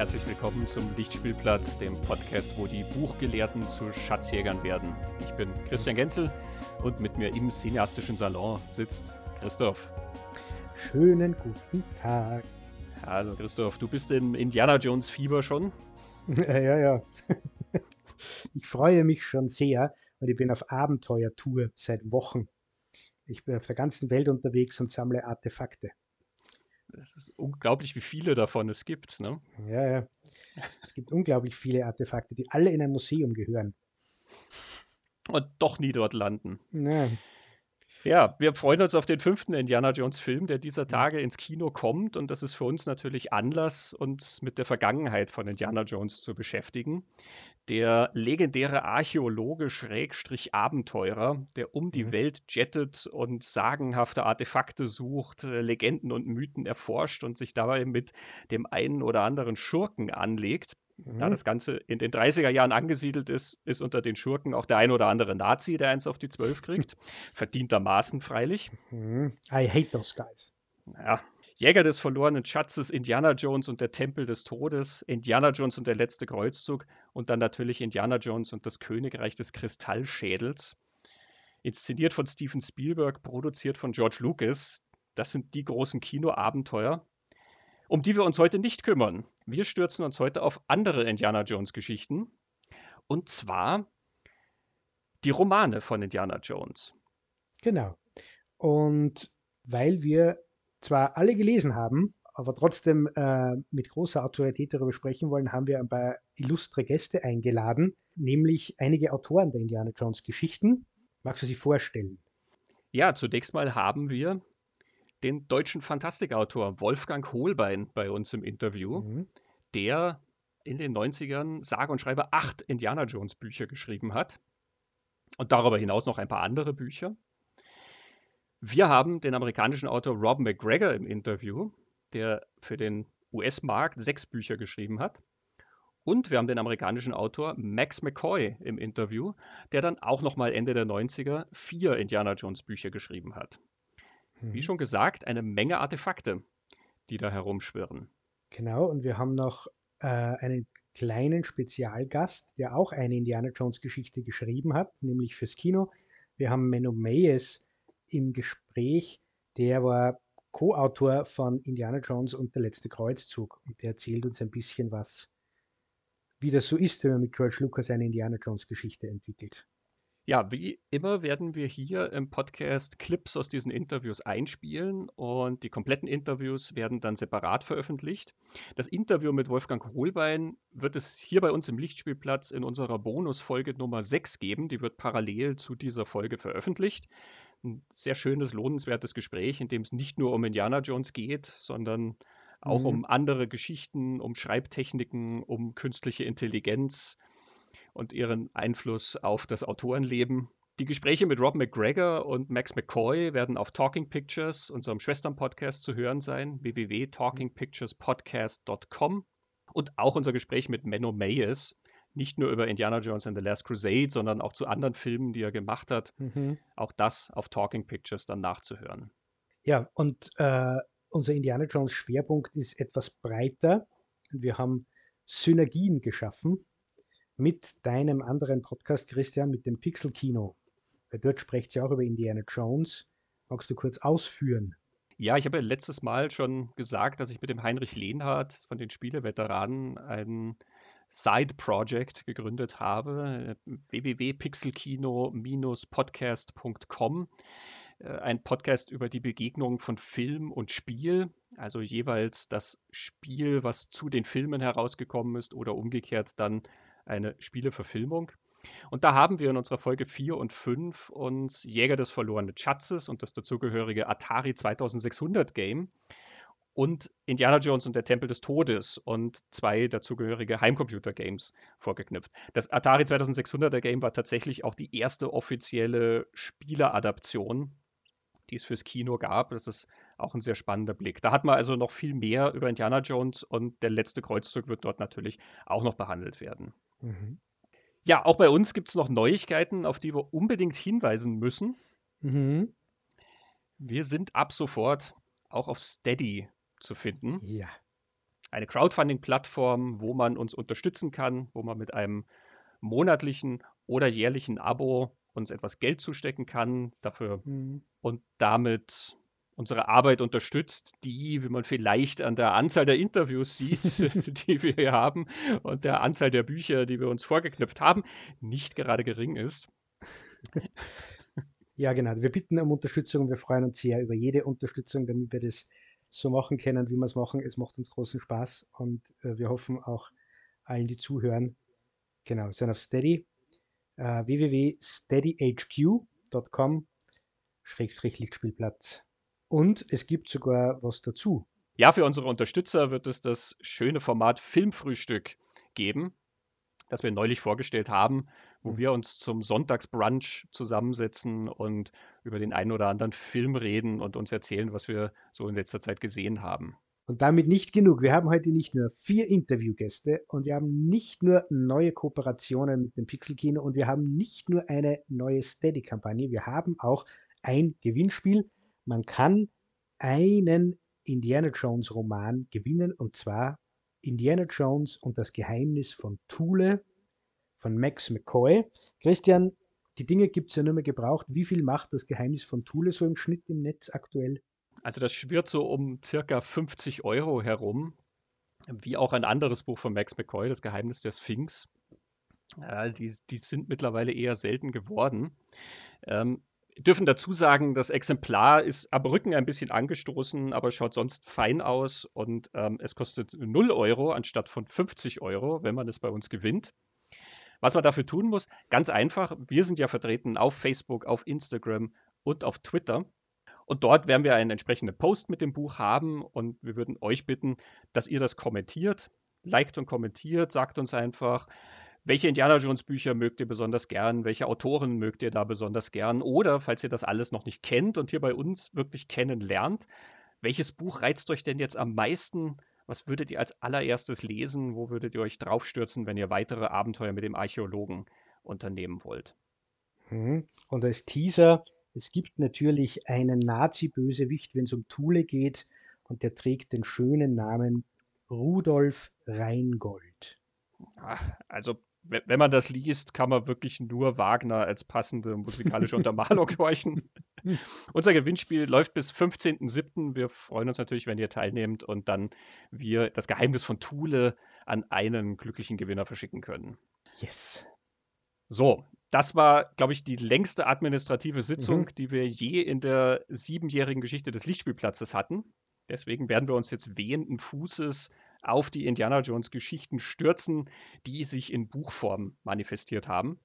herzlich willkommen zum Lichtspielplatz, dem Podcast, wo die Buchgelehrten zu Schatzjägern werden. Ich bin Christian Genzel und mit mir im cineastischen Salon sitzt Christoph. Schönen guten Tag. Hallo Christoph, du bist im Indiana Jones Fieber schon? Ja, ja, ja. Ich freue mich schon sehr und ich bin auf Abenteuertour seit Wochen. Ich bin auf der ganzen Welt unterwegs und sammle Artefakte. Es ist unglaublich, wie viele davon es gibt. Ne? Ja, ja. Es gibt unglaublich viele Artefakte, die alle in ein Museum gehören. Und doch nie dort landen. Ja. Ja, wir freuen uns auf den fünften Indiana Jones Film, der dieser Tage ins Kino kommt. Und das ist für uns natürlich Anlass, uns mit der Vergangenheit von Indiana Jones zu beschäftigen. Der legendäre Archäologe Schrägstrich Abenteurer, der um die Mhm. Welt jettet und sagenhafte Artefakte sucht, äh, Legenden und Mythen erforscht und sich dabei mit dem einen oder anderen Schurken anlegt. Da Mhm. das Ganze in den 30er Jahren angesiedelt ist, ist unter den Schurken auch der ein oder andere Nazi, der eins auf die Zwölf kriegt. Verdientermaßen freilich. Mhm. I hate those guys. Ja. Jäger des verlorenen Schatzes, Indiana Jones und der Tempel des Todes, Indiana Jones und der letzte Kreuzzug und dann natürlich Indiana Jones und das Königreich des Kristallschädels. Inszeniert von Steven Spielberg, produziert von George Lucas. Das sind die großen Kinoabenteuer, um die wir uns heute nicht kümmern. Wir stürzen uns heute auf andere Indiana Jones Geschichten. Und zwar die Romane von Indiana Jones. Genau. Und weil wir zwar alle gelesen haben, aber trotzdem äh, mit großer Autorität darüber sprechen wollen, haben wir ein paar illustre Gäste eingeladen, nämlich einige Autoren der Indiana Jones Geschichten. Magst du sie vorstellen? Ja, zunächst mal haben wir den deutschen Fantastikautor Wolfgang Holbein bei uns im Interview, Mhm. der in den 90ern sage und schreibe acht Indiana Jones Bücher geschrieben hat und darüber hinaus noch ein paar andere Bücher. Wir haben den amerikanischen Autor Rob McGregor im Interview, der für den US-Markt sechs Bücher geschrieben hat. Und wir haben den amerikanischen Autor Max McCoy im Interview, der dann auch noch mal Ende der 90er vier Indiana Jones Bücher geschrieben hat. Wie Mhm. schon gesagt, eine Menge Artefakte, die da herumschwirren. Genau, und wir haben noch äh, einen kleinen Spezialgast, der auch eine Indiana Jones Geschichte geschrieben hat, nämlich fürs Kino. Wir haben Menno Meyes im Gespräch, der war Co-Autor von Indiana Jones und der letzte Kreuzzug. Und der erzählt uns ein bisschen was, wie das so ist, wenn man mit George Lucas eine Indiana Jones Geschichte entwickelt. Ja, wie immer werden wir hier im Podcast Clips aus diesen Interviews einspielen und die kompletten Interviews werden dann separat veröffentlicht. Das Interview mit Wolfgang Hohlbein wird es hier bei uns im Lichtspielplatz in unserer Bonusfolge Nummer 6 geben. Die wird parallel zu dieser Folge veröffentlicht. Ein sehr schönes, lohnenswertes Gespräch, in dem es nicht nur um Indiana Jones geht, sondern auch Mhm. um andere Geschichten, um Schreibtechniken, um künstliche Intelligenz und ihren Einfluss auf das Autorenleben. Die Gespräche mit Rob McGregor und Max McCoy werden auf Talking Pictures, unserem Schwesternpodcast, zu hören sein, www.talkingpicturespodcast.com. Und auch unser Gespräch mit Menno Meyes, nicht nur über Indiana Jones and the Last Crusade, sondern auch zu anderen Filmen, die er gemacht hat. Mhm. Auch das auf Talking Pictures dann nachzuhören. Ja, und äh, unser Indiana Jones Schwerpunkt ist etwas breiter. Wir haben Synergien geschaffen mit deinem anderen Podcast, Christian, mit dem Pixel Kino. Weil dort sprecht ihr auch über Indiana Jones. Magst du kurz ausführen? Ja, ich habe ja letztes Mal schon gesagt, dass ich mit dem Heinrich Lehnhardt von den Spieleveteranen ein Side-Project gegründet habe, www.pixelkino-podcast.com. Äh, Ein Podcast über die Begegnung von Film und Spiel, also jeweils das Spiel, was zu den Filmen herausgekommen ist oder umgekehrt dann eine Spieleverfilmung. Und da haben wir in unserer Folge 4 und 5 uns Jäger des verlorenen Schatzes und das dazugehörige Atari 2600 Game und Indiana Jones und der Tempel des Todes und zwei dazugehörige Heimcomputer-Games vorgeknüpft. Das Atari 2600er Game war tatsächlich auch die erste offizielle Spieleradaption, die es fürs Kino gab. Das ist auch ein sehr spannender Blick. Da hat man also noch viel mehr über Indiana Jones und der letzte Kreuzzug wird dort natürlich auch noch behandelt werden. Mhm. Ja, auch bei uns gibt es noch Neuigkeiten, auf die wir unbedingt hinweisen müssen. Mhm. Wir sind ab sofort auch auf Steady zu finden. Ja. eine Crowdfunding-Plattform, wo man uns unterstützen kann, wo man mit einem monatlichen oder jährlichen Abo uns etwas Geld zustecken kann dafür mhm. und damit unsere Arbeit unterstützt, die, wie man vielleicht an der Anzahl der Interviews sieht, die wir hier haben und der Anzahl der Bücher, die wir uns vorgeknüpft haben, nicht gerade gering ist. Ja, genau. Wir bitten um Unterstützung und wir freuen uns sehr über jede Unterstützung, damit wir das so machen können, wie wir es machen. Es macht uns großen Spaß und äh, wir hoffen auch allen, die zuhören, genau, sind auf Steady, äh, www.steadyhq.com Schrägstrich Lichtspielplatz. Und es gibt sogar was dazu. Ja, für unsere Unterstützer wird es das schöne Format Filmfrühstück geben, das wir neulich vorgestellt haben, wo wir uns zum Sonntagsbrunch zusammensetzen und über den einen oder anderen Film reden und uns erzählen, was wir so in letzter Zeit gesehen haben. Und damit nicht genug. Wir haben heute nicht nur vier Interviewgäste und wir haben nicht nur neue Kooperationen mit dem Pixelkino und wir haben nicht nur eine neue Steady-Kampagne, wir haben auch ein Gewinnspiel, man kann einen Indiana Jones Roman gewinnen und zwar Indiana Jones und das Geheimnis von Thule von Max McCoy. Christian, die Dinge gibt es ja nur mehr gebraucht. Wie viel macht das Geheimnis von Thule so im Schnitt im Netz aktuell? Also das schwirrt so um circa 50 Euro herum, wie auch ein anderes Buch von Max McCoy, Das Geheimnis der Sphinx. Äh, die, die, sind mittlerweile eher selten geworden. Ähm, dürfen dazu sagen, das Exemplar ist am Rücken ein bisschen angestoßen, aber schaut sonst fein aus und ähm, es kostet 0 Euro anstatt von 50 Euro, wenn man es bei uns gewinnt. Was man dafür tun muss, ganz einfach, wir sind ja vertreten auf Facebook, auf Instagram und auf Twitter. Und dort werden wir einen entsprechenden Post mit dem Buch haben und wir würden euch bitten, dass ihr das kommentiert, liked und kommentiert, sagt uns einfach, welche Indiana Jones Bücher mögt ihr besonders gern? Welche Autoren mögt ihr da besonders gern? Oder, falls ihr das alles noch nicht kennt und hier bei uns wirklich kennenlernt, welches Buch reizt euch denn jetzt am meisten? Was würdet ihr als allererstes lesen? Wo würdet ihr euch draufstürzen, wenn ihr weitere Abenteuer mit dem Archäologen unternehmen wollt? Mhm. Und als Teaser, es gibt natürlich einen Nazi-Bösewicht, wenn es um Thule geht, und der trägt den schönen Namen Rudolf Reingold. Also wenn man das liest, kann man wirklich nur Wagner als passende musikalische Untermalung horchen. Unser Gewinnspiel läuft bis 15.07. Wir freuen uns natürlich, wenn ihr teilnehmt und dann wir das Geheimnis von Thule an einen glücklichen Gewinner verschicken können. Yes. So, das war, glaube ich, die längste administrative Sitzung, mhm. die wir je in der siebenjährigen Geschichte des Lichtspielplatzes hatten. Deswegen werden wir uns jetzt wehenden Fußes auf die Indiana Jones Geschichten stürzen, die sich in Buchform manifestiert haben.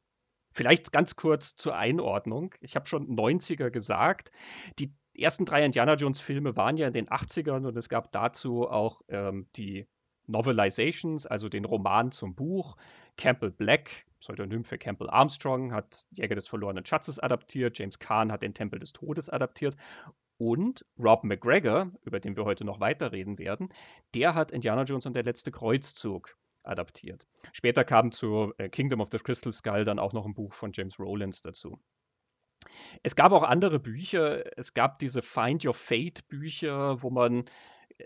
Vielleicht ganz kurz zur Einordnung. Ich habe schon 90er gesagt. Die ersten drei Indiana Jones Filme waren ja in den 80ern und es gab dazu auch ähm, die Novelizations, also den Roman zum Buch. Campbell Black, Pseudonym für Campbell Armstrong, hat Jäger des verlorenen Schatzes adaptiert. James Kahn hat den Tempel des Todes adaptiert. Und Rob McGregor, über den wir heute noch weiterreden werden, der hat Indiana Jones und der letzte Kreuzzug adaptiert. Später kam zu äh, Kingdom of the Crystal Skull dann auch noch ein Buch von James Rowlands dazu. Es gab auch andere Bücher. Es gab diese Find Your Fate Bücher, wo man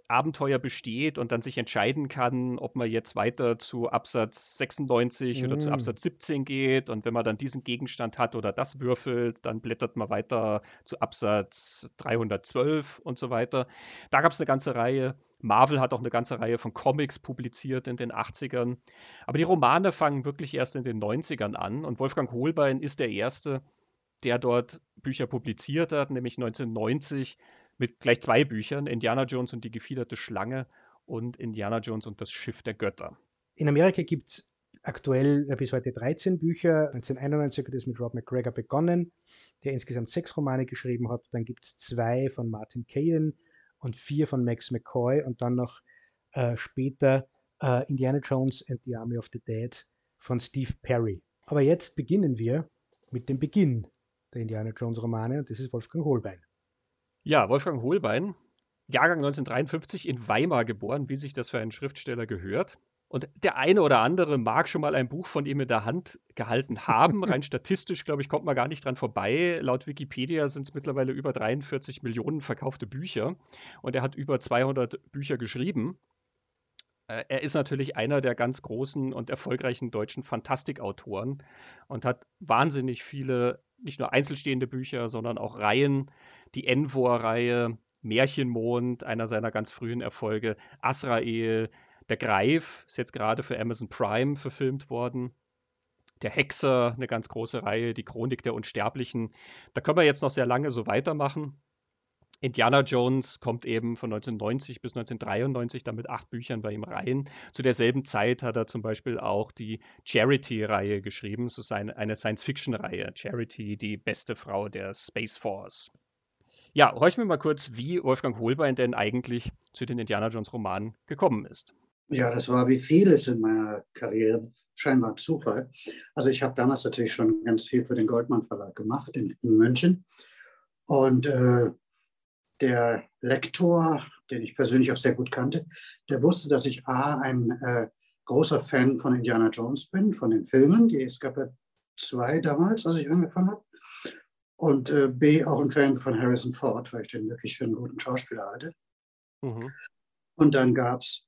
Abenteuer besteht und dann sich entscheiden kann, ob man jetzt weiter zu Absatz 96 mm. oder zu mm. Absatz 17 geht. Und wenn man dann diesen Gegenstand hat oder das würfelt, dann blättert man weiter zu Absatz 312 und so weiter. Da gab es eine ganze Reihe. Marvel hat auch eine ganze Reihe von Comics publiziert in den 80ern. Aber die Romane fangen wirklich erst in den 90ern an. Und Wolfgang Holbein ist der Erste, der dort Bücher publiziert hat, nämlich 1990 mit gleich zwei Büchern, Indiana Jones und die gefiederte Schlange und Indiana Jones und das Schiff der Götter. In Amerika gibt es aktuell bis heute 13 Bücher. 1991 hat es mit Rob McGregor begonnen, der insgesamt sechs Romane geschrieben hat. Dann gibt es zwei von Martin Caden und vier von Max McCoy und dann noch äh, später äh, Indiana Jones and the Army of the Dead von Steve Perry. Aber jetzt beginnen wir mit dem Beginn der Indiana Jones Romane und das ist Wolfgang Holbein. Ja, Wolfgang Holbein, Jahrgang 1953 in Weimar geboren, wie sich das für einen Schriftsteller gehört. Und der eine oder andere mag schon mal ein Buch von ihm in der Hand gehalten haben. Rein statistisch, glaube ich, kommt man gar nicht dran vorbei. Laut Wikipedia sind es mittlerweile über 43 Millionen verkaufte Bücher. Und er hat über 200 Bücher geschrieben. Äh, er ist natürlich einer der ganz großen und erfolgreichen deutschen Fantastikautoren und hat wahnsinnig viele, nicht nur einzelstehende Bücher, sondern auch Reihen. Die Envor-Reihe, Märchenmond, einer seiner ganz frühen Erfolge, Asrael, Der Greif, ist jetzt gerade für Amazon Prime verfilmt worden. Der Hexer, eine ganz große Reihe, die Chronik der Unsterblichen. Da können wir jetzt noch sehr lange so weitermachen. Indiana Jones kommt eben von 1990 bis 1993 dann mit acht Büchern bei ihm rein. Zu derselben Zeit hat er zum Beispiel auch die Charity-Reihe geschrieben. Das ist eine, Science-Fiction-Reihe. Charity, die beste Frau der Space Force. Ja, horchen wir mal kurz, wie Wolfgang Holbein denn eigentlich zu den Indiana Jones Romanen gekommen ist. Ja, das war wie vieles in meiner Karriere scheinbar Zufall. Also ich habe damals natürlich schon ganz viel für den Goldmann Verlag gemacht in, in München. Und äh, der Lektor, den ich persönlich auch sehr gut kannte, der wusste, dass ich A, ein äh, großer Fan von Indiana Jones bin, von den Filmen. Die, es gab ja zwei damals, als ich angefangen habe. Und äh, B, auch ein Fan von Harrison Ford, weil ich den wirklich für einen guten Schauspieler halte. Mhm. Und dann gab es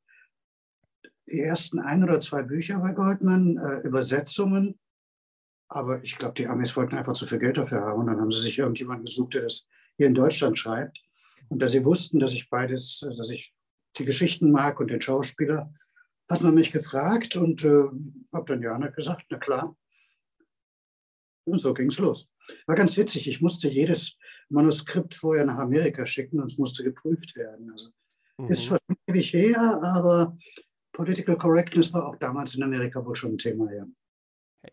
die ersten ein oder zwei Bücher bei Goldman, äh, Übersetzungen. Aber ich glaube, die Amis wollten einfach zu viel Geld dafür haben. Und dann haben sie sich irgendjemanden gesucht, der das hier in Deutschland schreibt. Und da sie wussten, dass ich beides, dass ich die Geschichten mag und den Schauspieler, hat man mich gefragt und äh, habe dann ja gesagt, na klar. Und so ging es los. War ganz witzig. Ich musste jedes Manuskript vorher nach Amerika schicken und es musste geprüft werden. Also, mhm. Ist schon ewig her, aber Political Correctness war auch damals in Amerika wohl schon ein Thema, ja.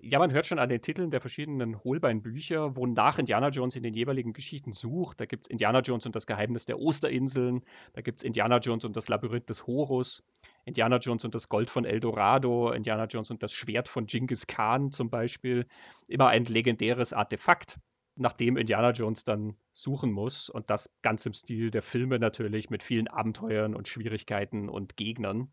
Ja, man hört schon an den Titeln der verschiedenen Holbein-Bücher, wonach Indiana Jones in den jeweiligen Geschichten sucht. Da gibt es Indiana Jones und das Geheimnis der Osterinseln, da gibt es Indiana Jones und das Labyrinth des Horus, Indiana Jones und das Gold von Eldorado, Indiana Jones und das Schwert von Genghis Khan zum Beispiel. Immer ein legendäres Artefakt, nach dem Indiana Jones dann suchen muss. Und das ganz im Stil der Filme natürlich mit vielen Abenteuern und Schwierigkeiten und Gegnern.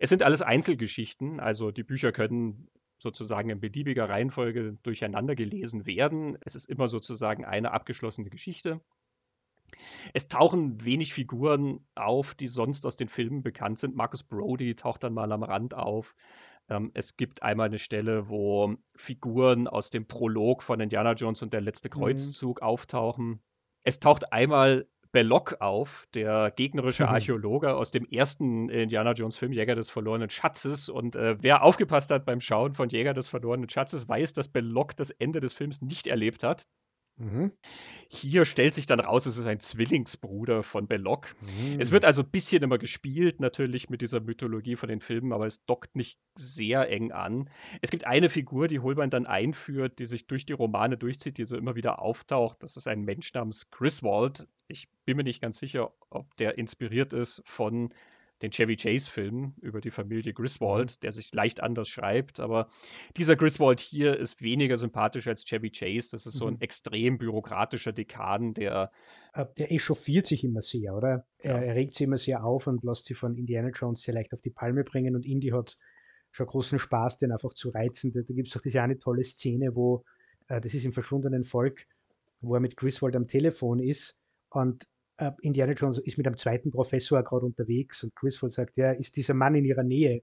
Es sind alles Einzelgeschichten, also die Bücher können sozusagen in beliebiger Reihenfolge durcheinander gelesen werden. Es ist immer sozusagen eine abgeschlossene Geschichte. Es tauchen wenig Figuren auf, die sonst aus den Filmen bekannt sind. Marcus Brody taucht dann mal am Rand auf. Ähm, es gibt einmal eine Stelle, wo Figuren aus dem Prolog von Indiana Jones und der letzte mhm. Kreuzzug mhm. auftauchen. Es taucht einmal Belloc auf, der gegnerische Archäologe aus dem ersten Indiana Jones Film Jäger des verlorenen Schatzes. Und äh, wer aufgepasst hat beim Schauen von Jäger des verlorenen Schatzes, weiß, dass Belloc das Ende des Films nicht erlebt hat. Mhm. Hier stellt sich dann raus, es ist ein Zwillingsbruder von Belloc. Mhm. Es wird also ein bisschen immer gespielt, natürlich mit dieser Mythologie von den Filmen, aber es dockt nicht sehr eng an. Es gibt eine Figur, die Holbein dann einführt, die sich durch die Romane durchzieht, die so immer wieder auftaucht. Das ist ein Mensch namens Griswold. Ich bin mir nicht ganz sicher, ob der inspiriert ist von den Chevy Chase-Film über die Familie Griswold, mhm. der sich leicht anders schreibt. Aber dieser Griswold hier ist weniger sympathisch als Chevy Chase. Das ist so ein mhm. extrem bürokratischer Dekan, der. Äh, der echauffiert sich immer sehr, oder? Ja. Er, er regt sich immer sehr auf und lässt sich von Indiana Jones sehr leicht auf die Palme bringen. Und Indy hat schon großen Spaß, den einfach zu reizen. Da, da gibt es auch diese eine tolle Szene, wo, äh, das ist im verschwundenen Volk, wo er mit Griswold am Telefon ist und äh, Indiana Jones ist mit einem zweiten Professor gerade unterwegs und Griswold sagt, ja, ist dieser Mann in ihrer Nähe?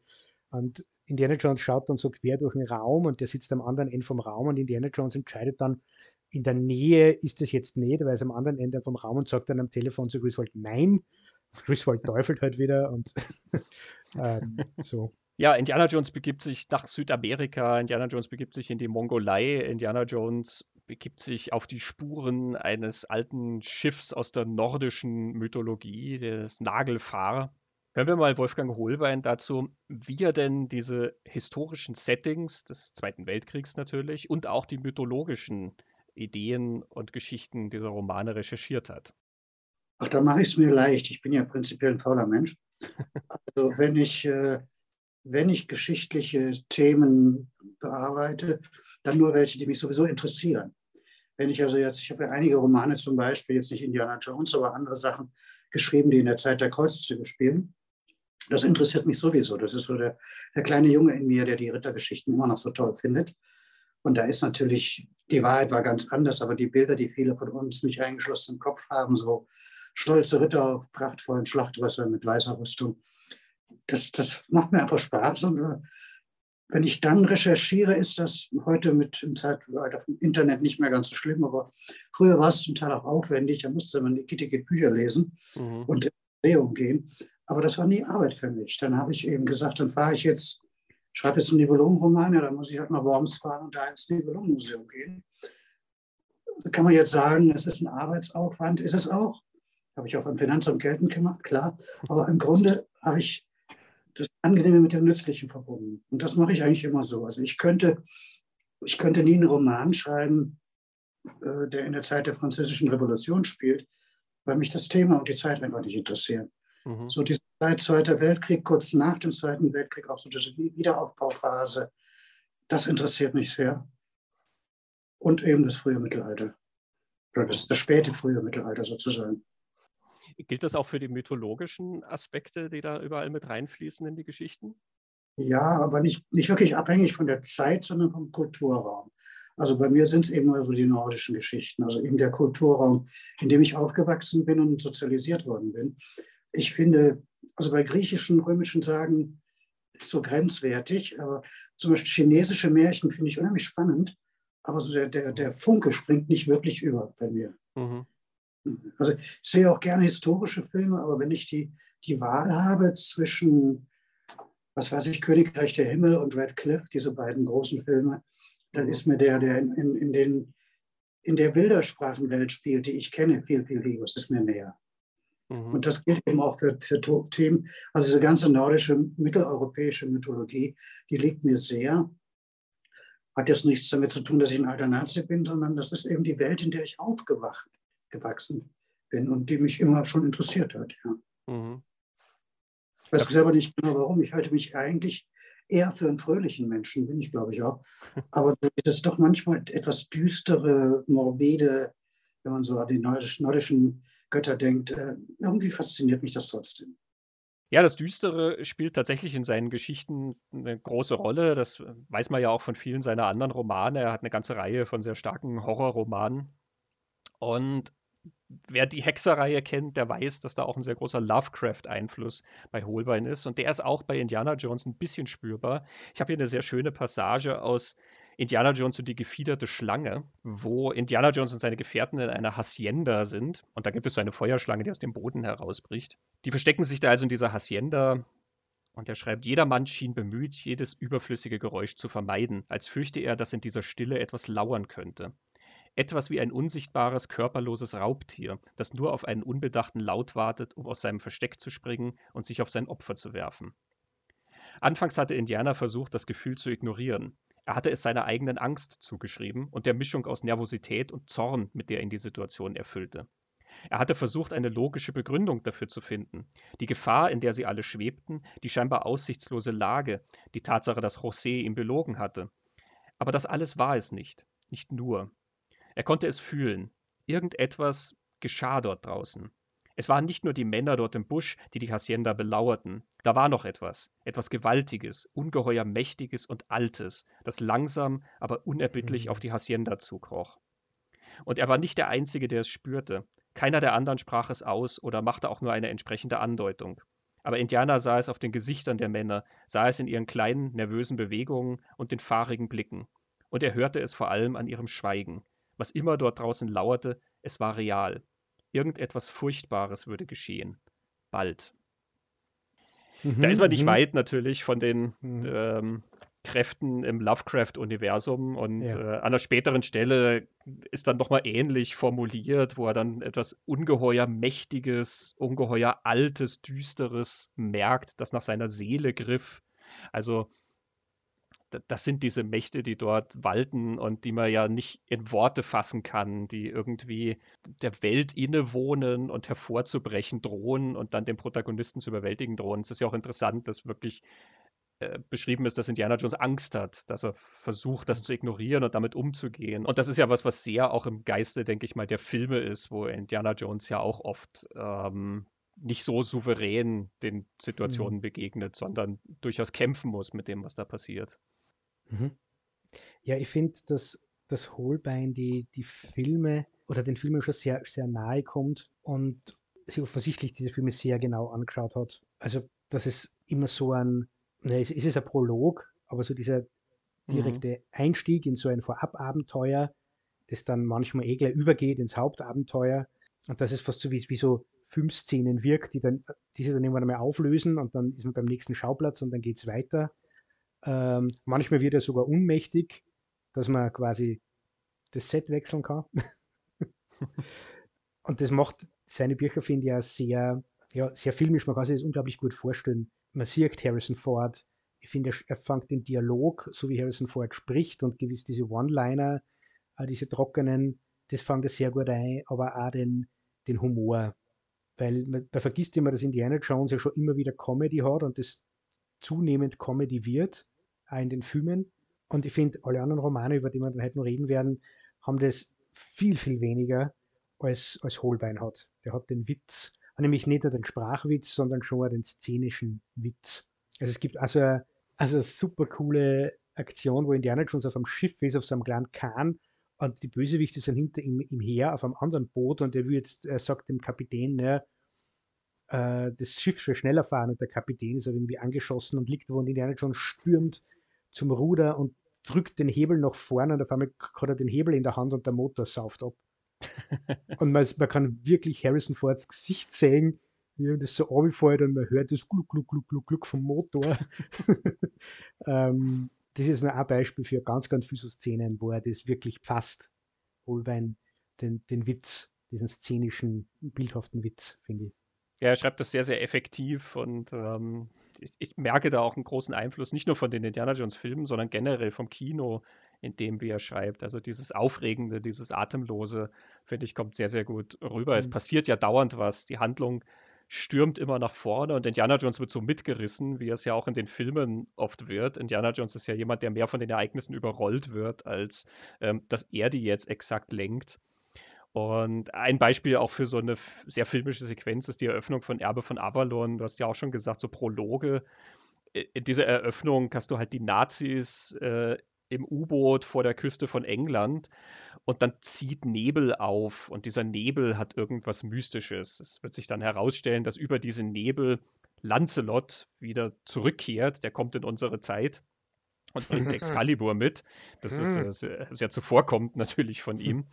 Und Indiana Jones schaut dann so quer durch den Raum und der sitzt am anderen Ende vom Raum und Indiana Jones entscheidet dann, in der Nähe ist es jetzt nicht, weil ist am anderen Ende vom Raum und sagt dann am Telefon zu Griswold, nein. Griswold teufelt halt wieder und ähm, so. Ja, Indiana Jones begibt sich nach Südamerika, Indiana Jones begibt sich in die Mongolei, Indiana Jones begibt sich auf die Spuren eines alten Schiffs aus der nordischen Mythologie, des Nagelfahr. Hören wir mal Wolfgang Holbein dazu, wie er denn diese historischen Settings des Zweiten Weltkriegs natürlich und auch die mythologischen Ideen und Geschichten dieser Romane recherchiert hat. Ach, da mache ich es mir leicht. Ich bin ja prinzipiell ein fauler Mensch. Also wenn ich äh, wenn ich geschichtliche Themen bearbeite, dann nur welche, die mich sowieso interessieren. Wenn ich also jetzt, ich habe ja einige Romane zum Beispiel, jetzt nicht Indiana Jones, aber andere Sachen geschrieben, die in der Zeit der Kreuzzüge spielen. Das interessiert mich sowieso. Das ist so der, der kleine Junge in mir, der die Rittergeschichten immer noch so toll findet. Und da ist natürlich, die Wahrheit war ganz anders, aber die Bilder, die viele von uns nicht eingeschlossen im Kopf haben, so stolze Ritter auf prachtvollen Schlachtrössern mit weißer Rüstung, das, das macht mir einfach Spaß. Und äh, wenn ich dann recherchiere, ist das heute mit dem Zeitalter vom Internet nicht mehr ganz so schlimm, aber früher war es zum Teil auch aufwendig. Da musste man die Kittiget Bücher lesen mhm. und in Museum gehen. Aber das war nie Arbeit für mich. Dann habe ich eben gesagt, dann fahre ich jetzt, schreibe jetzt einen Nibelungenroman, ja, dann muss ich halt nach Worms fahren und da ins Nibelungenmuseum gehen. Da kann man jetzt sagen, es ist ein Arbeitsaufwand, ist es auch. Habe ich auch beim Finanzamt geltend gemacht, klar. Aber im Grunde habe ich das Angenehme mit dem Nützlichen verbunden. Und das mache ich eigentlich immer so. Also ich könnte, ich könnte nie einen Roman schreiben, äh, der in der Zeit der Französischen Revolution spielt, weil mich das Thema und die Zeit einfach nicht interessieren. Mhm. So diese Zeit Zweiter Weltkrieg, kurz nach dem Zweiten Weltkrieg, auch so diese Wiederaufbauphase, das interessiert mich sehr. Und eben das frühe Mittelalter. Oder das, das späte frühe Mittelalter sozusagen. Gilt das auch für die mythologischen Aspekte, die da überall mit reinfließen in die Geschichten? Ja, aber nicht, nicht wirklich abhängig von der Zeit, sondern vom Kulturraum. Also bei mir sind es eben so die nordischen Geschichten, also eben der Kulturraum, in dem ich aufgewachsen bin und sozialisiert worden bin. Ich finde, also bei griechischen, römischen Sagen ist so grenzwertig, aber zum Beispiel chinesische Märchen finde ich unheimlich spannend, aber so der, der, der Funke springt nicht wirklich über bei mir. Mhm. Also ich sehe auch gerne historische Filme, aber wenn ich die, die Wahl habe zwischen, was weiß ich, Königreich der Himmel und Red Cliff, diese beiden großen Filme, dann ist mir der, der in, in, den, in der Bildersprachenwelt spielt, die ich kenne, viel, viel lieber. Es ist mir näher. Mhm. Und das gilt eben auch für, für Themen, also diese ganze nordische, mitteleuropäische Mythologie, die liegt mir sehr. Hat jetzt nichts damit zu tun, dass ich ein alter Nazi bin, sondern das ist eben die Welt, in der ich aufgewacht gewachsen bin und die mich immer schon interessiert hat. Ja. Mhm. Ich weiß selber nicht genau warum. Ich halte mich eigentlich eher für einen fröhlichen Menschen, bin ich glaube ich auch. Aber es ist doch manchmal etwas düstere, morbide, wenn man so an die nordischen Götter denkt. Äh, irgendwie fasziniert mich das trotzdem. Ja, das Düstere spielt tatsächlich in seinen Geschichten eine große Rolle. Das weiß man ja auch von vielen seiner anderen Romane. Er hat eine ganze Reihe von sehr starken Horrorromanen. Und wer die Hexerreihe kennt, der weiß, dass da auch ein sehr großer Lovecraft-Einfluss bei Holbein ist. Und der ist auch bei Indiana Jones ein bisschen spürbar. Ich habe hier eine sehr schöne Passage aus Indiana Jones und die gefiederte Schlange, wo Indiana Jones und seine Gefährten in einer Hacienda sind. Und da gibt es so eine Feuerschlange, die aus dem Boden herausbricht. Die verstecken sich da also in dieser Hacienda. Und er schreibt, jeder Mann schien bemüht, jedes überflüssige Geräusch zu vermeiden, als fürchte er, dass in dieser Stille etwas lauern könnte. Etwas wie ein unsichtbares, körperloses Raubtier, das nur auf einen unbedachten Laut wartet, um aus seinem Versteck zu springen und sich auf sein Opfer zu werfen. Anfangs hatte Indiana versucht, das Gefühl zu ignorieren. Er hatte es seiner eigenen Angst zugeschrieben und der Mischung aus Nervosität und Zorn, mit der ihn die Situation erfüllte. Er hatte versucht, eine logische Begründung dafür zu finden. Die Gefahr, in der sie alle schwebten, die scheinbar aussichtslose Lage, die Tatsache, dass José ihm belogen hatte. Aber das alles war es nicht. Nicht nur. Er konnte es fühlen. Irgendetwas geschah dort draußen. Es waren nicht nur die Männer dort im Busch, die die Hacienda belauerten. Da war noch etwas, etwas Gewaltiges, ungeheuer Mächtiges und Altes, das langsam, aber unerbittlich mhm. auf die Hacienda zukroch. Und er war nicht der Einzige, der es spürte. Keiner der anderen sprach es aus oder machte auch nur eine entsprechende Andeutung. Aber Indianer sah es auf den Gesichtern der Männer, sah es in ihren kleinen, nervösen Bewegungen und den fahrigen Blicken. Und er hörte es vor allem an ihrem Schweigen, was immer dort draußen lauerte, es war real. Irgendetwas Furchtbares würde geschehen. Bald. Mhm, da ist man nicht mhm. weit natürlich von den mhm. ähm, Kräften im Lovecraft-Universum und ja. äh, an einer späteren Stelle ist dann nochmal ähnlich formuliert, wo er dann etwas ungeheuer Mächtiges, ungeheuer Altes, Düsteres merkt, das nach seiner Seele griff. Also das sind diese Mächte, die dort walten und die man ja nicht in Worte fassen kann, die irgendwie der Welt innewohnen und hervorzubrechen drohen und dann den Protagonisten zu überwältigen drohen. Es ist ja auch interessant, dass wirklich äh, beschrieben ist, dass Indiana Jones Angst hat, dass er versucht, das zu ignorieren und damit umzugehen. Und das ist ja was, was sehr auch im Geiste, denke ich mal, der Filme ist, wo Indiana Jones ja auch oft ähm, nicht so souverän den Situationen mhm. begegnet, sondern durchaus kämpfen muss mit dem, was da passiert. Mhm. Ja, ich finde, dass das Holbein die, die Filme oder den Filmen schon sehr, sehr nahe kommt und sich offensichtlich diese Filme sehr genau angeschaut hat. Also dass es immer so ein, na, es, es ist ein Prolog, aber so dieser Mhm. direkte Einstieg in so ein Vorababenteuer, das dann manchmal eh gleich übergeht ins Hauptabenteuer. Und das ist fast so wie, wie so Filmszenen wirkt, die dann, die sich dann irgendwann einmal auflösen und dann ist man beim nächsten Schauplatz und dann geht es weiter. Ähm, manchmal wird er sogar unmächtig, dass man quasi das Set wechseln kann. und das macht seine Bücher, finde ich, auch sehr, ja, sehr filmisch. Man kann sich das unglaublich gut vorstellen. Man sieht Harrison Ford. Ich finde, er fängt den Dialog, so wie Harrison Ford spricht und gewiss diese One-Liner, diese trockenen, das fängt er sehr gut ein, aber auch den, den Humor. Weil man, man vergisst immer, dass Indiana Jones ja schon immer wieder Comedy hat und das zunehmend Comedy wird, auch in den Filmen. Und ich finde, alle anderen Romane, über die wir dann heute noch reden werden, haben das viel, viel weniger als, als Holbein hat. Der hat den Witz, nämlich nicht nur den Sprachwitz, sondern schon den szenischen Witz. Also es gibt also eine, also eine super coole Aktion, wo Indiana Jones auf einem Schiff ist, auf so einem kleinen Kahn und die Bösewichte sind hinter ihm, ihm her auf einem anderen Boot und er, wird, er sagt dem Kapitän, ja, äh, das Schiff soll schneller fahren und der Kapitän ist irgendwie angeschossen und liegt wo und Indiana Jones stürmt zum Ruder und drückt den Hebel nach vorne und auf einmal hat er den Hebel in der Hand und der Motor sauft ab. und man, man, kann wirklich Harrison Fords Gesicht sehen, wie er das so abfällt und man hört das Gluck, Gluck, Gluck, Gluck, Gluck vom Motor. ähm, das ist nur ein Beispiel für ganz, ganz viele so Szenen, wo er das wirklich fasst. Holbein, den, den Witz, diesen szenischen, bildhaften Witz, finde ich. Ja, er schreibt das sehr, sehr effektiv und ähm, ich, ich, merke da auch einen großen Einfluss, nicht nur von den Indiana Jones Filmen, sondern generell vom Kino, in dem wie er schreibt. Also dieses Aufregende, dieses Atemlose, finde ich, kommt sehr, sehr gut rüber. Mhm. Es passiert ja dauernd was. Die Handlung stürmt immer nach vorne und Indiana Jones wird so mitgerissen, wie es ja auch in den Filmen oft wird. Indiana Jones ist ja jemand, der mehr von den Ereignissen überrollt wird, als ähm, dass er die jetzt exakt lenkt. Und ein Beispiel auch für so eine sehr filmische Sequenz ist die Eröffnung von Erbe von Avalon. Du hast ja auch schon gesagt, so Prologe. In dieser Eröffnung hast du halt die Nazis äh, im U-Boot vor der Küste von England und dann zieht Nebel auf und dieser Nebel hat irgendwas Mystisches. Es wird sich dann herausstellen, dass über diesen Nebel Lancelot wieder zurückkehrt. Der kommt in unsere Zeit und bringt Excalibur mit. Das ist äh, sehr, sehr zuvorkommt natürlich von ihm.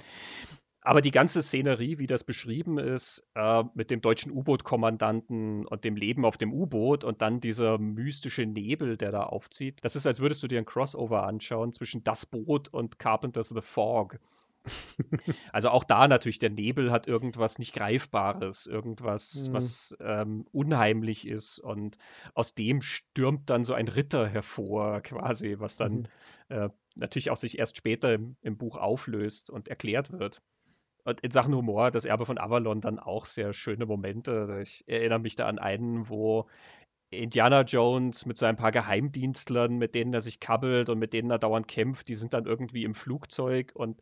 Aber die ganze Szenerie, wie das beschrieben ist, äh, mit dem deutschen U-Boot-Kommandanten und dem Leben auf dem U-Boot und dann dieser mystische Nebel, der da aufzieht, das ist, als würdest du dir ein Crossover anschauen zwischen das Boot und Carpenter's The Fog. also auch da natürlich, der Nebel hat irgendwas nicht Greifbares, irgendwas, mhm. was ähm, unheimlich ist. Und aus dem stürmt dann so ein Ritter hervor, quasi, was dann mhm. äh, natürlich auch sich erst später im, im Buch auflöst und erklärt wird. Und in Sachen Humor, das Erbe von Avalon dann auch sehr schöne Momente. Ich erinnere mich da an einen, wo Indiana Jones mit so ein paar Geheimdienstlern, mit denen er sich kabbelt und mit denen er dauernd kämpft, die sind dann irgendwie im Flugzeug und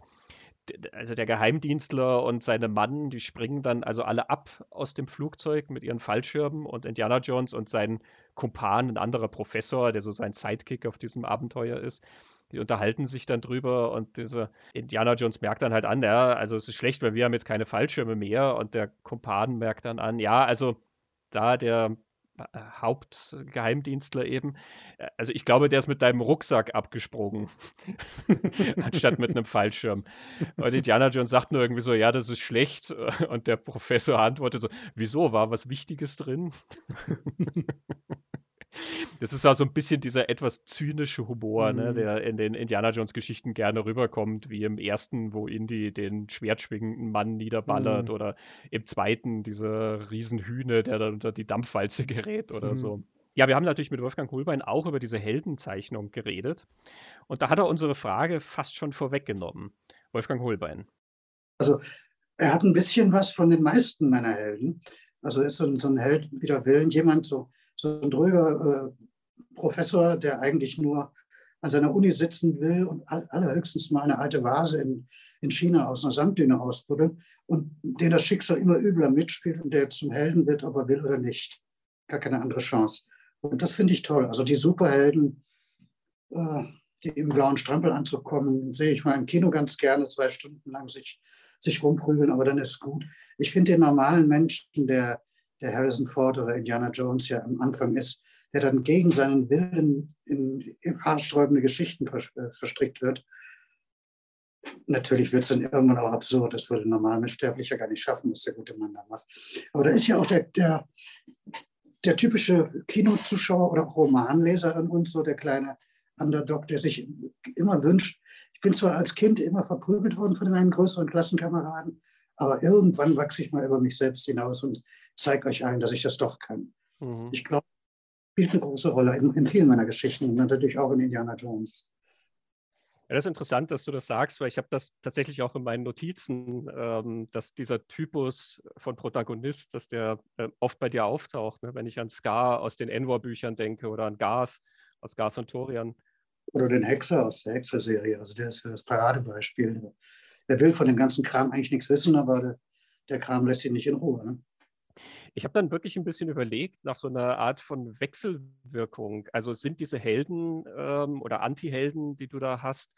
also der Geheimdienstler und seine Mann, die springen dann also alle ab aus dem Flugzeug mit ihren Fallschirmen und Indiana Jones und sein Kumpan, ein anderer Professor, der so sein Sidekick auf diesem Abenteuer ist, die unterhalten sich dann drüber und dieser Indiana Jones merkt dann halt an, ja, also es ist schlecht, weil wir haben jetzt keine Fallschirme mehr und der Kumpan merkt dann an, ja, also da der Hauptgeheimdienstler eben. Äh, also ich glaube, der ist mit deinem Rucksack abgesprungen, anstatt mit einem Fallschirm. Und Indiana Jones sagt nur irgendwie so, ja, das ist schlecht. Und der Professor antwortet so, wieso, war was Wichtiges drin? Das ist auch so ein bisschen dieser etwas zynische Humor, ne, mhm. ne, der in den Indiana Jones Geschichten gerne rüberkommt, wie im ersten, wo Indy den schwertschwingenden Mann niederballert mhm. oder im zweiten diese Riesenhühne, der dann unter die Dampfwalze gerät oder mhm. so. Ja, wir haben natürlich mit Wolfgang Holbein auch über diese Heldenzeichnung geredet. Und da hat er unsere Frage fast schon vorweggenommen. Wolfgang Holbein. Also, er hat ein bisschen was von den meisten meiner Helden. Also ist so ein, so ein Held wider Willen, jemand so, so ein dröger äh, Professor, der eigentlich nur an seiner Uni sitzen will und allerhöchstens mal eine alte Vase in, in China aus einer Sanddüne ausbuddelt und den das Schicksal immer übler mitspielt und der zum Helden wird, ob er will oder nicht. Gar keine andere Chance. Und das finde ich toll. Also die Superhelden, äh, die im blauen Strampelanzug kommen, sehe ich mal im Kino ganz gerne, zwei Stunden lang sich, sich rumprügeln, aber dann ist gut. Ich finde den normalen Menschen, der der Harrison Ford oder Indiana Jones ja am Anfang ist, der dann gegen seinen Willen in, haarsträubende Geschichten äh, verstrickt wird. Natürlich wird es dann irgendwann auch absurd. Das würde ein normaler Sterblicher gar nicht schaffen, was der gute Mann da macht. Aber da ist ja auch der, der, der typische Kinozuschauer oder Romanleser an uns, so der kleine Underdog, der sich immer wünscht. Ich bin zwar als Kind immer verprügelt worden von meinen größeren Klassenkameraden, aber irgendwann wachse ich mal über mich selbst hinaus und zeige euch ein, dass ich das doch kann. Mhm. Ich glaube, spielt eine große Rolle in, in vielen meiner Geschichten und natürlich auch in Indiana Jones. Ja, das ist interessant, dass du das sagst, weil ich habe das tatsächlich auch in meinen Notizen, ähm, dass dieser Typus von Protagonist, dass der äh, oft bei dir auftaucht. Ne? Wenn ich an Scar aus den Envor-Büchern denke oder an Garth aus Garth und Torian. Oder den Hexer aus der Hexer-Serie. Also der ist das Paradebeispiel. Der will von dem ganzen Kram eigentlich nichts wissen, aber der, der Kram lässt ihn nicht in Ruhe. Ne? Ich habe dann wirklich ein bisschen überlegt nach so einer Art von Wechselwirkung. Also sind diese Helden ähm, oder Anti-Helden, die du da hast,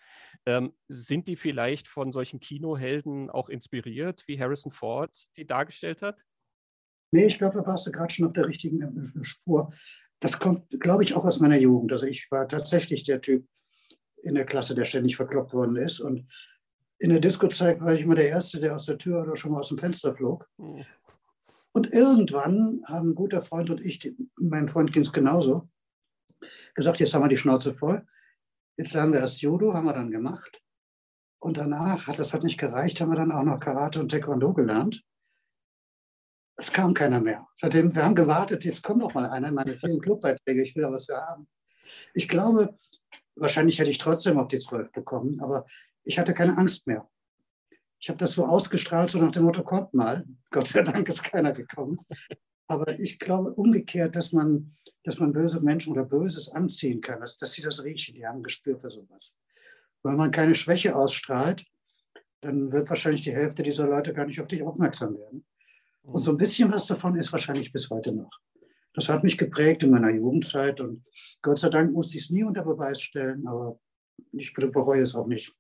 ähm, sind die vielleicht von solchen Kinohelden auch inspiriert, wie Harrison Ford die dargestellt hat? Nee, ich glaube, da warst du gerade schon auf der richtigen äh, Spur. Das kommt, glaube ich, auch aus meiner Jugend. Also ich war tatsächlich der Typ in der Klasse, der ständig verkloppt worden ist. Und in der Disco-Zeit war ich immer der Erste, der aus der Tür oder schon mal aus dem Fenster flog. Oh. Und irgendwann haben ein guter Freund und ich, meinem Freund ging es genauso, gesagt, jetzt haben wir die Schnauze voll. Jetzt lernen wir erst Judo, haben wir dann gemacht. Und danach, hat das hat nicht gereicht, haben wir dann auch noch Karate und Taekwondo gelernt. Es kam keiner mehr. Seitdem, wir haben gewartet, jetzt kommt noch mal einer in meine vielen Clubbeiträge, ich will da was für haben. Ich glaube, wahrscheinlich hätte ich trotzdem auf die zwölf bekommen, aber ich hatte keine Angst mehr ich habe das so ausgestrahlt, so nach dem Motto, kommt mal. Gott sei Dank ist keiner gekommen. Aber ich glaube umgekehrt, dass man, dass man böse Menschen oder Böses anziehen kann, dass, dass sie das riechen, die haben ein Gespür für sowas. Wenn man keine Schwäche ausstrahlt, dann wird wahrscheinlich die Hälfte dieser Leute gar nicht auf dich aufmerksam werden. Und so ein bisschen was davon ist wahrscheinlich bis heute noch. Das hat mich geprägt in meiner Jugendzeit und Gott sei Dank musste ich es nie unter Beweis stellen, aber ich bereue es auch nicht.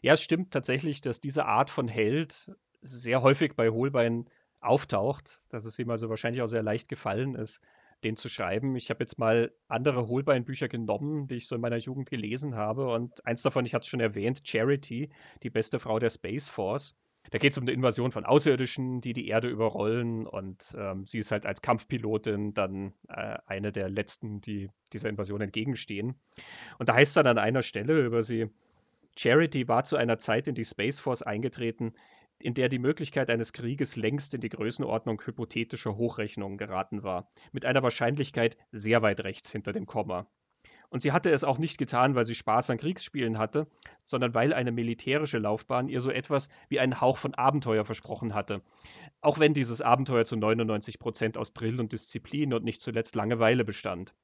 Ja, es stimmt tatsächlich, dass diese Art von Held sehr häufig bei Holbein auftaucht, dass es ihm also wahrscheinlich auch sehr leicht gefallen ist, den zu schreiben. Ich habe jetzt mal andere Holbein-Bücher genommen, die ich so in meiner Jugend gelesen habe. Und eins davon, ich hatte es schon erwähnt, Charity, die beste Frau der Space Force. Da geht es um eine Invasion von Außerirdischen, die die Erde überrollen. Und ähm, sie ist halt als Kampfpilotin dann äh, eine der letzten, die dieser Invasion entgegenstehen. Und da heißt es dann an einer Stelle über sie, Charity war zu einer Zeit in die Space Force eingetreten, in der die Möglichkeit eines Krieges längst in die Größenordnung hypothetischer Hochrechnungen geraten war, mit einer Wahrscheinlichkeit sehr weit rechts hinter dem Komma. Und sie hatte es auch nicht getan, weil sie Spaß an Kriegsspielen hatte, sondern weil eine militärische Laufbahn ihr so etwas wie einen Hauch von Abenteuer versprochen hatte. Auch wenn dieses Abenteuer zu 99 Prozent aus Drill und Disziplin und nicht zuletzt Langeweile bestand.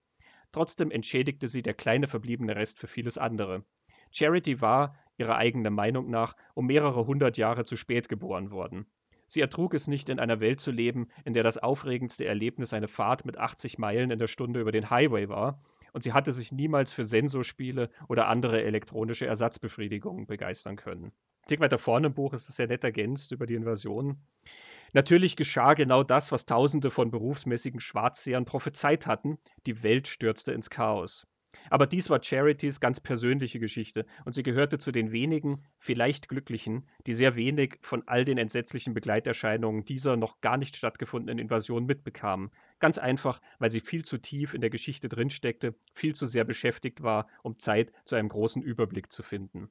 Trotzdem entschädigte sie der kleine verbliebene Rest für vieles andere. Charity war, ihrer eigenen Meinung nach, um mehrere hundert Jahre zu spät geboren worden. Sie ertrug es nicht, in einer Welt zu leben, in der das aufregendste Erlebnis eine Fahrt mit 80 Meilen in der Stunde über den Highway war, und sie hatte sich niemals für Sensorspiele oder andere elektronische Ersatzbefriedigungen begeistern können. Ein Tick weiter vorne im Buch ist es sehr nett ergänzt über die Invasion. Natürlich geschah genau das, was Tausende von berufsmäßigen Schwarzsehern prophezeit hatten: Die Welt stürzte ins Chaos. Aber dies war Charities ganz persönliche Geschichte und sie gehörte zu den wenigen, vielleicht Glücklichen, die sehr wenig von all den entsetzlichen Begleiterscheinungen dieser noch gar nicht stattgefundenen Invasion mitbekamen. Ganz einfach, weil sie viel zu tief in der Geschichte drinsteckte, viel zu sehr beschäftigt war, um Zeit zu einem großen Überblick zu finden.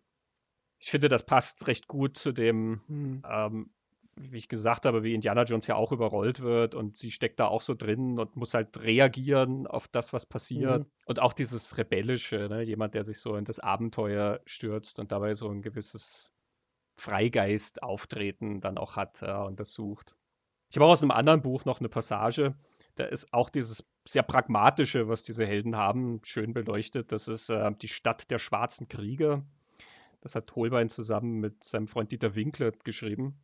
Ich finde, das passt recht gut zu dem hm. ähm, wie ich gesagt habe, wie Indiana Jones ja auch überrollt wird und sie steckt da auch so drin und muss halt reagieren auf das, was passiert. Mhm. Und auch dieses Rebellische, ne? jemand, der sich so in das Abenteuer stürzt und dabei so ein gewisses Freigeist-Auftreten dann auch hat ja, und das sucht. Ich habe auch aus einem anderen Buch noch eine Passage, da ist auch dieses sehr pragmatische, was diese Helden haben, schön beleuchtet. Das ist äh, die Stadt der schwarzen Krieger. Das hat Holbein zusammen mit seinem Freund Dieter Winkler geschrieben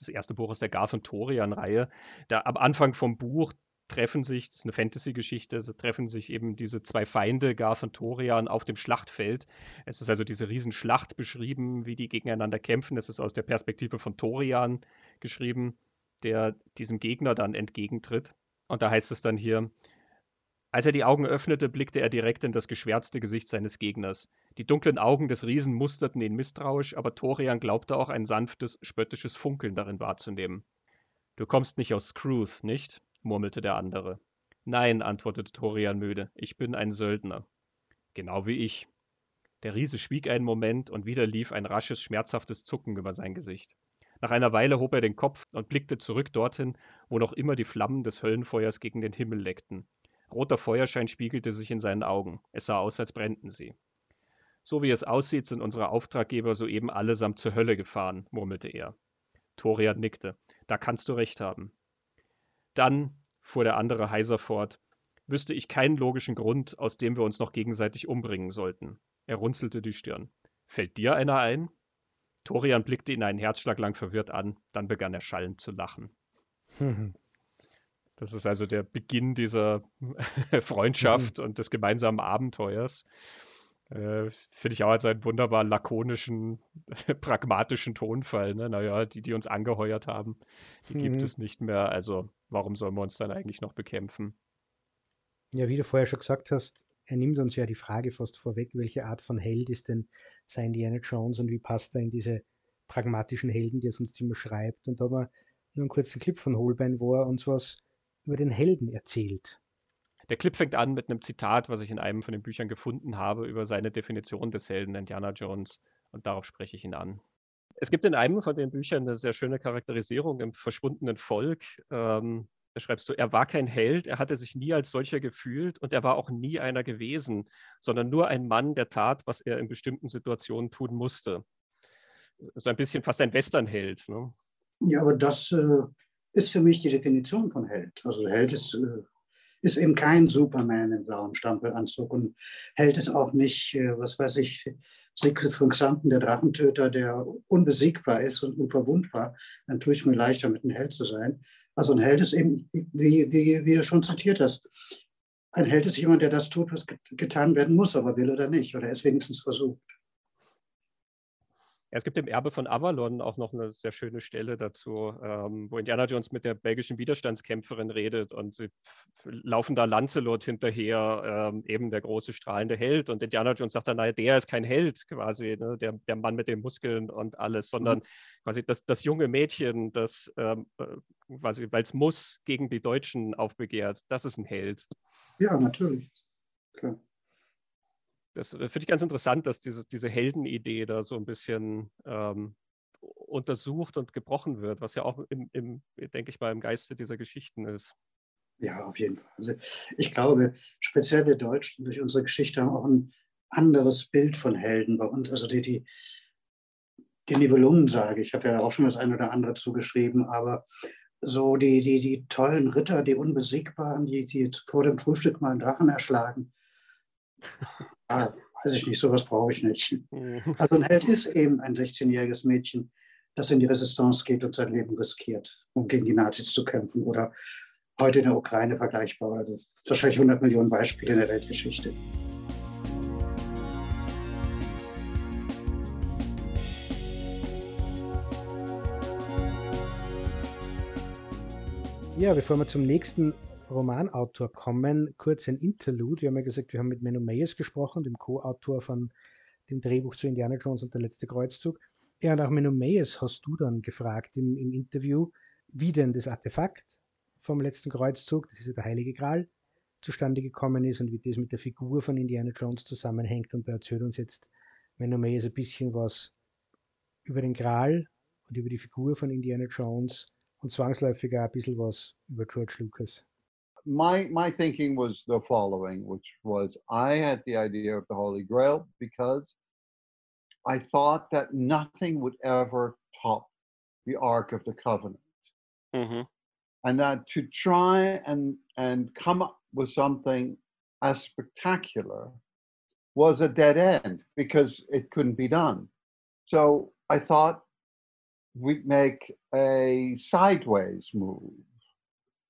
das erste Buch aus der Garth und Torian-Reihe. Da am Anfang vom Buch treffen sich, das ist eine Fantasy-Geschichte, treffen sich eben diese zwei Feinde, Garth und Torian, auf dem Schlachtfeld. Es ist also diese Riesenschlacht beschrieben, wie die gegeneinander kämpfen. Es ist aus der Perspektive von Torian geschrieben. der diesem Gegner dann entgegentritt. Und da heißt es dann hier, als er die Augen öffnete, blickte er direkt in das geschwärzte Gesicht seines Gegners. Die dunklen Augen des Riesen musterten ihn misstrauisch, aber Torian glaubte auch ein sanftes, spöttisches Funkeln darin wahrzunehmen. Du kommst nicht aus Scrooth, nicht? murmelte der andere. Nein, antwortete Torian müde, ich bin ein Söldner. Genau wie ich. Der Riese schwieg einen Moment und wieder lief ein rasches, schmerzhaftes Zucken über sein Gesicht. Nach einer Weile hob er den Kopf und blickte zurück dorthin, wo noch immer die Flammen des Höllenfeuers gegen den Himmel leckten. Roter Feuerschein spiegelte sich in seinen Augen. Es sah aus, als brennten sie. So wie es aussieht, sind unsere Auftraggeber soeben allesamt zur Hölle gefahren, murmelte er. Torian nickte. Da kannst du recht haben. Dann, fuhr der andere heiser fort, wüsste ich keinen logischen Grund, aus dem wir uns noch gegenseitig umbringen sollten. Er runzelte die Stirn. Fällt dir einer ein? Torian blickte ihn einen Herzschlag lang verwirrt an, dann begann er schallend zu lachen. Das ist also der Beginn dieser Freundschaft mhm. und des gemeinsamen Abenteuers. Äh, Finde ich auch als einen wunderbar lakonischen, pragmatischen Tonfall. Ne? Naja, die, die uns angeheuert haben, die mhm. gibt es nicht mehr. Also warum sollen wir uns dann eigentlich noch bekämpfen? Ja, wie du vorher schon gesagt hast, er nimmt uns ja die Frage fast vorweg, welche Art von Held ist denn sein Indiana Jones und wie passt er in diese pragmatischen Helden, die er sonst immer schreibt. Und da haben wir nur einen kurzen Clip von Holbein, wo er uns was über den Helden erzählt. Der Clip fängt an mit einem Zitat, was ich in einem von den Büchern gefunden habe, über seine Definition des Helden Indiana Jones. Und darauf spreche ich ihn an. Es gibt in einem von den Büchern eine sehr schöne Charakterisierung im verschwundenen Volk. Ähm, da schreibst du, er war kein Held, er hatte sich nie als solcher gefühlt und er war auch nie einer gewesen, sondern nur ein Mann, der tat, was er in bestimmten Situationen tun musste. So ein bisschen fast ein Westernheld. Ne? Ja, aber das äh, ist für mich die Definition von Held. Also Held ist, äh, ist eben kein Superman im blauen Stampelanzug und Held ist auch nicht, äh, was weiß ich, Siegfried von Xanten, der Drachentöter, der unbesiegbar ist und unverwundbar. Dann tue ich mir leichter, mit einem Held zu sein. Also ein Held ist eben, wie, wie, wie du schon zitiert hast, ein Held ist jemand, der das tut, was getan werden muss, aber will oder nicht, oder es wenigstens versucht. Ja, es gibt im Erbe von Avalon auch noch eine sehr schöne Stelle dazu, ähm, wo Indiana Jones mit der belgischen Widerstandskämpferin redet und sie laufen da Lancelot hinterher, ähm, eben der große strahlende Held. Und Indiana Jones sagt dann, naja, der ist kein Held quasi, ne? der, der Mann mit den Muskeln und alles, sondern mhm. quasi das, das junge Mädchen, das ähm, äh, quasi, weil es muss, gegen die Deutschen aufbegehrt, das ist ein Held. Ja, natürlich. Klar das äh, finde ich ganz interessant, dass diese, diese Heldenidee da so ein bisschen ähm, untersucht und gebrochen wird, was ja auch im, im, denke ich mal, im Geiste dieser Geschichten ist. Ja, auf jeden Fall. Also ich glaube, speziell wir Deutschen durch unsere Geschichte haben auch ein anderes Bild von Helden bei uns. Also die, die, die Nibelungen sage ich, habe ja auch schon das eine oder andere zugeschrieben, aber so die, die, die tollen Ritter, die Unbesiegbaren, die, die vor dem Frühstück mal einen Drachen erschlagen, ah, weiß ich nicht, sowas brauche ich nicht. Mhm. Also ein Held ist eben ein 16-jähriges Mädchen, das in die Resistance geht und sein Leben riskiert, um gegen die Nazis zu kämpfen oder heute in der Ukraine vergleichbar. Also wahrscheinlich 100 Millionen Beispiele in der Weltgeschichte. Ja, bevor wir zum nächsten Romanautor kommen, kurz ein Interlude. Wir haben ja gesagt, wir haben mit Menno Meyers gesprochen, dem Co-Autor von dem Drehbuch zu Indiana Jones und der letzte Kreuzzug. Ja, und auch Menno Meyers hast du dann gefragt im, im Interview, wie denn das Artefakt vom letzten Kreuzzug, das ist ja der Heilige Gral, zustande gekommen ist und wie das mit der Figur von Indiana Jones zusammenhängt. Und er erzählt uns jetzt Menno Meyers ein bisschen was über den Gral und über die Figur von Indiana Jones und zwangsläufig auch ein bisschen was über George Lucas. My my thinking was the following, which was I had the idea of the Holy Grail because I thought that nothing would ever top the Ark of the Covenant, mm-hmm. and that to try and and come up with something as spectacular was a dead end because it couldn't be done. So I thought we'd make a sideways move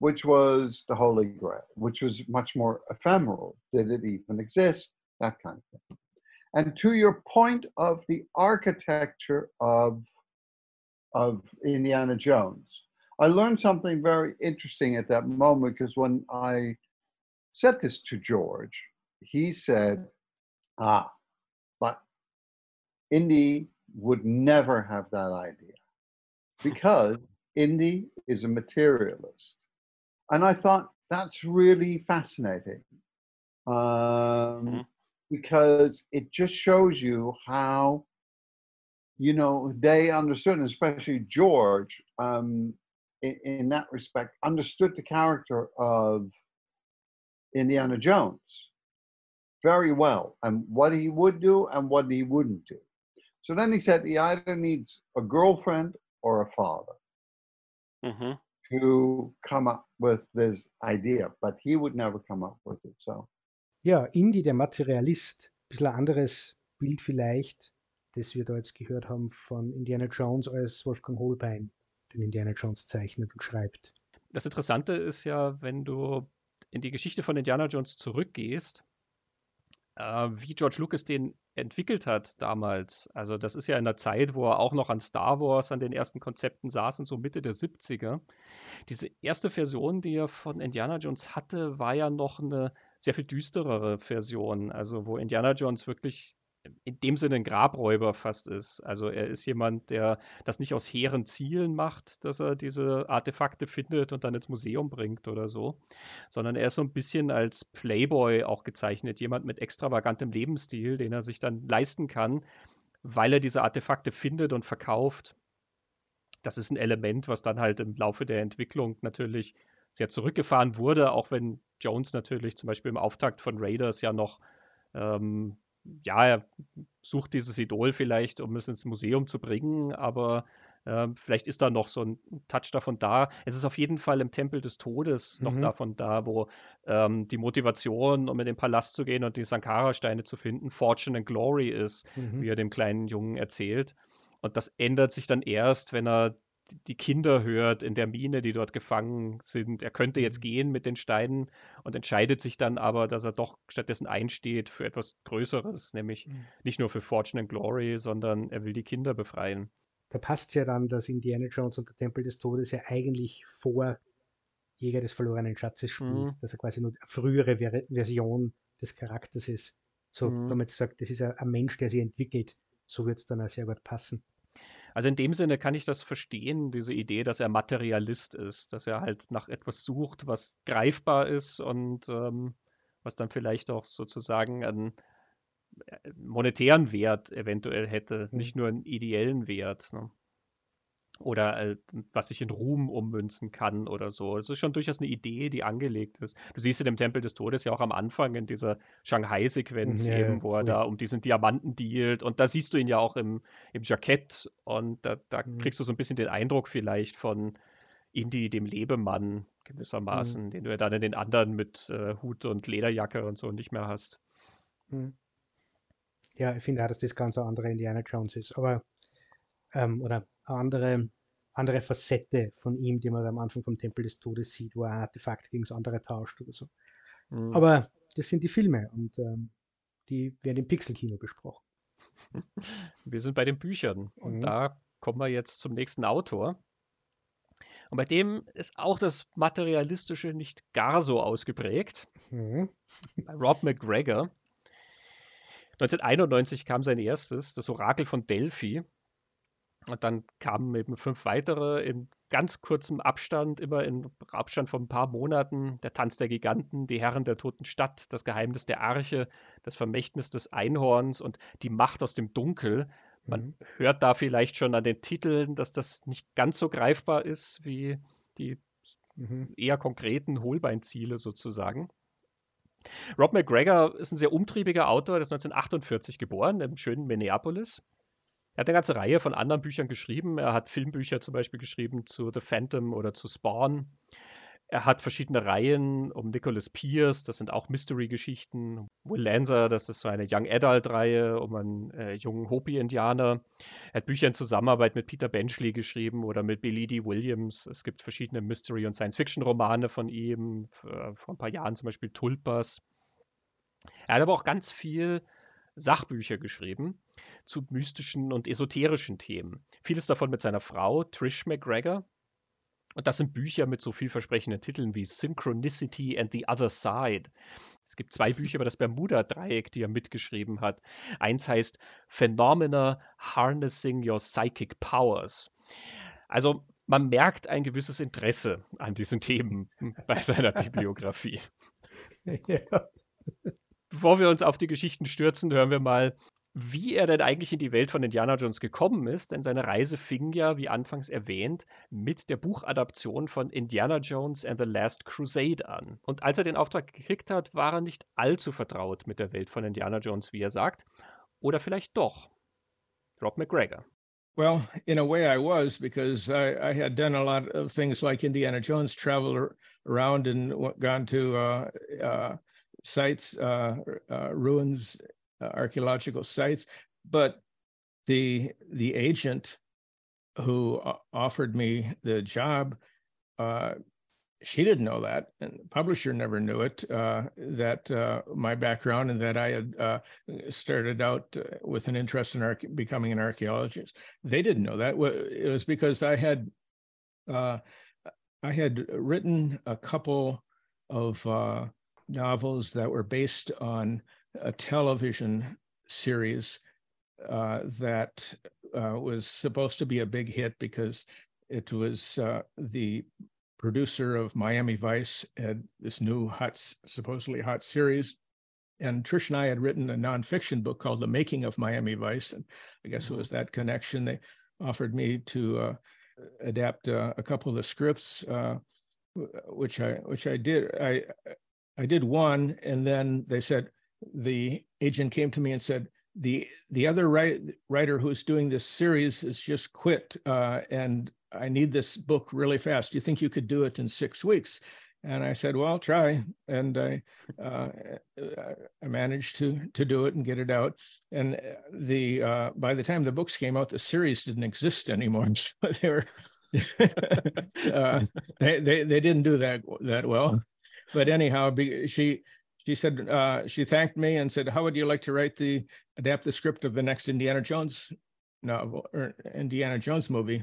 which was the Holy Grail, which was much more ephemeral. Did it even exist? That kind of thing. And to your point of the architecture of, of Indiana Jones, I learned something very interesting at that moment because when I said this to George, he said, Ah, but Indy would never have that idea because Indy is a materialist. And I thought that's really fascinating um, mm-hmm. because it just shows you how, you know, they understood, especially George, um, in, in that respect, understood the character of Indiana Jones very well and what he would do and what he wouldn't do. So then he said he either needs a girlfriend or a father mm-hmm. to come up with this idea, but he would never come up with it. So. Ja, Indy, der Materialist, ein bisschen ein anderes Bild vielleicht, das wir da jetzt gehört haben von Indiana Jones als Wolfgang Holbein, den Indiana Jones zeichnet und schreibt. Das Interessante ist ja, wenn du in die Geschichte von Indiana Jones zurückgehst, äh, wie George Lucas den entwickelt hat damals. Also das ist ja in der Zeit, wo er auch noch an Star Wars, an den ersten Konzepten saß und so Mitte der 70er. Diese erste Version, die er von Indiana Jones hatte, war ja noch eine sehr viel düsterere Version. Also wo Indiana Jones wirklich in dem Sinne ein Grabräuber fast ist. Also er ist jemand, der das nicht aus hehren Zielen macht, dass er diese Artefakte findet und dann ins Museum bringt oder so, sondern er ist so ein bisschen als Playboy auch gezeichnet, jemand mit extravagantem Lebensstil, den er sich dann leisten kann, weil er diese Artefakte findet und verkauft. Das ist ein Element, was dann halt im Laufe der Entwicklung natürlich sehr zurückgefahren wurde, auch wenn Jones natürlich zum Beispiel im Auftakt von Raiders ja noch ähm, ja, er sucht dieses Idol vielleicht, um es ins Museum zu bringen, aber äh, vielleicht ist da noch so ein Touch davon da. Es ist auf jeden Fall im Tempel des Todes noch mhm. davon da, wo ähm, die Motivation, um in den Palast zu gehen und die Sankara-Steine zu finden, Fortune and Glory ist, mhm. wie er dem kleinen Jungen erzählt. Und das ändert sich dann erst, wenn er die Kinder hört in der Mine, die dort gefangen sind. Er könnte jetzt mhm. gehen mit den Steinen und entscheidet sich dann aber, dass er doch stattdessen einsteht für etwas Größeres, nämlich mhm. nicht nur für Fortune and Glory, sondern er will die Kinder befreien. Da passt es ja dann, dass Indiana Jones und der Tempel des Todes ja eigentlich vor Jäger des verlorenen Schatzes spielt, mhm. dass er quasi nur eine frühere Ver Version des Charakters ist. So, mhm. wenn man jetzt sagt, das ist ein Mensch, der sich entwickelt, so wird es dann auch sehr gut passen. Also in dem Sinne kann ich das verstehen, diese Idee, dass er Materialist ist, dass er halt nach etwas sucht, was greifbar ist und ähm, was dann vielleicht auch sozusagen einen äh, monetären Wert eventuell hätte, mhm. nicht nur einen ideellen Wert. Ne? Oder äh, was sich in Ruhm ummünzen kann oder so. Es ist schon durchaus eine Idee, die angelegt ist. Du siehst in dem Tempel des Todes ja auch am Anfang in dieser Shanghai-Sequenz ja, eben, wo er da um diesen Diamanten dealt und da siehst du ihn ja auch im, im Jackett und da, da mhm. kriegst du so ein bisschen den Eindruck vielleicht von Indy, dem Lebemann gewissermaßen, mhm. den du ja dann in den anderen mit äh, Hut und Lederjacke und so nicht mehr hast. Mhm. Ja, ich finde auch, dass das ganz eine andere Indiana Jones ist, aber ähm, oder andere, andere Facette von ihm, die man am Anfang vom Tempel des Todes sieht, wo er Artefakt gegen das andere tauscht oder so. Mhm. Aber das sind die Filme und ähm, die werden im Pixelkino besprochen. Wir sind bei den Büchern und mhm. da kommen wir jetzt zum nächsten Autor. Und bei dem ist auch das Materialistische nicht gar so ausgeprägt. Mhm. Bei Rob McGregor. 1991 kam sein erstes, das Orakel von Delphi. Und dann kamen eben fünf weitere in ganz kurzem Abstand, immer in Abstand von ein paar Monaten. Der Tanz der Giganten, die Herren der toten Stadt, das Geheimnis der Arche, das Vermächtnis des Einhorns und die Macht aus dem Dunkel. Man mhm. hört da vielleicht schon an den Titeln, dass das nicht ganz so greifbar ist wie die mhm. eher konkreten Holbeinziele sozusagen. Rob McGregor ist ein sehr umtriebiger Autor, der ist 1948 geboren, im schönen Minneapolis. Er hat eine ganze Reihe von anderen Büchern geschrieben. Er hat Filmbücher zum Beispiel geschrieben zu The Phantom oder zu Spawn. Er hat verschiedene Reihen um Nicholas Pierce, das sind auch Mystery-Geschichten. Will Lancer, das ist so eine Young Adult-Reihe um einen äh, jungen Hopi-Indianer. Er hat Bücher in Zusammenarbeit mit Peter Benchley geschrieben oder mit Billy D. Williams. Es gibt verschiedene Mystery- und Science-Fiction-Romane von ihm, äh, vor ein paar Jahren zum Beispiel Tulpas. Er hat aber auch ganz viel Sachbücher geschrieben zu mystischen und esoterischen Themen. Vieles davon mit seiner Frau, Trish McGregor. Und das sind Bücher mit so vielversprechenden Titeln wie Synchronicity and the Other Side. Es gibt zwei Bücher über das Bermuda-Dreieck, die er mitgeschrieben hat. Eins heißt Phenomena Harnessing Your Psychic Powers. Also man merkt ein gewisses Interesse an diesen Themen bei seiner Bibliografie. Ja. Bevor wir uns auf die Geschichten stürzen, hören wir mal, wie er denn eigentlich in die Welt von Indiana Jones gekommen ist, denn seine Reise fing ja, wie anfangs erwähnt, mit der Buchadaption von Indiana Jones and the Last Crusade an. Und als er den Auftrag gekriegt hat, war er nicht allzu vertraut mit der Welt von Indiana Jones, wie er sagt. Oder vielleicht doch. Rob McGregor. Well, in a way, I was because I, I, had done a lot of things like Indiana Jones, traveled around and gone to uh, uh, sites, uh, uh ruins, uh, archaeological sites. But the the agent who uh, offered me the job she didn't know that, and the publisher never knew it. Uh, that uh, my background and that I had uh, started out with an interest in arche- becoming an archaeologist. They didn't know that. It was because I had uh, I had written a couple of uh, novels that were based on a television series that was supposed to be a big hit because it was the producer of Miami Vice, had this new hot, supposedly hot series. And Trish and I had written a nonfiction book called The Making of Miami Vice. And I guess it was that connection. They offered me to uh, adapt uh, a couple of the scripts, uh, which I which I did. I I did one, and then they said the agent came to me and said the the other write, writer who's doing this series has just quit, uh, and I need this book really fast. Do you think you could do it in six weeks? And I said, well, I'll try. And I, uh, I managed to, to do it and get it out. And the, uh, by the time the books came out, the series didn't exist anymore. So they were, uh, they, they, they didn't do that, that well. But anyhow, she, she said, uh, she thanked me and said, how would you like to write the, adapt the script of the next Indiana Jones novel or Indiana Jones movie?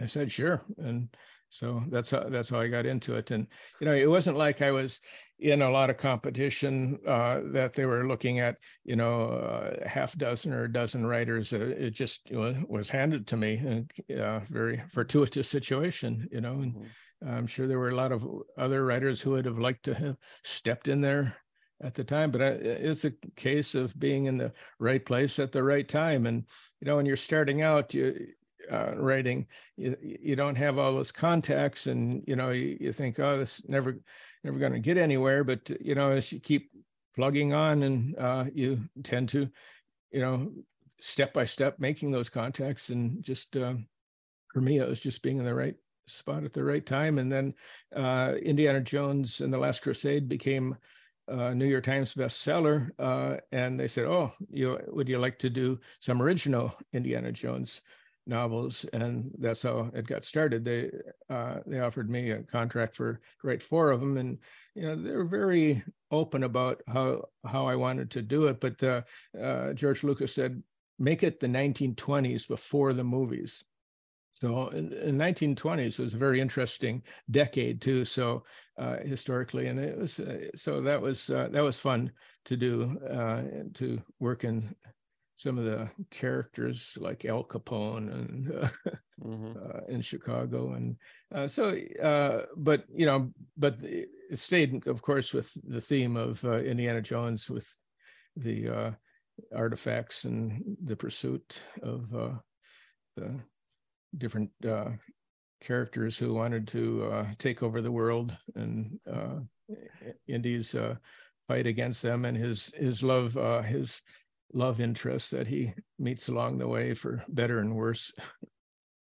I said, sure. And so that's how that's how I got into it. And you know, it wasn't like I was in a lot of competition uh, that they were looking at, you know, a half dozen or a dozen writers. Uh, it just was handed to me, a uh, very fortuitous situation, you know. And mm-hmm. I'm sure there were a lot of other writers who would have liked to have stepped in there at the time, but I, it's a case of being in the right place at the right time. And you know, when you're starting out, you uh, writing, you, you don't have all those contacts, and you know you, you think, oh, this never never going to get anywhere. But you know, as you keep plugging on, and uh, you tend to, you know, step by step making those contacts, and just uh, for me, it was just being in the right spot at the right time. And then uh, Indiana Jones and the Last Crusade became a New York Times bestseller, uh, and they said, "Oh, you would you like to do some original Indiana Jones novels, and that's how it got started. They uh, they offered me a contract for to write four of them, and you know they're very open about how how I wanted to do it. But uh, uh, George Lucas said, make it the 1920s before the movies. So in, in 1920s was a very interesting decade too. So uh, historically, and it was uh, so that was uh, that was fun to do to work in some of the characters like Al Capone and uh, mm-hmm. uh, in Chicago, and uh, so. Uh, but you know, but it stayed, of course, with the theme of uh, Indiana Jones with the uh, artifacts and the pursuit of the different uh, characters who wanted to uh, take over the world, and uh, Indy's fight against them, and his his love, his love interests that he meets along the way for better and worse.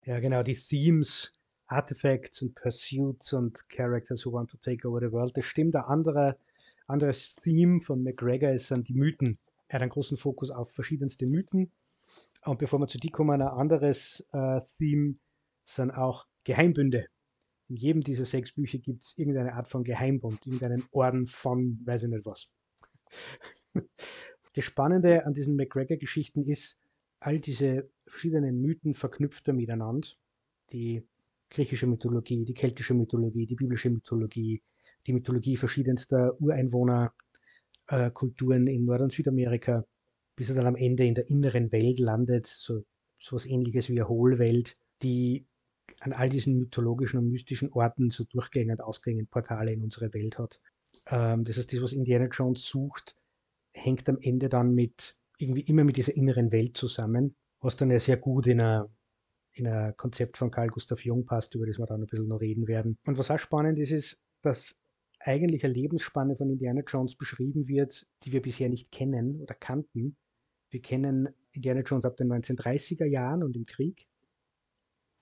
Ja, genau, die Themes, Artifacts und Pursuits und Characters who want to take over the world. Das stimmt. Ein andere, anderes Theme von McGregor ist sind die Mythen. Er hat einen großen Fokus auf verschiedenste Mythen. Und bevor wir zu die kommen, ein anderes äh, Theme sind auch Geheimbünde. In jedem dieser sechs Bücher gibt es irgendeine Art von Geheimbund, irgendeinen Orden von, weiß ich nicht was. Das Spannende an diesen McGregor-Geschichten ist, all diese verschiedenen Mythen verknüpft er miteinander, die griechische Mythologie, die keltische Mythologie, die biblische Mythologie, die Mythologie verschiedenster Ureinwohnerkulturen äh, in Nord- und Südamerika, bis er dann am Ende in der inneren Welt landet, so etwas ähnliches wie eine Hohlwelt, die an all diesen mythologischen und mystischen Orten so Durchgänge und Ausgänge Portale in unsere Welt hat. Ähm, das heißt, das, was Indiana Jones sucht, hängt am Ende dann mit irgendwie immer mit dieser inneren Welt zusammen, was dann ja sehr gut in ein, in ein Konzept von Carl Gustav Jung passt, über das wir dann ein bisschen noch reden werden. Und was auch spannend ist, ist, dass eigentlich eine Lebensspanne von Indiana Jones beschrieben wird, die wir bisher nicht kennen oder kannten. Wir kennen Indiana Jones ab den 1930er Jahren und im Krieg.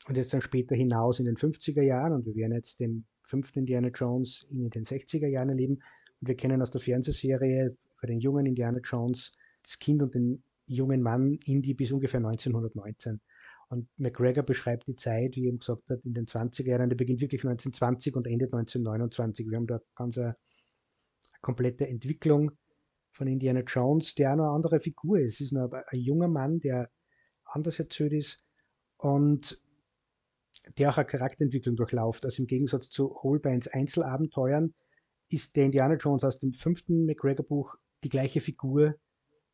Und jetzt dann später hinaus in den 50er Jahren. Und wir werden jetzt den fünften Indiana Jones in den 60er Jahren erleben. Und wir kennen aus der Fernsehserie für den jungen Indiana Jones das Kind und den jungen Mann Indy bis ungefähr 1919. Und McGregor beschreibt die Zeit, wie er eben gesagt hat, in den 20er Jahren, der beginnt wirklich 1920 und endet 1929. Wir haben da ganz eine, eine komplette Entwicklung von Indiana Jones, der auch noch eine andere Figur ist. Es ist noch ein, junger Mann, der anders erzählt ist und der auch eine Charakterentwicklung durchlauft. Also im Gegensatz zu Holbeins Einzelabenteuern ist der Indiana Jones aus dem fünften McGregor-Buch die gleiche Figur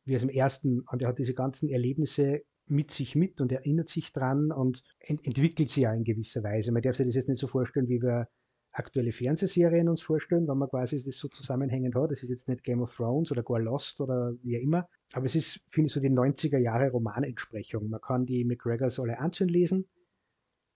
wie aus dem ersten. Und er hat diese ganzen Erlebnisse mit sich mit und erinnert sich dran und ent entwickelt sie ja in gewisser Weise. Man darf sich das jetzt nicht so vorstellen, wie wir aktuelle Fernsehserien uns vorstellen, wenn man quasi das so zusammenhängend hat. Das ist jetzt nicht Game of Thrones oder gar Lost oder wie auch immer. Aber es ist, finde ich, so die 90er Jahre Romanentsprechung. Man kann die McGregors alle einzeln lesen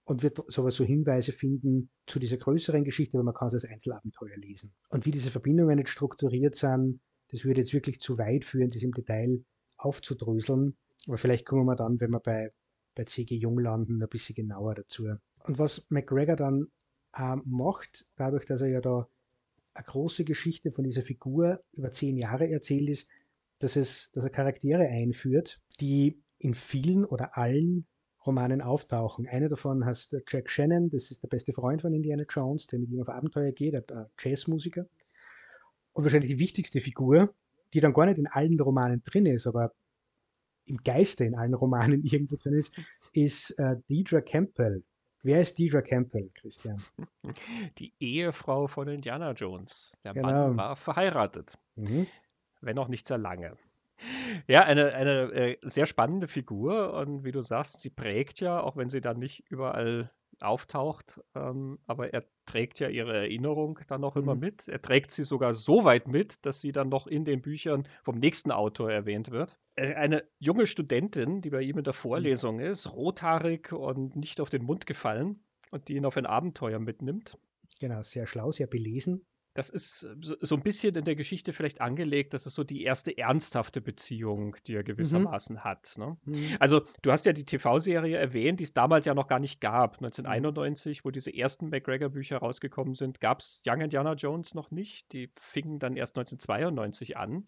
und wird sowas so Hinweise finden zu dieser größeren Geschichte, aber man kann es als Einzelabenteuer lesen. Und wie diese Verbindungen jetzt strukturiert sind, das würde jetzt wirklich zu weit führen, das im Detail aufzudröseln. Aber vielleicht kommen wir dann, wenn wir bei, bei C.G. Jung landen, ein bisschen genauer dazu. Und was McGregor dann äh, macht, dadurch, dass er ja da eine große Geschichte von dieser Figur über zehn Jahre erzählt ist, dass, es, dass er Charaktere einführt, die in vielen oder allen Romanen auftauchen. Einer davon heißt Jack Shannon, das ist der beste Freund von Indiana Jones, der mit ihm auf Abenteuer geht, ein Jazzmusiker. Und wahrscheinlich die wichtigste Figur, die dann gar nicht in allen Romanen drin ist, aber im Geiste in allen Romanen irgendwo drin ist, ist äh, Deidre Campbell. Wer ist Deidre Campbell, Christian? Die Ehefrau von Indiana Jones. Der Genau. Mann war verheiratet, Mhm. wenn auch nicht sehr lange. Ja, eine, eine äh, sehr spannende Figur und wie du sagst, sie prägt ja, auch wenn sie dann nicht überall auftaucht, ähm, aber er trägt ja ihre Erinnerung dann noch immer Mhm. mit. Er trägt sie sogar so weit mit, dass sie dann noch in den Büchern vom nächsten Autor erwähnt wird. Äh, Eine junge Studentin, die bei ihm in der Vorlesung ist, rothaarig und nicht auf den Mund gefallen und die ihn auf ein Abenteuer mitnimmt. Genau, sehr schlau, sehr belesen. Das ist äh, so ein bisschen in der Geschichte vielleicht angelegt, das ist so die erste ernsthafte Beziehung, die er gewissermaßen hat. Ne? Mhm. Also, du hast ja die TV-Serie erwähnt, die es damals ja noch gar nicht gab. Mhm. 1991, wo diese ersten McGregor-Bücher rausgekommen sind, gab es Young Indiana Jones noch nicht. Die fingen dann erst 1992 an.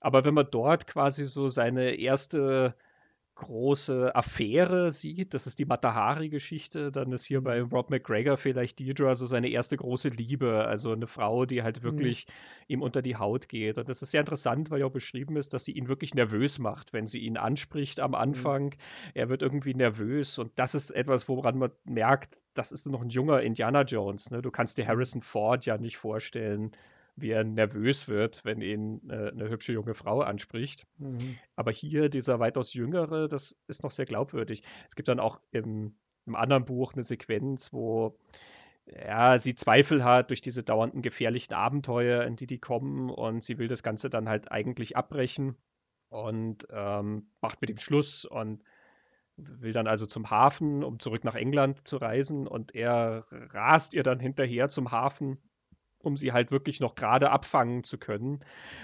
Aber wenn man dort quasi so seine erste große Affäre sieht, das ist die Matahari-Geschichte, dann ist hier bei Rob McGregor vielleicht Deidre so seine erste große Liebe, also eine Frau, die halt wirklich ihm unter die Haut geht. Und das ist sehr interessant, weil ja auch beschrieben ist, dass sie ihn wirklich nervös macht, wenn sie ihn anspricht am Anfang. Er wird irgendwie nervös und das ist etwas, woran man merkt, das ist noch ein junger Indiana Jones. Ne? Du kannst dir Harrison Ford ja nicht vorstellen, wie er nervös wird, wenn ihn äh, eine hübsche junge Frau anspricht. Mhm. Aber hier dieser weitaus jüngere, das ist noch sehr glaubwürdig. Es gibt dann auch im, im anderen Buch eine Sequenz, wo ja, sie Zweifel hat durch diese dauernden gefährlichen Abenteuer, in die die kommen und sie will das Ganze dann halt eigentlich abbrechen und ähm, macht mit ihm Schluss und will dann also zum Hafen, um zurück nach England zu reisen und er rast ihr dann hinterher zum Hafen, um sie halt wirklich noch gerade abfangen zu können.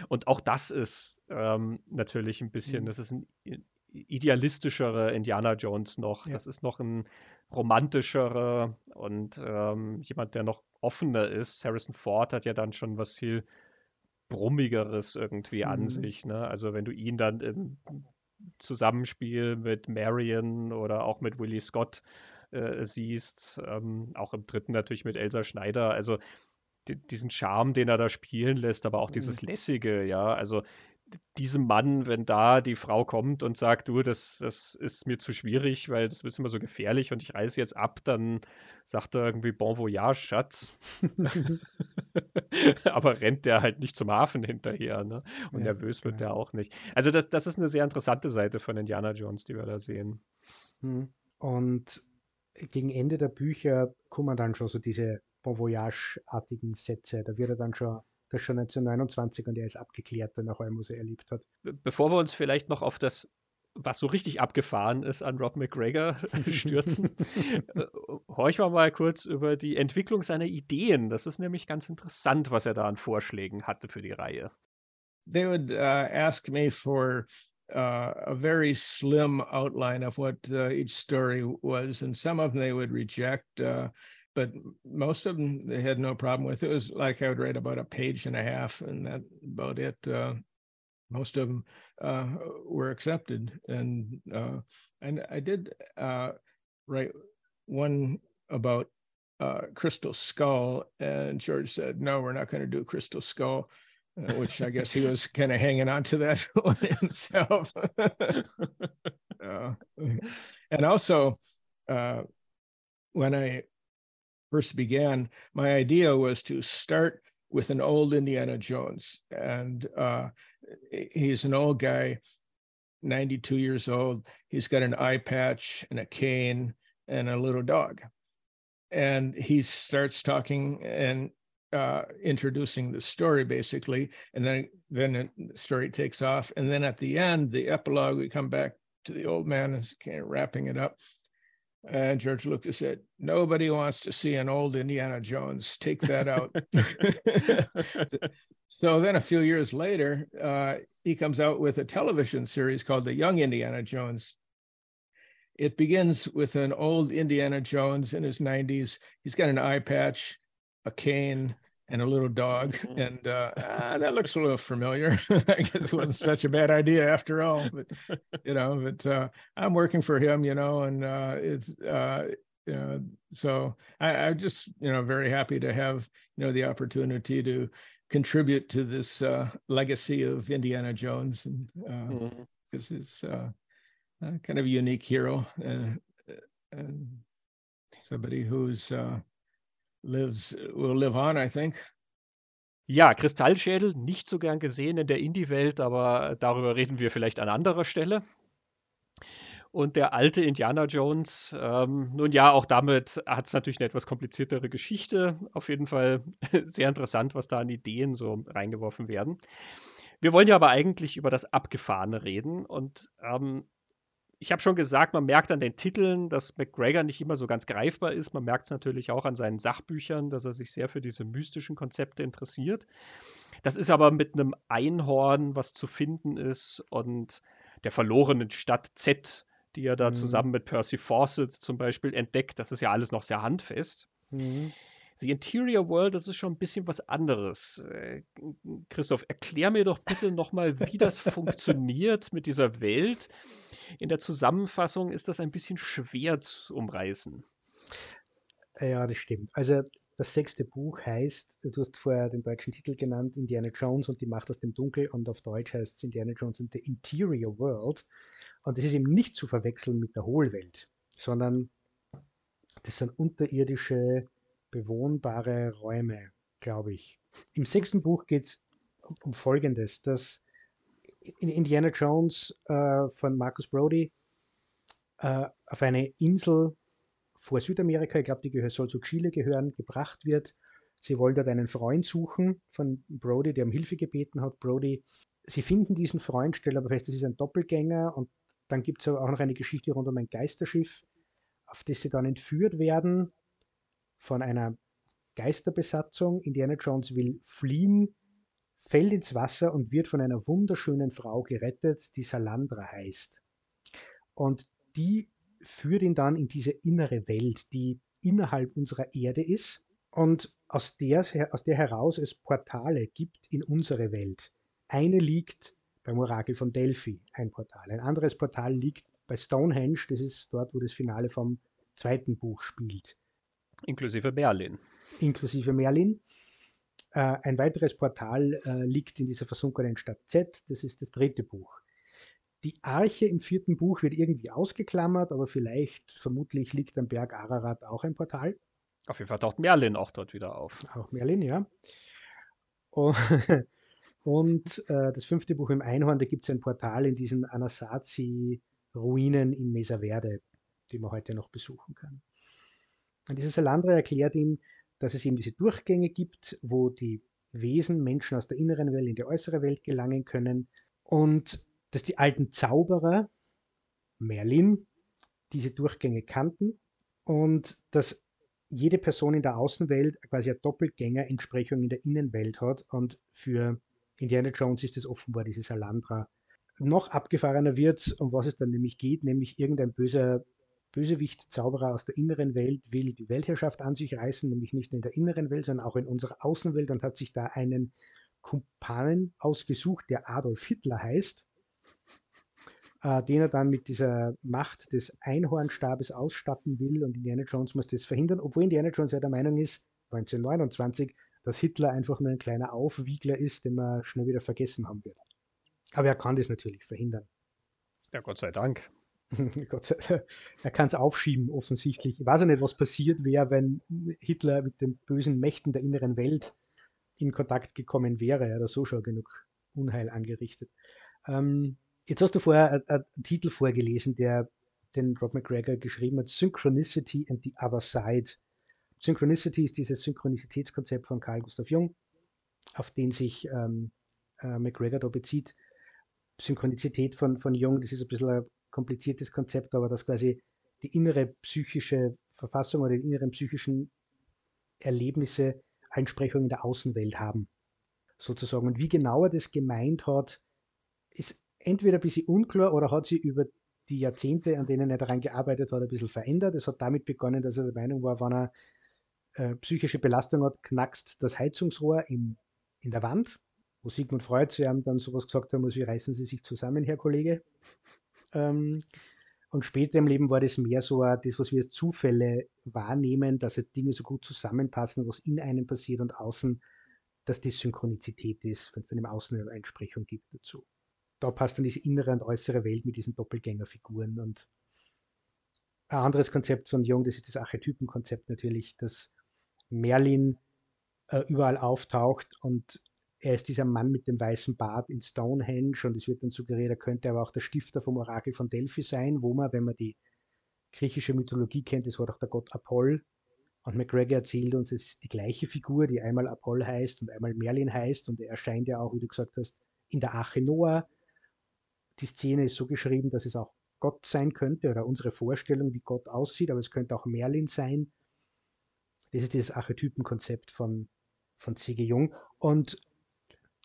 Und auch das ist ähm, natürlich ein bisschen, Mhm. das ist ein i- idealistischerer Indiana Jones noch. Ja. Das ist noch ein romantischerer und ähm, jemand, der noch offener ist. Harrison Ford hat ja dann schon was viel brummigeres irgendwie an Mhm. sich. Ne? Also wenn du ihn dann im Zusammenspiel mit Marion oder auch mit Willie Scott äh, siehst, ähm, auch im dritten natürlich mit Elsa Schneider. Also diesen Charme, den er da spielen lässt, aber auch dieses Lässige, ja. Also diesem Mann, wenn da die Frau kommt und sagt, du, das, das ist mir zu schwierig, weil das ist immer so gefährlich und ich reise jetzt ab, dann sagt er irgendwie Bon Voyage, Schatz. Aber rennt der halt nicht zum Hafen hinterher, ne? Und ja, nervös wird ja. der auch nicht. Also das, das ist eine sehr interessante Seite von Indiana Jones, die wir da sehen. Hm. Und gegen Ende der Bücher kommen dann schon so diese Bon Voyage-artigen Sätze. Da wird er dann schon das ist schon 1929 und er ist abgeklärt nach allem, was er erlebt hat. Bevor wir uns vielleicht noch auf das, was so richtig abgefahren ist, an Rob McGregor stürzen, horchen wir mal kurz über die Entwicklung seiner Ideen. Das ist nämlich ganz interessant, was er da an Vorschlägen hatte für die Reihe. They would uh, ask me for uh, a very slim outline of what uh, each story was, and some of them they would reject. Uh, but most of them they had no problem with. It was like I would write about a page and a half, and that about it. Uh, most of them uh, were accepted, and uh, and I did uh, write one about uh, Crystal Skull, and George said, "No, we're not going to do Crystal Skull." Uh, which I guess he was kind of hanging on to that one himself. and also, when I first began, my idea was to start with an old Indiana Jones. And uh, he's an old guy, 92 years old. He's got an eye patch and a cane and a little dog. And he starts talking and uh, introducing the story basically, and then then the story takes off, and then at the end, the epilogue, we come back to the old man is kind of wrapping it up, and George Lucas said, Nobody wants to see an old Indiana Jones. Take that out. so then a few years later, uh, he comes out with a television series called The Young Indiana Jones. It begins with an old Indiana Jones in his 90s. He's got an eye patch, a cane, and a little dog. Mm-hmm. And uh, ah, that looks a little familiar. I guess it wasn't such a bad idea after all. But you know, but uh, I'm working for him, you know, and uh, it's uh, you know, so I, I'm just you know very happy to have you know the opportunity to contribute to this uh, legacy of Indiana Jones, and uh, mm-hmm. this is uh, kind of a unique hero and somebody who's uh, lives will live on, I think. Ja, Kristallschädel, nicht so gern gesehen in der Indie-Welt, aber darüber reden wir vielleicht an anderer Stelle. Und der alte Indiana Jones, ähm, nun ja, auch damit hat es natürlich eine etwas kompliziertere Geschichte. Auf jeden Fall sehr interessant, was da an Ideen so reingeworfen werden. Wir wollen ja aber eigentlich über das Abgefahrene reden. Und ähm, ich habe schon gesagt, man merkt an den Titeln, dass McGregor nicht immer so ganz greifbar ist. Man merkt es natürlich auch an seinen Sachbüchern, dass er sich sehr für diese mystischen Konzepte interessiert. Das ist aber mit einem Einhorn, was zu finden ist, und der verlorenen Stadt Z, die er da mhm. zusammen mit Percy Fawcett zum Beispiel entdeckt. Das ist ja alles noch sehr handfest. Mhm. The Interior World, das ist schon ein bisschen was anderes. Äh, Christoph, erklär mir doch bitte nochmal, wie das funktioniert mit dieser Welt in der Zusammenfassung ist das ein bisschen schwer zu umreißen. Ja, das stimmt. Also das sechste Buch heißt, du hast vorher den deutschen Titel genannt, Indiana Jones und die Macht aus dem Dunkel und auf Deutsch heißt es Indiana Jones and the Interior World. Und das ist eben nicht zu verwechseln mit der Hohlwelt, sondern das sind unterirdische, bewohnbare Räume, glaube ich. Im sechsten Buch geht es um Folgendes, dass Indiana Jones äh, von Marcus Brody äh, auf eine Insel vor Südamerika, ich glaube, die soll zu Chile gehören, gebracht wird. Sie wollen dort einen Freund suchen von Brody, der um Hilfe gebeten hat. Brody, sie finden diesen Freund, stellen aber fest, das ist ein Doppelgänger und dann gibt es auch noch eine Geschichte rund um ein Geisterschiff, auf das sie dann entführt werden von einer Geisterbesatzung. Indiana Jones will fliehen fällt ins Wasser und wird von einer wunderschönen Frau gerettet, die Salandra heißt. Und die führt ihn dann in diese innere Welt, die innerhalb unserer Erde ist und aus der, aus der heraus es Portale gibt in unsere Welt. Eine liegt beim Orakel von Delphi, ein Portal. Ein anderes Portal liegt bei Stonehenge, das ist dort, wo das Finale vom zweiten Buch spielt. Inklusive Merlin. Inklusive Merlin. Äh, ein weiteres Portal äh, liegt in dieser versunkenen Stadt Z. Das ist das dritte Buch. Die Arche im vierten Buch wird irgendwie ausgeklammert, aber vielleicht, vermutlich liegt am Berg Ararat auch ein Portal. Auf jeden Fall taucht Merlin auch dort wieder auf. Auch Merlin, ja. Und, und äh, das fünfte Buch im Einhorn, da gibt es ein Portal in diesen Anasazi-Ruinen in Mesa Verde, die man heute noch besuchen kann. Und dieser Salandra erklärt ihm, dass es eben diese Durchgänge gibt, wo die Wesen, Menschen aus der inneren Welt in die äußere Welt gelangen können und dass die alten Zauberer, Merlin, diese Durchgänge kannten und dass jede Person in der Außenwelt quasi eine Doppelgänger-Entsprechung in der Innenwelt hat und für Indiana Jones ist es offenbar dieses Alandra. Noch abgefahrener wird es, um was es dann nämlich geht, nämlich irgendein böser Bösewicht, Zauberer aus der inneren Welt will die Weltherrschaft an sich reißen, nämlich nicht nur in der inneren Welt, sondern auch in unserer Außenwelt und hat sich da einen Kumpanen ausgesucht, der Adolf Hitler heißt, äh, den er dann mit dieser Macht des Einhornstabes ausstatten will und Indiana Jones muss das verhindern, obwohl Indiana Jones ja der Meinung ist, 1929, dass Hitler einfach nur ein kleiner Aufwiegler ist, den man schnell wieder vergessen haben wird. Aber er kann das natürlich verhindern. Ja, Gott sei Dank. er kann es aufschieben, offensichtlich. Ich weiß ja nicht, was passiert wäre, wenn Hitler mit den bösen Mächten der inneren Welt in Kontakt gekommen wäre. Er hat so schon genug Unheil angerichtet. Ähm, jetzt hast du vorher einen Titel vorgelesen, der den Rob McGregor geschrieben hat: Synchronicity and the Other Side. Synchronicity ist dieses Synchronizitätskonzept von Carl Gustav Jung, auf den sich ähm, äh, McGregor da bezieht. Synchronizität von, von Jung, das ist ein bisschen ein kompliziertes Konzept, aber dass quasi die innere psychische Verfassung oder die inneren psychischen Erlebnisse Einsprechung in der Außenwelt haben, sozusagen. Und wie genau er das gemeint hat, ist entweder ein bisschen unklar oder hat sie über die Jahrzehnte, an denen er daran gearbeitet hat, ein bisschen verändert. Es hat damit begonnen, dass er der Meinung war, wenn er äh, psychische Belastung hat, knackst das Heizungsrohr im, in der Wand, wo Sigmund Freud zu ihm dann sowas gesagt haben muss, wie reißen Sie sich zusammen, Herr Kollege. Ähm, und später im Leben war das mehr so das, was wir als Zufälle wahrnehmen, dass halt Dinge so gut zusammenpassen, was in einem passiert und außen, dass das Synchronizität ist, wenn es dann im Außen eine Einsprechung gibt dazu. Da passt dann diese innere und äußere Welt mit diesen Doppelgängerfiguren. Und ein anderes Konzept von Jung, das ist das Archetypenkonzept natürlich, dass Merlin äh, überall auftaucht und er ist dieser Mann mit dem weißen Bart in Stonehenge und es wird dann suggeriert, er könnte aber auch der Stifter vom Orakel von Delphi sein, wo man, wenn man die griechische Mythologie kennt, das war doch der Gott Apoll. Und McGregor erzählt uns, es ist die gleiche Figur, die einmal Apoll heißt und einmal Merlin heißt und er erscheint ja auch, wie du gesagt hast, in der Arche Noah. Die Szene ist so geschrieben, dass es auch Gott sein könnte oder unsere Vorstellung, wie Gott aussieht, aber es könnte auch Merlin sein. Das ist dieses Archetypenkonzept von, von C.G. Jung. Und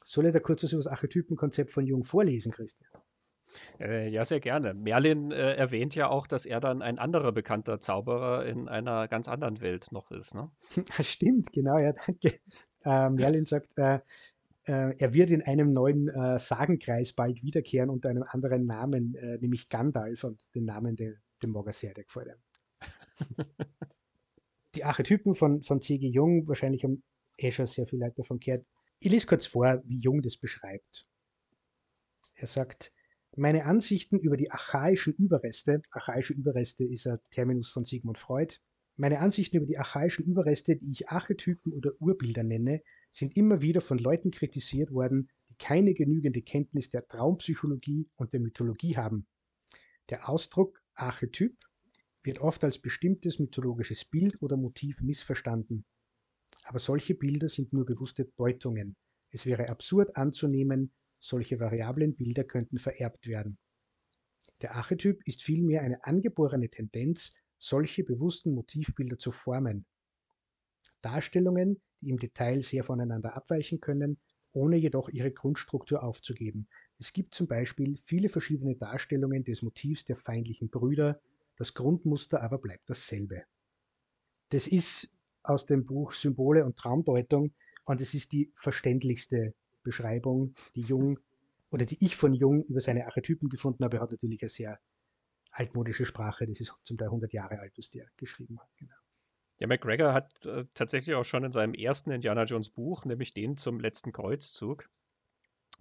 soll ich da kurz was über das Archetypenkonzept von Jung vorlesen, Christian? Äh, ja, sehr gerne. Merlin äh, erwähnt ja auch, dass er dann ein anderer bekannter Zauberer in einer ganz anderen Welt noch ist. Ne? Stimmt, genau, ja, danke. Äh, Merlin sagt, äh, äh, er wird in einem neuen äh, Sagenkreis bald wiederkehren unter einem anderen Namen, nämlich Gandalf und den Namen, den, den mag er sehr, der gefällt. Die Archetypen von, von C.G. Jung, wahrscheinlich haben eh schon sehr viele Leute davon gehört, ich lese kurz vor, wie Jung das beschreibt. Er sagt, meine Ansichten über die archaischen Überreste, archaische Überreste ist ein Terminus von Sigmund Freud, meine Ansichten über die archaischen Überreste, die ich Archetypen oder Urbilder nenne, sind immer wieder von Leuten kritisiert worden, die keine genügende Kenntnis der Traumpsychologie und der Mythologie haben. Der Ausdruck Archetyp wird oft als bestimmtes mythologisches Bild oder Motiv missverstanden. Aber solche Bilder sind nur bewusste Deutungen. Es wäre absurd anzunehmen, solche variablen Bilder könnten vererbt werden. Der Archetyp ist vielmehr eine angeborene Tendenz, solche bewussten Motivbilder zu formen. Darstellungen, die im Detail sehr voneinander abweichen können, ohne jedoch ihre Grundstruktur aufzugeben. Es gibt zum Beispiel viele verschiedene Darstellungen des Motivs der feindlichen Brüder, das Grundmuster aber bleibt dasselbe. Das ist aus dem Buch Symbole und Traumdeutung und es ist die verständlichste Beschreibung, die Jung oder die ich von Jung über seine Archetypen gefunden habe. Er hat natürlich eine sehr altmodische Sprache, das ist zum Teil 100 Jahre alt, was der geschrieben hat. Genau. Ja, McGregor hat äh, tatsächlich auch schon in seinem ersten Indiana Jones Buch, nämlich den zum letzten Kreuzzug,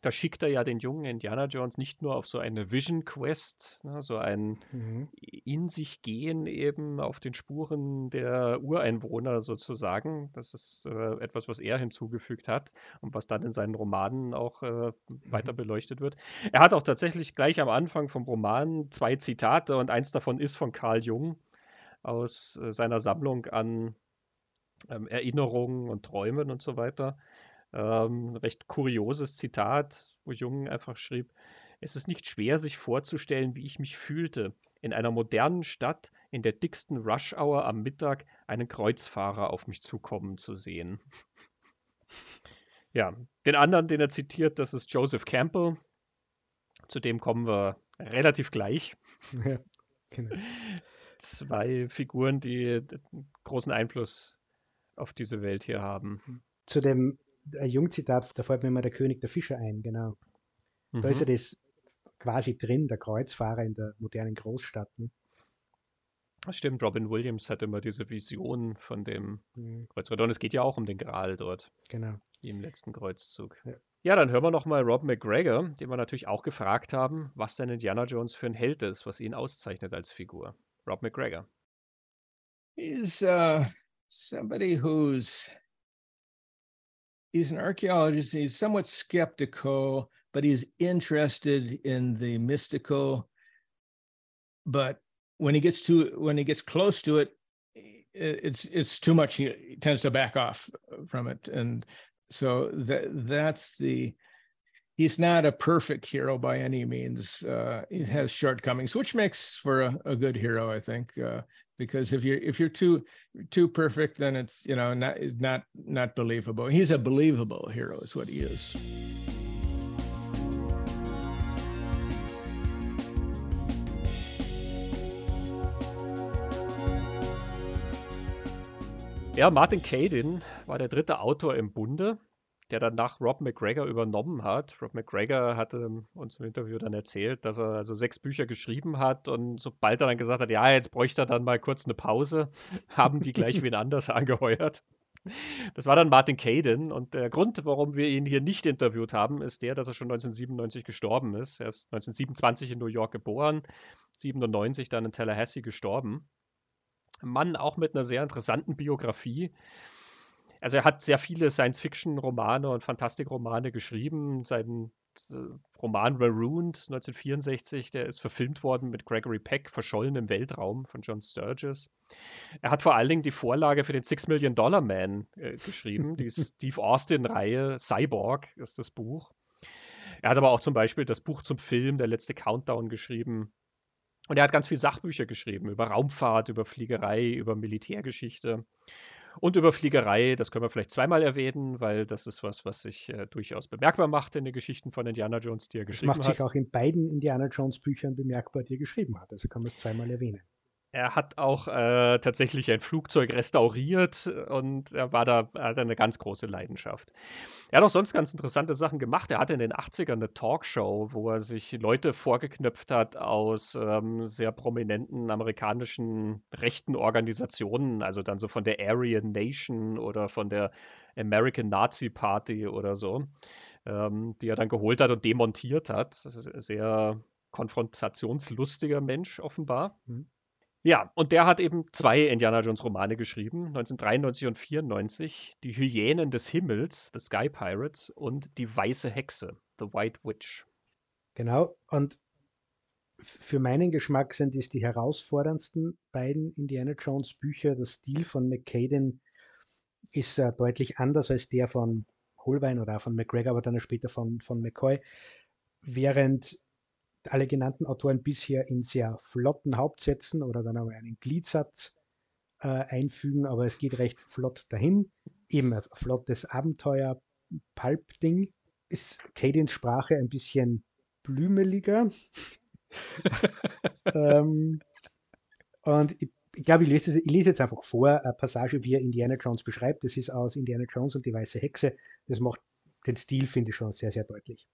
da schickt er ja den jungen Indiana Jones nicht nur auf so eine Vision Quest, ne, so ein mhm. in sich gehen eben auf den Spuren der Ureinwohner sozusagen. Das ist äh, etwas, was er hinzugefügt hat und was dann in seinen Romanen auch äh, weiter mhm. beleuchtet wird. Er hat auch tatsächlich gleich am Anfang vom Roman zwei Zitate und eins davon ist von Carl Jung aus äh, seiner Sammlung an ähm, Erinnerungen und Träumen und so weiter. Ähm, ein recht kurioses Zitat, wo Jung einfach schrieb, es ist nicht schwer, sich vorzustellen, wie ich mich fühlte, in einer modernen Stadt in der dicksten Rush-Hour am Mittag einen Kreuzfahrer auf mich zukommen zu sehen. ja, den anderen, den er zitiert, das ist Joseph Campbell. Zu dem kommen wir relativ gleich. Ja, genau. Zwei Figuren, die großen Einfluss auf diese Welt hier haben. Zu dem ein Jungzitat, da fällt mir immer der König der Fische ein, genau. Mhm. Da ist ja mhm. das quasi drin, der Kreuzfahrer in der modernen Großstadt. Ne? Stimmt, Robin Williams hat immer diese Vision von dem mhm. Kreuzfahrer. Und es geht ja auch um den Gral dort. Genau. Im letzten Kreuzzug. Ja. ja, dann hören wir nochmal Rob McGregor, den wir natürlich auch gefragt haben, was denn Indiana Jones für ein Held ist, was ihn auszeichnet als Figur. Rob McGregor. He's uh, somebody who's he's an archaeologist. He's somewhat skeptical, but he's interested in the mystical. But when he gets to when he gets close to it, it's it's too much. He tends to back off from it, and so that that's the. He's not a perfect hero by any means. Uh, he has shortcomings, which makes for a, a good hero, I think. Uh, because if you're if you're too too perfect then it's you know not is not not believable. He's a believable hero is what he is. Ja, Martin Caden war der dritte Autor im Bunde der dann nach Rob McGregor übernommen hat. Rob McGregor hatte uns im Interview dann erzählt, dass er also sechs Bücher geschrieben hat und sobald er dann gesagt hat, ja, jetzt bräuchte er dann mal kurz eine Pause, haben die gleich wen anders angeheuert. Das war dann Martin Caden und der Grund, warum wir ihn hier nicht interviewt haben, ist der, dass er schon 1997 gestorben ist. Er ist 1927 in New York geboren, 97 dann in Tallahassee gestorben. Ein Mann auch mit einer sehr interessanten Biografie also er hat sehr viele Science-Fiction-Romane und Fantastikromane geschrieben. Sein äh, Roman Marooned 1964, der ist verfilmt worden mit Gregory Peck, Verschollen im Weltraum von John Sturges. Er hat vor allen Dingen die Vorlage für den Six Million Dollar Man äh, geschrieben, die Steve Austin-Reihe Cyborg ist das Buch. Er hat aber auch zum Beispiel das Buch zum Film Der letzte Countdown geschrieben. Und er hat ganz viele Sachbücher geschrieben über Raumfahrt, über Fliegerei, über Militärgeschichte. Und über Fliegerei, das können wir vielleicht zweimal erwähnen, weil das ist was, was sich äh, durchaus bemerkbar macht in den Geschichten von Indiana Jones, die er geschrieben hat. Das macht sich auch in beiden Indiana Jones Büchern bemerkbar, die er geschrieben hat. Also kann man es zweimal erwähnen. Er hat auch äh, tatsächlich ein Flugzeug restauriert und er war da, er hatte eine ganz große Leidenschaft. Er hat auch sonst ganz interessante Sachen gemacht. Er hatte in den 80ern eine Talkshow, wo er sich Leute vorgeknöpft hat aus ähm, sehr prominenten amerikanischen rechten Organisationen, also dann so von der Aryan Nation oder von der American Nazi Party oder so, ähm, die er dann geholt hat und demontiert hat. Sehr konfrontationslustiger Mensch offenbar. Mhm. Ja, und der hat eben zwei Indiana Jones Romane geschrieben, 1993 und 94, Die Hyänen des Himmels, The Sky Pirates und Die Weiße Hexe, The White Witch. Genau, und für meinen Geschmack sind es die herausforderndsten beiden Indiana Jones Bücher. Der Stil von McCaden ist äh, deutlich anders als der von Holbein oder auch von McGregor, aber dann später von, von McCoy. Während alle genannten Autoren bisher in sehr flotten Hauptsätzen oder dann aber einen Gliedsatz äh, einfügen, aber es geht recht flott dahin. Eben ein flottes Abenteuer, Pulp-Ding. Ist Cadens Sprache ein bisschen blümeliger. ähm, und ich, ich glaube, ich lese, ich lese, jetzt einfach vor, eine Passage, wie er Indiana Jones beschreibt. Das ist aus Indiana Jones und die Weiße Hexe. Das macht den Stil, finde ich, schon sehr, sehr deutlich.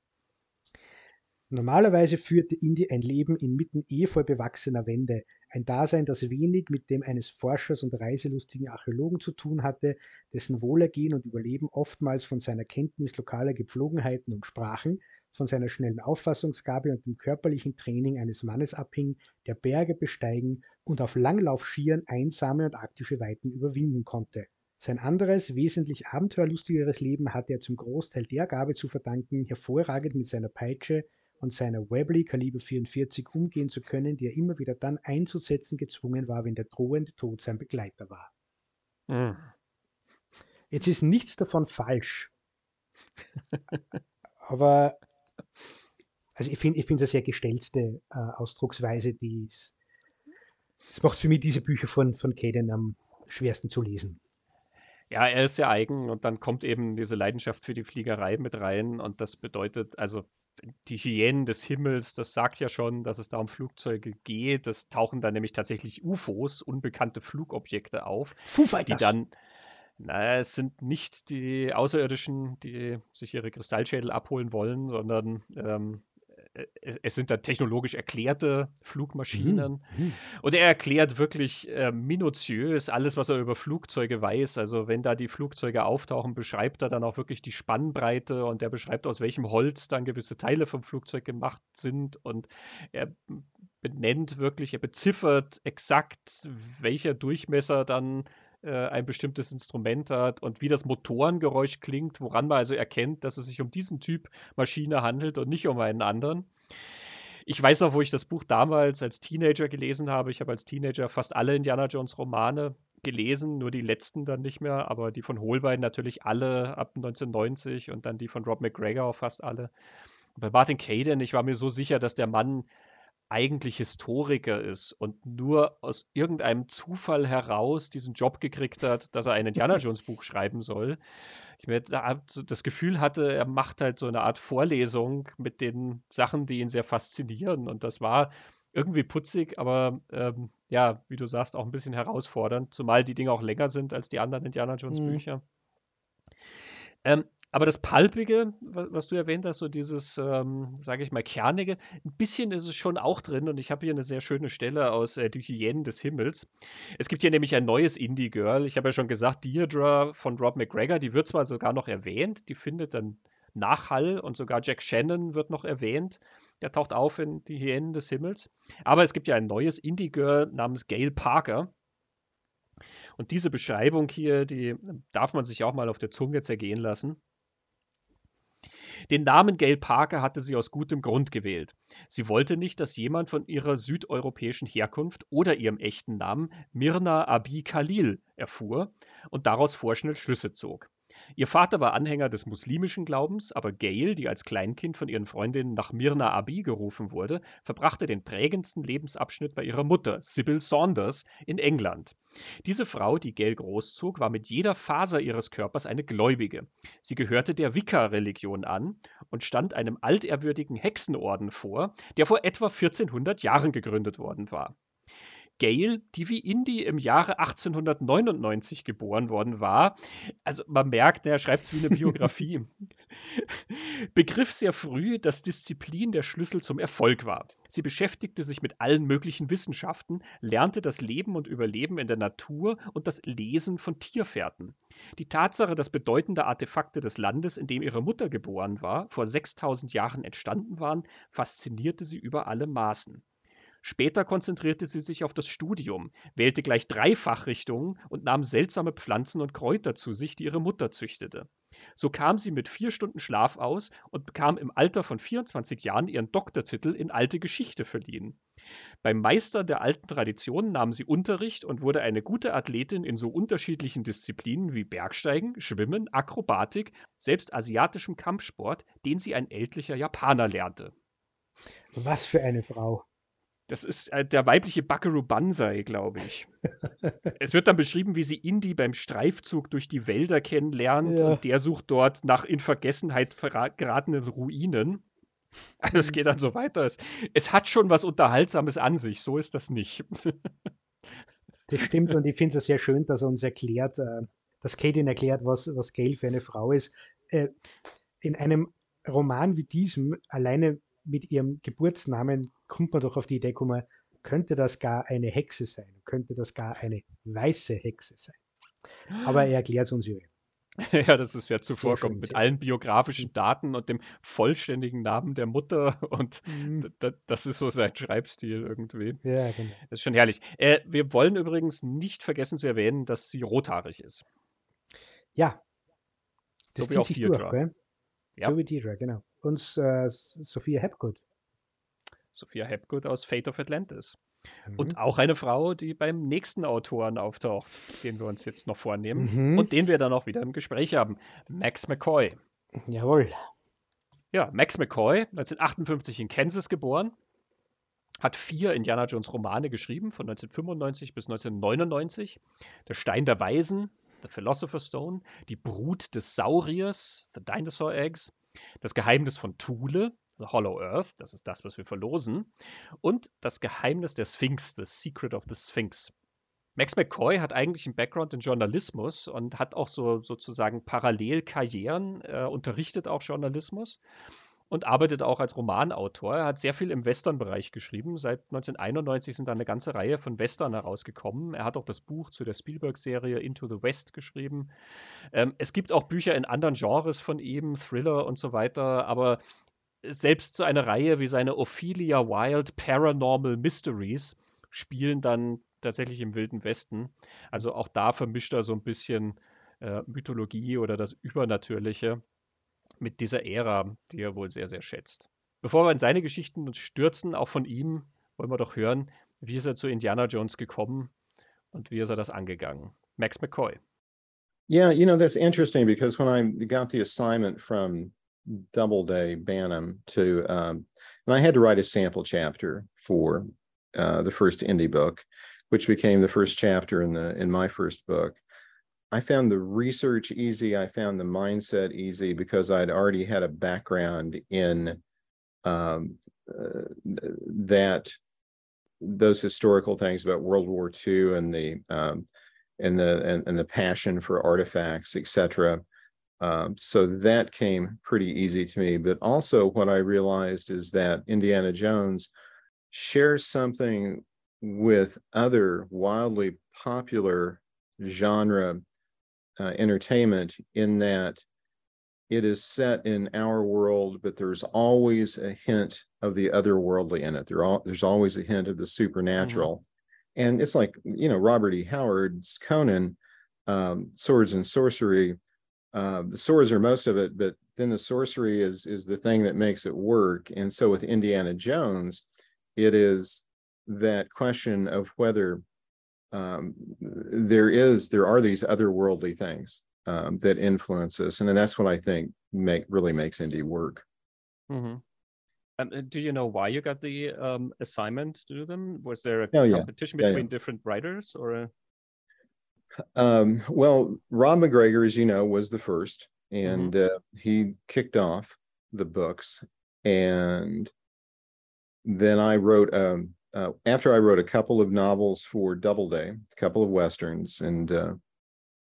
Normalerweise führte Indy ein Leben inmitten ehevoll bewachsener Wände, Ein Dasein, das wenig mit dem eines Forschers und reiselustigen Archäologen zu tun hatte, dessen Wohlergehen und Überleben oftmals von seiner Kenntnis lokaler Gepflogenheiten und Sprachen, von seiner schnellen Auffassungsgabe und dem körperlichen Training eines Mannes abhing, der Berge besteigen und auf Langlaufschieren einsame und arktische Weiten überwinden konnte. Sein anderes, wesentlich abenteuerlustigeres Leben hatte er zum Großteil der Gabe zu verdanken, hervorragend mit seiner Peitsche und seiner Webley Kaliber 44 umgehen zu können, die er immer wieder dann einzusetzen gezwungen war, wenn der drohende Tod sein Begleiter war. Mhm. Jetzt ist nichts davon falsch. Aber also ich finde ich es eine sehr gestellte äh, Ausdrucksweise, die es macht für mich diese Bücher von, von Caden am schwersten zu lesen. Ja, er ist sehr eigen und dann kommt eben diese Leidenschaft für die Fliegerei mit rein und das bedeutet, also die Hyänen des Himmels, das sagt ja schon, dass es da um Flugzeuge geht. Es tauchen da nämlich tatsächlich UFOs, unbekannte Flugobjekte auf, die dann, naja, es sind nicht die Außerirdischen, die sich ihre Kristallschädel abholen wollen, sondern ähm, äh, es sind da technologisch erklärte Flugmaschinen. Mhm. mhm. Und er erklärt wirklich äh, minutiös alles, was er über Flugzeuge weiß. Also wenn da die Flugzeuge auftauchen, beschreibt er dann auch wirklich die Spannbreite und er beschreibt, aus welchem Holz dann gewisse Teile vom Flugzeug gemacht sind. Und er benennt wirklich, er beziffert exakt, welcher Durchmesser dann äh, ein bestimmtes Instrument hat und wie das Motorengeräusch klingt, woran man also erkennt, dass es sich um diesen Typ Maschine handelt und nicht um einen anderen. Ich weiß noch, wo ich das Buch damals als Teenager gelesen habe. Ich habe als Teenager fast alle Indiana Jones Romane gelesen, nur die letzten dann nicht mehr, aber die von Holbein natürlich alle ab 1990 und dann die von Rob McGregor fast alle. bei Martin Caden, ich war mir so sicher, dass der Mann eigentlich Historiker ist und nur aus irgendeinem Zufall heraus diesen Job gekriegt hat, dass er ein Indiana Jones Buch schreiben soll. Ich mir das Gefühl hatte, er macht halt so eine Art Vorlesung mit den Sachen, die ihn sehr faszinieren. Und das war irgendwie putzig, aber ähm, ja, wie du sagst, auch ein bisschen herausfordernd, zumal die Dinge auch länger sind als die anderen Indiana Jones mhm. Bücher. Mhm. Ähm, aber das Palpige, was du erwähnt hast, so dieses, ähm, sage ich mal, Kernige, ein bisschen ist es schon auch drin und ich habe hier eine sehr schöne Stelle aus äh, Die Hyänen des Himmels. Es gibt hier nämlich ein neues Indie-Girl. Ich habe ja schon gesagt, Deirdre von Rob McGregor, die wird zwar sogar noch erwähnt, die findet dann Nachhall und sogar Jack Shannon wird noch erwähnt. Der taucht auf in Die Hyänen des Himmels. Aber es gibt ja ein neues Indie-Girl namens Gail Parker. Und diese Beschreibung hier, die darf man sich auch mal auf der Zunge zergehen lassen. Den Namen Gail Parker hatte sie aus gutem Grund gewählt. Sie wollte nicht, dass jemand von ihrer südeuropäischen Herkunft oder ihrem echten Namen Mirna Abi Khalil erfuhr und daraus vorschnell Schlüsse zog. Ihr Vater war Anhänger des muslimischen Glaubens, aber Gail, die als Kleinkind von ihren Freundinnen nach Mirna Abi gerufen wurde, verbrachte den prägendsten Lebensabschnitt bei ihrer Mutter, Sybil Saunders, in England. Diese Frau, die Gail großzog, war mit jeder Faser ihres Körpers eine Gläubige. Sie gehörte der Wicca-Religion an und stand einem altehrwürdigen Hexenorden vor, der vor etwa 1400 Jahren gegründet worden war. Gale, die wie Indy im Jahre 1899 geboren worden war, also man merkt, er schreibt es wie eine Biografie, begriff sehr früh, dass Disziplin der Schlüssel zum Erfolg war. Sie beschäftigte sich mit allen möglichen Wissenschaften, lernte das Leben und Überleben in der Natur und das Lesen von Tierfährten. Die Tatsache, dass bedeutende Artefakte des Landes, in dem ihre Mutter geboren war, vor 6000 Jahren entstanden waren, faszinierte sie über alle Maßen. Später konzentrierte sie sich auf das Studium, wählte gleich drei Fachrichtungen und nahm seltsame Pflanzen und Kräuter zu sich, die ihre Mutter züchtete. So kam sie mit vier Stunden Schlaf aus und bekam im Alter von 24 Jahren ihren Doktortitel in alte Geschichte verliehen. Beim Meister der alten Traditionen nahm sie Unterricht und wurde eine gute Athletin in so unterschiedlichen Disziplinen wie Bergsteigen, Schwimmen, Akrobatik, selbst asiatischem Kampfsport, den sie ein ältlicher Japaner lernte. Was für eine Frau. Das ist äh, der weibliche Buckaroo Banzai, glaube ich. es wird dann beschrieben, wie sie Indy beim Streifzug durch die Wälder kennenlernt ja. und der sucht dort nach in Vergessenheit geratenen Ruinen. Also es geht dann so weiter. Es, es hat schon was Unterhaltsames an sich, so ist das nicht. das stimmt und ich finde es sehr schön, dass er uns erklärt, äh, dass Katie erklärt, was, was Gail für eine Frau ist. Äh, in einem Roman wie diesem, alleine mit ihrem Geburtsnamen kommt man doch auf die Idee kommen, könnte das gar eine Hexe sein, könnte das gar eine weiße Hexe sein. Aber er erklärt es uns ja. Ja, das ist ja zuvorkommend mit allen biografischen Daten und dem vollständigen Namen der Mutter und mhm. das ist so sein Schreibstil irgendwie. Ja, genau. Das ist schon herrlich. Äh, wir wollen übrigens nicht vergessen zu erwähnen, dass sie rothaarig ist. Ja. Das so wie auch Deirdre. Ja. So wie Deirdre, genau. Und äh, Sophia Hepgood. Sophia Hepgood aus Fate of Atlantis. Mhm. Und auch eine Frau, die beim nächsten Autoren auftaucht, den wir uns jetzt noch vornehmen mhm. und den wir dann auch wieder im Gespräch haben. Max McCoy. Jawohl. Ja, Max McCoy, 1958 in Kansas geboren, hat vier Indiana Jones Romane geschrieben, von 1995 bis 1999. Der Stein der Weisen, The Philosopher's Stone, Die Brut des Sauriers, The Dinosaur Eggs, Das Geheimnis von Thule, The Hollow Earth, das ist das, was wir verlosen, und das Geheimnis der Sphinx, The Secret of the Sphinx. Max McCoy hat eigentlich einen Background in Journalismus und hat auch so sozusagen Parallelkarrieren, äh, unterrichtet auch Journalismus und arbeitet auch als Romanautor. Er hat sehr viel im Western-Bereich geschrieben. Seit 1991 sind da eine ganze Reihe von Western herausgekommen. Er hat auch das Buch zu der Spielberg-Serie Into the West geschrieben. Ähm, es gibt auch Bücher in anderen Genres von ihm, Thriller und so weiter, aber selbst so eine Reihe wie seine Ophelia Wild Paranormal Mysteries spielen dann tatsächlich im Wilden Westen. Also auch da vermischt er so ein bisschen äh, Mythologie oder das Übernatürliche mit dieser Ära, die er wohl sehr, sehr schätzt. Bevor wir in seine Geschichten uns stürzen, auch von ihm, wollen wir doch hören, wie ist er zu Indiana Jones gekommen und wie ist er das angegangen. Max McCoy. Yeah, you know, that's interesting because when I got the assignment from Doubleday Bantam to, um, and I had to write a sample chapter for uh, the first Indy book, which became the first chapter in the in my first book. I found the research easy. I found the mindset easy because I'd already had a background in um, uh, that those historical things about World War II and the um, and the and, and the passion for artifacts, etc. Um, so that came pretty easy to me. But also, what I realized is that Indiana Jones shares something with other wildly popular genre uh, entertainment in that it is set in our world, but there's always a hint of the otherworldly in it. There all, there's always a hint of the supernatural. Mm-hmm. And it's like, you know, Robert E. Howard's Conan, um, Swords and Sorcery uh, the swords are most of it, but then the sorcery is is the thing that makes it work. And so with Indiana Jones, it is that question of whether um, there is there are these otherworldly things um, that influence us, and then that's what I think make really makes indie work. Mm-hmm. Um, do you know why you got the um, assignment to do them? Was there a oh, competition yeah. between yeah, yeah. different writers, or? A... Um, well, Rob McGregor, as you know, was the first, and mm-hmm. uh, he kicked off the books. And then I wrote, um, uh, after I wrote a couple of novels for Doubleday, a couple of westerns, and uh,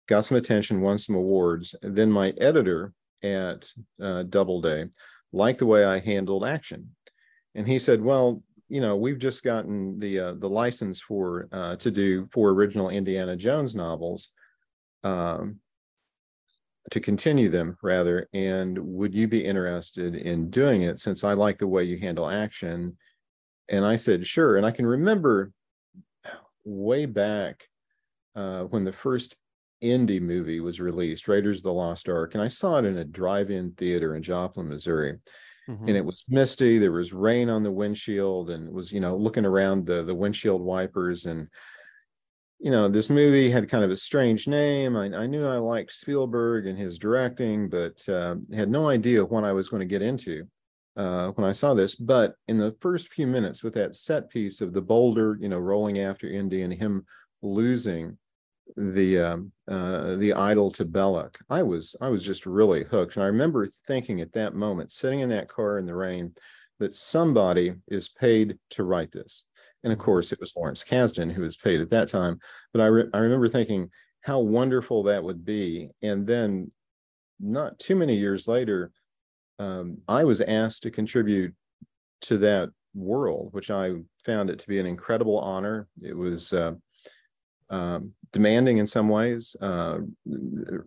got some attention, won some awards. Then my editor at uh, Doubleday liked the way I handled action. And he said, Well, you know, we've just gotten the uh, the license for uh, to do four original Indiana Jones novels, um, to continue them rather. And would you be interested in doing it? Since I like the way you handle action, and I said sure. And I can remember way back uh, when the first indie movie was released, Raiders of the Lost Ark, and I saw it in a drive-in theater in Joplin, Missouri mm-hmm. and it was misty. There was rain on the windshield, and it was you know looking around the the windshield wipers and you know, this movie had kind of a strange name. I, I knew I liked Spielberg and his directing, but uh, had no idea what I was going to get into uh, when I saw this. But in the first few minutes, with that set piece of the boulder, you know, rolling after Indy and him losing the um, uh, the idol to Belloc. I was I was just really hooked, and I remember thinking at that moment, sitting in that car in the rain, that somebody is paid to write this. And of course, it was Lawrence Kasdan who was paid at that time. But I re- I remember thinking how wonderful that would be. And then, not too many years later, um, I was asked to contribute to that world, which I found it to be an incredible honor. It was uh, um, demanding in some ways, uh,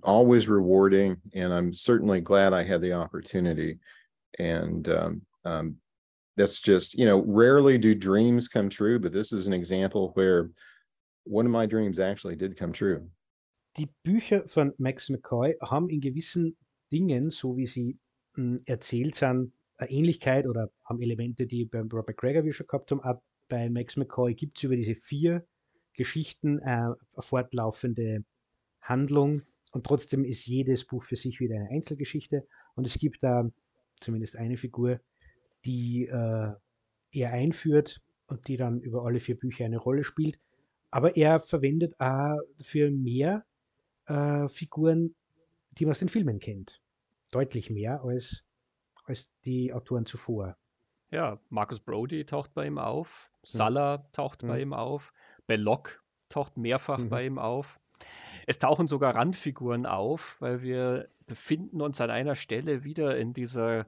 always rewarding, and I'm certainly glad I had the opportunity. And um, um, that's just, you know, rarely do dreams come true, but this is an example where one of my dreams actually did come true. Die Bücher von Max McCoy haben in gewissen Dingen, so wie sie erzählt sind, eine Ähnlichkeit oder haben Elemente, die beim Robert Greger wir schon gehabt haben. Auch bei Max McCoy gibt es über diese vier Geschichten äh, eine fortlaufende Handlung und trotzdem ist jedes Buch für sich wieder eine Einzelgeschichte und es gibt da zumindest eine Figur, die äh, er einführt und die dann über alle vier Bücher eine Rolle spielt. Aber er verwendet auch für mehr äh, Figuren, die man aus den Filmen kennt. Deutlich mehr als, als die Autoren zuvor. Ja, Marcus Brody taucht bei ihm auf, Salah mhm. taucht mhm. bei ihm auf, Belloc taucht mehrfach mhm. bei ihm auf. Es tauchen sogar Randfiguren auf, weil wir befinden uns an einer Stelle wieder in dieser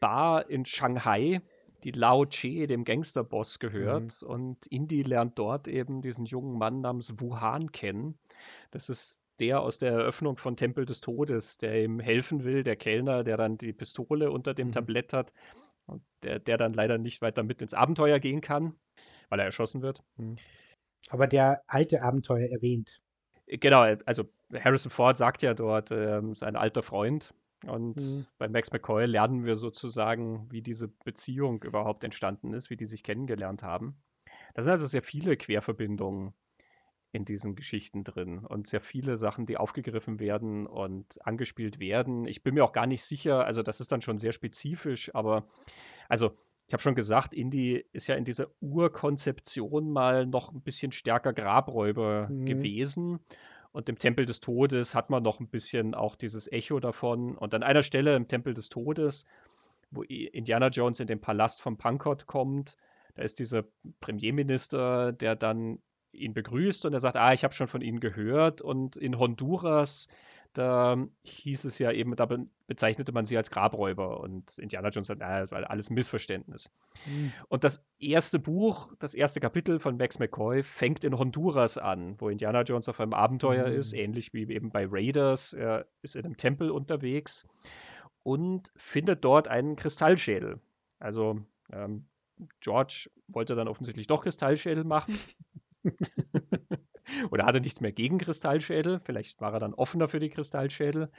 Bar in Shanghai, die Lao Che, dem Gangsterboss, gehört. Mhm. Und Indy lernt dort eben diesen jungen Mann namens Wuhan kennen. Das ist der aus der Eröffnung von Tempel des Todes, der ihm helfen will, der Kellner, der dann die Pistole unter dem mhm. Tablett hat und der, der dann leider nicht weiter mit ins Abenteuer gehen kann, weil er erschossen wird. Mhm. Aber der alte Abenteuer erwähnt. Genau, also Harrison Ford sagt ja dort, äh, sein alter Freund. Und mhm. bei Max McCoy lernen wir sozusagen, wie diese Beziehung überhaupt entstanden ist, wie die sich kennengelernt haben. Da sind also sehr viele Querverbindungen in diesen Geschichten drin und sehr viele Sachen, die aufgegriffen werden und angespielt werden. Ich bin mir auch gar nicht sicher, also das ist dann schon sehr spezifisch, aber also ich habe schon gesagt, Indie ist ja in dieser Urkonzeption mal noch ein bisschen stärker Grabräuber mhm. gewesen. Und im Tempel des Todes hat man noch ein bisschen auch dieses Echo davon. Und an einer Stelle im Tempel des Todes, wo Indiana Jones in den Palast von Pankot kommt, da ist dieser Premierminister, der dann ihn begrüßt und er sagt, ah, ich habe schon von Ihnen gehört. Und in Honduras da hieß es ja eben, da bezeichnete man sie als Grabräuber und Indiana Jones sagt, naja, das war alles Missverständnis. Mhm. Und das erste Buch, das erste Kapitel von Max McCoy fängt in Honduras an, wo Indiana Jones auf einem Abenteuer mhm. ist, ähnlich wie eben bei Raiders. Er ist in einem Tempel unterwegs und findet dort einen Kristallschädel. Also ähm, George wollte dann offensichtlich doch Kristallschädel machen. Oder hatte nichts mehr gegen Kristallschädel. Vielleicht war er dann offener für die Kristallschädel.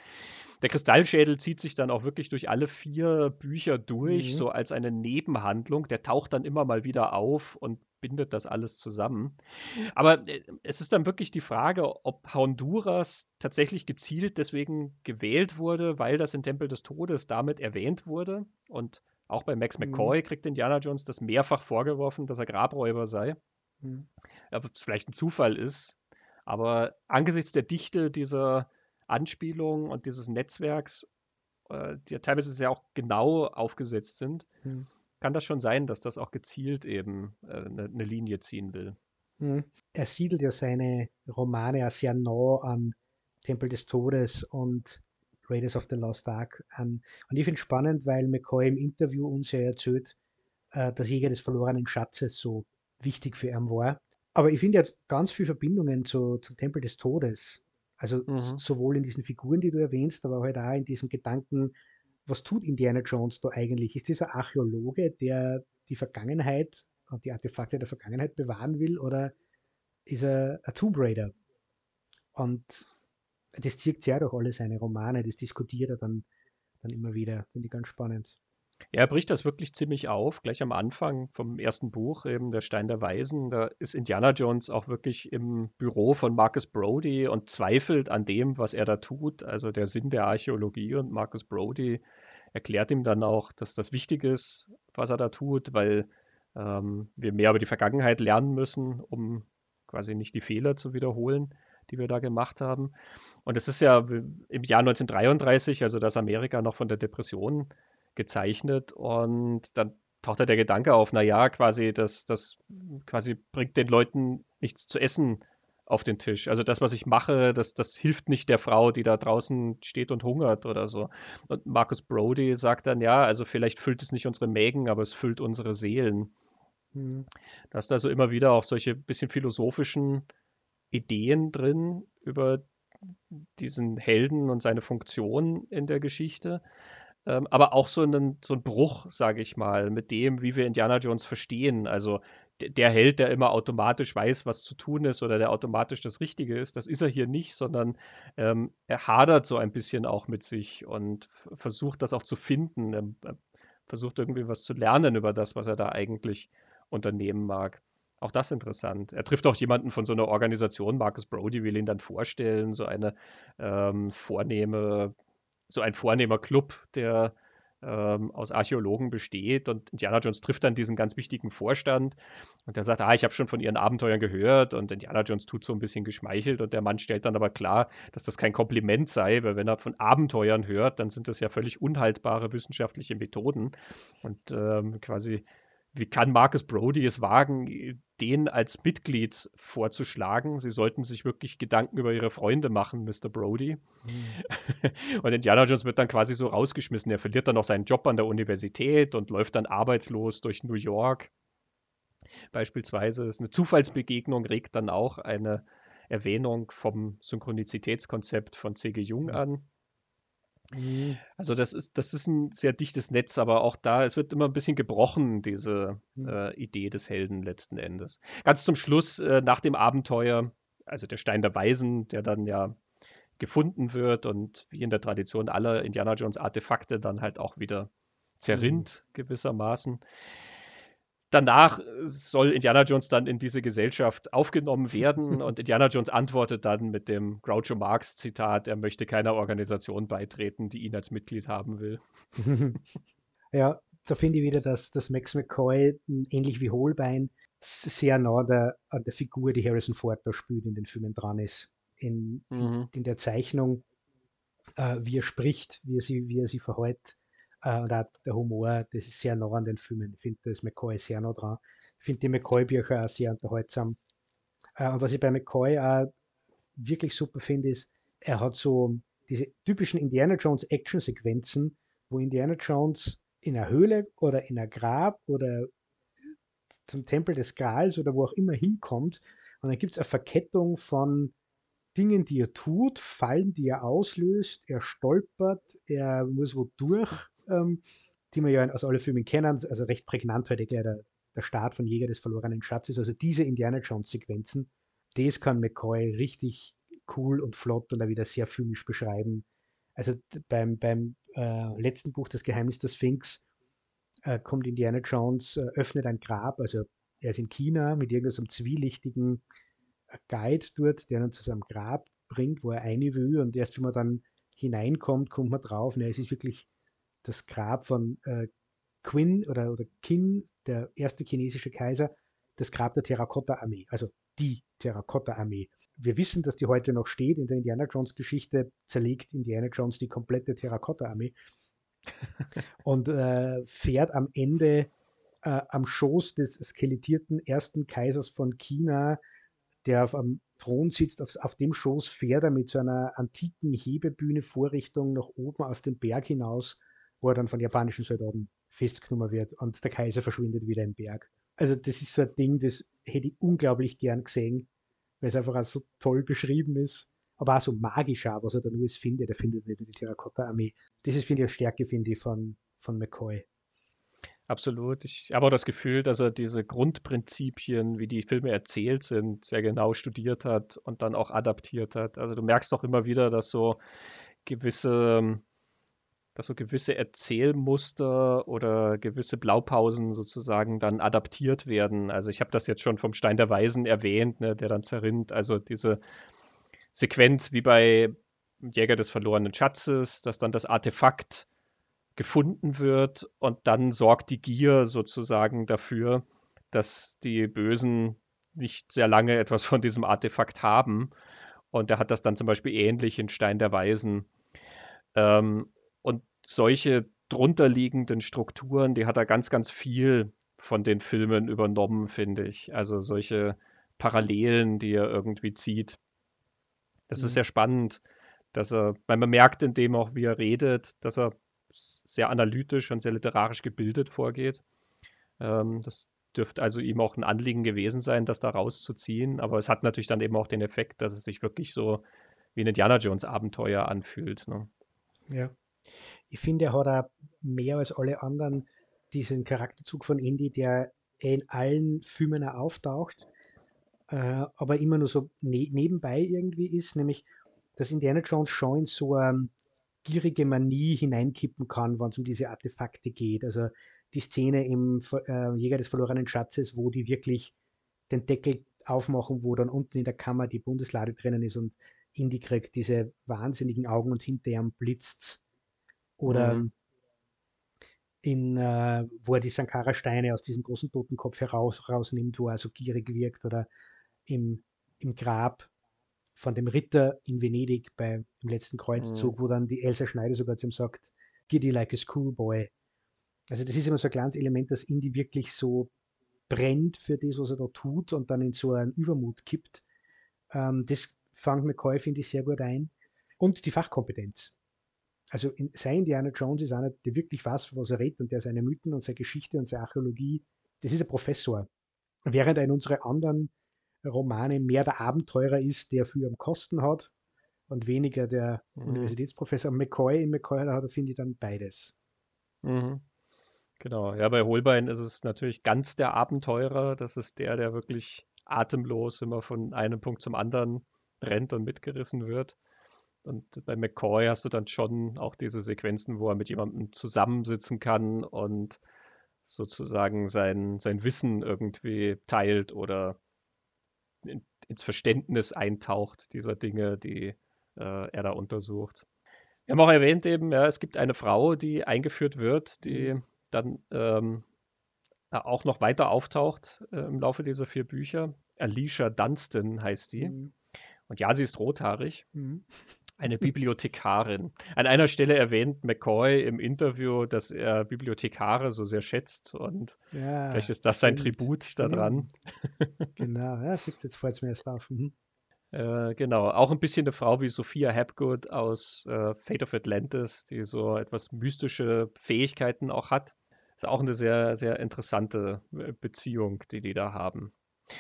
Der Kristallschädel zieht sich dann auch wirklich durch alle vier Bücher durch, mhm. so als eine Nebenhandlung. Der taucht dann immer mal wieder auf und bindet das alles zusammen. Aber äh, es ist dann wirklich die Frage, ob Honduras tatsächlich gezielt deswegen gewählt wurde, weil das in Tempel des Todes damit erwähnt wurde. Und auch bei Max mhm. McCoy kriegt Indiana Jones das mehrfach vorgeworfen, dass er Grabräuber sei. Mhm. Ob es vielleicht ein Zufall ist. Aber angesichts der Dichte dieser Anspielungen und dieses Netzwerks, äh, die ja teilweise sehr auch genau aufgesetzt sind, mhm. kann das schon sein, dass das auch gezielt eben äh, eine, eine, Linie ziehen will. Mhm. Er siedelt ja seine Romane ja sehr nah an Tempel des Todes und Raiders of the Lost Ark an. Und ich finde es spannend, weil McCoy im Interview uns ja erzählt, äh, das Jäger des verlorenen Schatzes so wichtig für ihn war. Aber ich finde, er hat ganz viele Verbindungen zu, zum Tempel des Todes. Also mhm. sowohl in diesen Figuren, die du erwähnst, aber halt auch in diesem Gedanken, was tut Indiana Jones da eigentlich? Ist dieser Archäologe, der die Vergangenheit und die Artefakte der Vergangenheit bewahren will, oder ist er ein Tomb Raider? Und das zieht sehr durch alle seine Romane, das diskutiert er dann, dann immer wieder. Finde ich ganz spannend. Ja, er bricht das wirklich ziemlich auf, gleich am Anfang vom ersten Buch, eben der Stein der Weisen. Da ist Indiana Jones auch wirklich im Büro von Marcus Brody und zweifelt an dem, was er da tut, also der Sinn der Archäologie. Und Marcus Brody erklärt ihm dann auch, dass das wichtig ist, was er da tut, weil ähm, wir mehr über die Vergangenheit lernen müssen, um quasi nicht die Fehler zu wiederholen, die wir da gemacht haben. Und es ist ja im Jahr 1933, also dass Amerika noch von der Depression gezeichnet und dann taucht da der Gedanke auf, naja, quasi, das, das quasi bringt den Leuten nichts zu essen, auf den Tisch. Also das, was ich mache, das, das hilft nicht der Frau, die da draußen steht und hungert oder so. Und Marcus Brody sagt dann, ja, also vielleicht füllt es nicht unsere Mägen, aber es füllt unsere Seelen. Mhm. Da ist also immer wieder auch solche bisschen philosophischen Ideen drin über diesen Helden und seine Funktion in der Geschichte. Ähm, aber auch so einen, so ein Bruch, sage ich mal, mit dem, wie wir Indiana Jones verstehen. Also der Held, der immer automatisch weiß, was zu tun ist oder der automatisch das Richtige ist, das ist er hier nicht, sondern ähm, er hadert so ein bisschen auch mit sich und versucht das auch zu finden. Er versucht irgendwie was zu lernen über das, was er da eigentlich unternehmen mag. Auch das interessant. Er trifft auch jemanden von so einer Organisation, Marcus Brody will ihn dann vorstellen, so eine ähm, vornehme, so ein vornehmer Club, der ähm, aus Archäologen besteht. Und Indiana Jones trifft dann diesen ganz wichtigen Vorstand und der sagt, ah, ich habe schon von ihren Abenteuern gehört und Indiana Jones tut so ein bisschen geschmeichelt und der Mann stellt dann aber klar, dass das kein Kompliment sei, weil wenn er von Abenteuern hört, dann sind das ja völlig unhaltbare wissenschaftliche Methoden und ähm, quasi wie kann Marcus Brody es wagen, den als Mitglied vorzuschlagen? Sie sollten sich wirklich Gedanken über ihre Freunde machen, Mr. Brody. Mhm. Und Indiana Jones wird dann quasi so rausgeschmissen. Er verliert dann auch seinen Job an der Universität und läuft dann arbeitslos durch New York. Beispielsweise ist eine Zufallsbegegnung, regt dann auch eine Erwähnung vom Synchronizitätskonzept von C.G. Jung an. Mhm. Also das ist, das ist ein sehr dichtes Netz, aber auch da, es wird immer ein bisschen gebrochen, diese mhm. äh, Idee des Helden letzten Endes. Ganz zum Schluss, äh, nach dem Abenteuer, also der Stein der Weisen, der dann ja gefunden wird und wie in der Tradition aller Indiana Jones Artefakte dann halt auch wieder zerrinnt, mhm. gewissermaßen danach soll Indiana Jones dann in diese Gesellschaft aufgenommen werden und Indiana Jones antwortet dann mit dem Groucho Marx Zitat, er möchte keiner Organisation beitreten, die ihn als Mitglied haben will. Ja, da finde ich wieder, dass, dass Max McCoy ähnlich wie Holbein sehr nah der, an der Figur, die Harrison Ford da spielt, in den Filmen dran ist. In, mhm. in, in der Zeichnung, äh, wie er spricht, wie er sie, wie er sie verhält, äh, und auch der Humor, das ist sehr nah an den Filmen. Ich finde, da ist McCoy sehr nah dran. Ich finde die McCoy-Bücher auch sehr unterhaltsam. Äh, und was ich bei McCoy auch wirklich super finde, ist, er hat so diese typischen Indiana Jones Action-Sequenzen, wo Indiana Jones in einer Höhle oder in einer Grab oder zum Tempel des Grals oder wo auch immer hinkommt. Und dann gibt es eine Verkettung von Dingen, die er tut, Fallen, die er auslöst, er stolpert, er muss wo durch ähm, die wir ja aus allen Filmen kennen, also recht prägnant heute gleich der, der Start von Jäger des verlorenen Schatzes, also diese Indiana Jones Sequenzen, das kann McCoy richtig cool und flott und auch wieder sehr filmisch beschreiben. Also beim, beim äh, letzten Buch, Das Geheimnis des Sphinx, äh, kommt Indiana Jones, äh, öffnet ein Grab, also er ist in China mit irgendeinem zwielichtigen äh, Guide dort, der ihn zu seinem Grab bringt, wo er eine will. Und erst wenn man dann hineinkommt, kommt man drauf, ne, es ist wirklich das Grab von äh, Quinn oder, oder Qin, der erste chinesische Kaiser, das Grab der Terrakotta-Armee, also die Terrakotta-Armee. Wir wissen, dass die heute noch steht. In der Indiana Jones-Geschichte zerlegt Indiana Jones die komplette Terrakotta-Armee und äh, fährt am Ende äh, am Schoß des skelettierten ersten Kaisers von China, der auf einem Thron sitzt, auf, auf dem Schoß fährt er mit so einer antiken Hebebühne Vorrichtung nach oben aus dem Berg hinaus wo er dann von japanischen Soldaten festgenommen wird und der Kaiser verschwindet wieder im Berg. Also das ist so ein Ding, das hätte ich unglaublich gern gesehen, weil es einfach auch so toll beschrieben ist, aber auch so magisch auch, was er da nur findet. Er findet nicht die Terrakotta-Armee. Das ist, finde ich, eine Stärke, finde ich, von, von McCoy. Absolut. Ich habe auch das Gefühl, dass er diese Grundprinzipien, wie die Filme erzählt sind, sehr genau studiert hat und dann auch adaptiert hat. Also du merkst doch immer wieder, dass so gewisse dass so gewisse Erzählmuster oder gewisse Blaupausen sozusagen dann adaptiert werden. Also ich habe das jetzt schon vom Stein der Weisen erwähnt, ne, der dann zerrinnt. Also diese Sequenz wie bei Jäger des verlorenen Schatzes, dass dann das Artefakt gefunden wird und dann sorgt die Gier sozusagen dafür, dass die Bösen nicht sehr lange etwas von diesem Artefakt haben. Und er hat das dann zum Beispiel ähnlich in Stein der Weisen. Ähm, und solche drunterliegenden Strukturen, die hat er ganz, ganz viel von den Filmen übernommen, finde ich. Also solche Parallelen, die er irgendwie zieht. Das Mhm. ist sehr spannend, dass er, weil man merkt in dem auch, wie er redet, dass er sehr analytisch und sehr literarisch gebildet vorgeht. Ähm, das dürfte also ihm auch ein Anliegen gewesen sein, das da rauszuziehen. Aber es hat natürlich dann eben auch den Effekt, dass es sich wirklich so wie ein Indiana Jones Abenteuer anfühlt. Ne? Ja. Ich finde, er hat auch mehr als alle anderen diesen Charakterzug von Indy, der in allen Filmen auch auftaucht, äh, aber immer nur so ne nebenbei irgendwie ist, nämlich, dass Indiana Jones schon in so eine gierige Manie hineinkippen kann, wenn es um diese Artefakte geht. Also die Szene im äh, Jäger des verlorenen Schatzes, wo die wirklich den Deckel aufmachen, wo dann unten in der Kammer die Bundeslade drinnen ist und Indy kriegt diese wahnsinnigen Augen und hinter ihm blitzt's. Oder Mhm. in, äh, wo er die Sankara-Steine aus diesem großen Totenkopf heraus rausnimmt, wo er so gierig wirkt, oder im, im Grab von dem Ritter in Venedig bei im letzten Kreuzzug, wo dann die Elsa Schneider sogar zu ihm sagt, Giddy like a schoolboy. Also das ist immer so ein kleines Element, dass Indy wirklich so brennt für das, was er da tut und dann in so einen Übermut kippt. Ähm, das fängt McCoy, finde ich, sehr gut ein. Und die Fachkompetenz. Also in, sein Indiana Jones ist einer, der wirklich weiß, was er redet und der seine Mythen und seine Geschichte und seine Archäologie, das ist ein Professor. Während er in unsere anderen Romane mehr der Abenteurer ist, der viel am Kosten hat und weniger der Mhm. Universitätsprofessor. McCoy in McCoy da hat er, finde ich, dann beides. Mhm. Genau, ja, bei Holbein ist es natürlich ganz der Abenteurer. Das ist der, der wirklich atemlos immer von einem Punkt zum anderen rennt und mitgerissen wird. Und bei McCoy hast du dann schon auch diese Sequenzen, wo er mit jemandem zusammensitzen kann und sozusagen sein, sein Wissen irgendwie teilt oder in, ins Verständnis eintaucht dieser Dinge, die äh, er da untersucht. Wir haben auch erwähnt eben, ja, es gibt eine Frau, die eingeführt wird, die dann ähm, auch noch weiter auftaucht äh, im Laufe dieser vier Bücher. Alicia Dunstan heißt die. Mhm. Und ja, sie ist rothaarig, Mhm. Eine Bibliothekarin. An einer Stelle erwähnt McCoy im Interview, dass er Bibliothekare so sehr schätzt und Ja, vielleicht ist das sein stimmt, Tribut daran. Genau, ja, siehst jetzt es mir erst auf. Mhm. Äh, genau, auch ein bisschen eine Frau wie Sophia Hapgood aus äh, Fate of Atlantis, die so etwas mystische Fähigkeiten auch hat. Ist auch eine sehr, sehr interessante äh, Beziehung, die die da haben.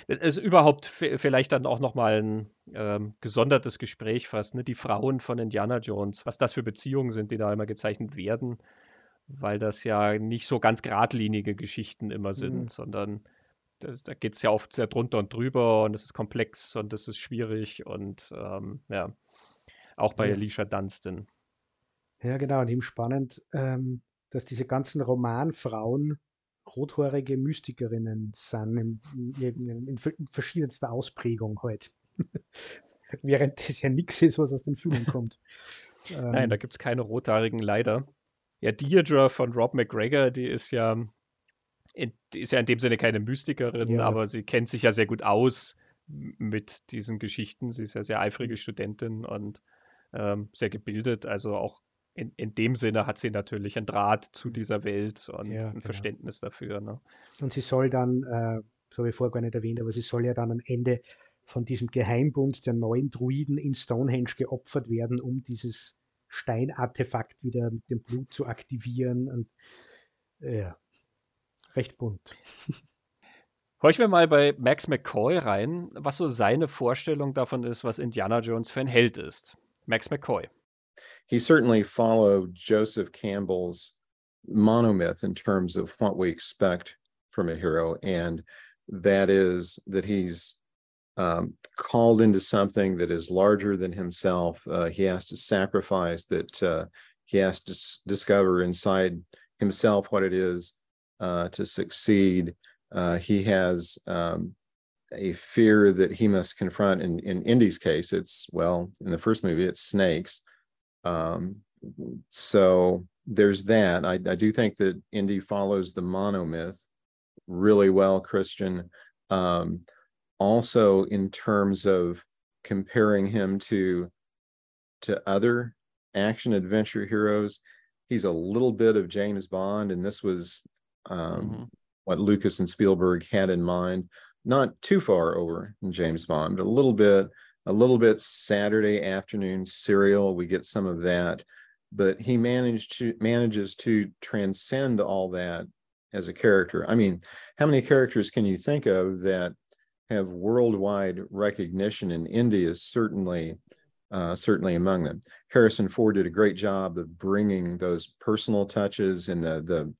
Es ist überhaupt vielleicht dann auch nochmal ein ähm, gesondertes Gespräch fast, ne? Die Frauen von Indiana Jones, was das für Beziehungen sind, die da immer gezeichnet werden, weil das ja nicht so ganz geradlinige Geschichten immer sind, Mhm. sondern das, da geht es ja oft sehr drunter und drüber und es ist komplex und es ist schwierig und ähm, ja, auch bei Ja. Alicia Dunstan. Ja, genau, und eben spannend, ähm, dass diese ganzen Romanfrauen rothaarige Mystikerinnen sind, in, in, in, in ver- in verschiedenster Ausprägung halt. Während das ja nichts ist, was aus den Filmen kommt. Nein, Ähm, da gibt es keine rothaarigen leider. Ja, Deirdre von Rob McGregor, die ist ja, in, die ist ja in dem Sinne keine Mystikerin, Ja. aber sie kennt sich ja sehr gut aus mit diesen Geschichten. Sie ist ja sehr eifrige Studentin und ähm, sehr gebildet. Also auch in, in dem Sinne hat sie natürlich einen Draht zu dieser Welt und Ja, ein genau. Verständnis dafür. Ne? Und sie soll dann, äh, das habe ich vorher gar nicht erwähnt, aber sie soll ja dann am Ende von diesem Geheimbund der neuen Druiden in Stonehenge geopfert werden, um dieses Steinartefakt wieder mit dem Blut zu aktivieren. Und äh, ja, recht bunt. Horchen wir mal bei Max McCoy rein, was so seine Vorstellung davon ist, was Indiana Jones für ein Held ist. Max McCoy. He certainly followed Joseph Campbell's monomyth in terms of what we expect from a hero, and that is that he's um, called into something that is larger than himself. Uh, he has to sacrifice that. Uh, he has to s- discover inside himself what it is uh, to succeed. Uh, he has um, a fear that he must confront. In in Indy's case, it's well, in the first movie, it's snakes. Um, so there's that. I, I do think that Indy follows the monomyth really well, Christian. Um, also, in terms of comparing him to to other action adventure heroes, he's a little bit of James Bond, and this was um, Mhm. what Lucas and Spielberg had in mind. not too far over in James Bond, but a little bit, a little bit Saturday afternoon serial. We get some of that, but he managed to manages to transcend all that as a character. I mean, how many characters can you think of that have worldwide recognition? And India is certainly uh, certainly among them. Harrison Ford did a great job of bringing those personal touches and the the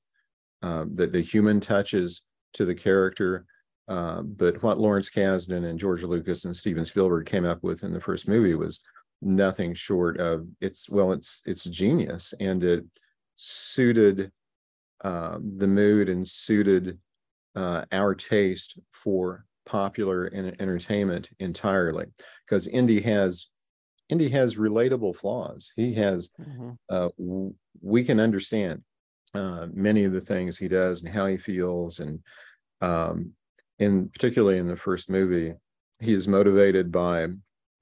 uh, the, the human touches to the character. Uh, but what Lawrence Kasdan and George Lucas and Steven Spielberg came up with in the first movie was nothing short of it's well, it's it's genius, and it suited uh, the mood and suited uh, our taste for popular entertainment entirely. Because Indy has Indy has relatable flaws. He has mm-hmm. uh, we can understand uh, many of the things he does and how he feels and um, in particularly in the first movie he is motivated by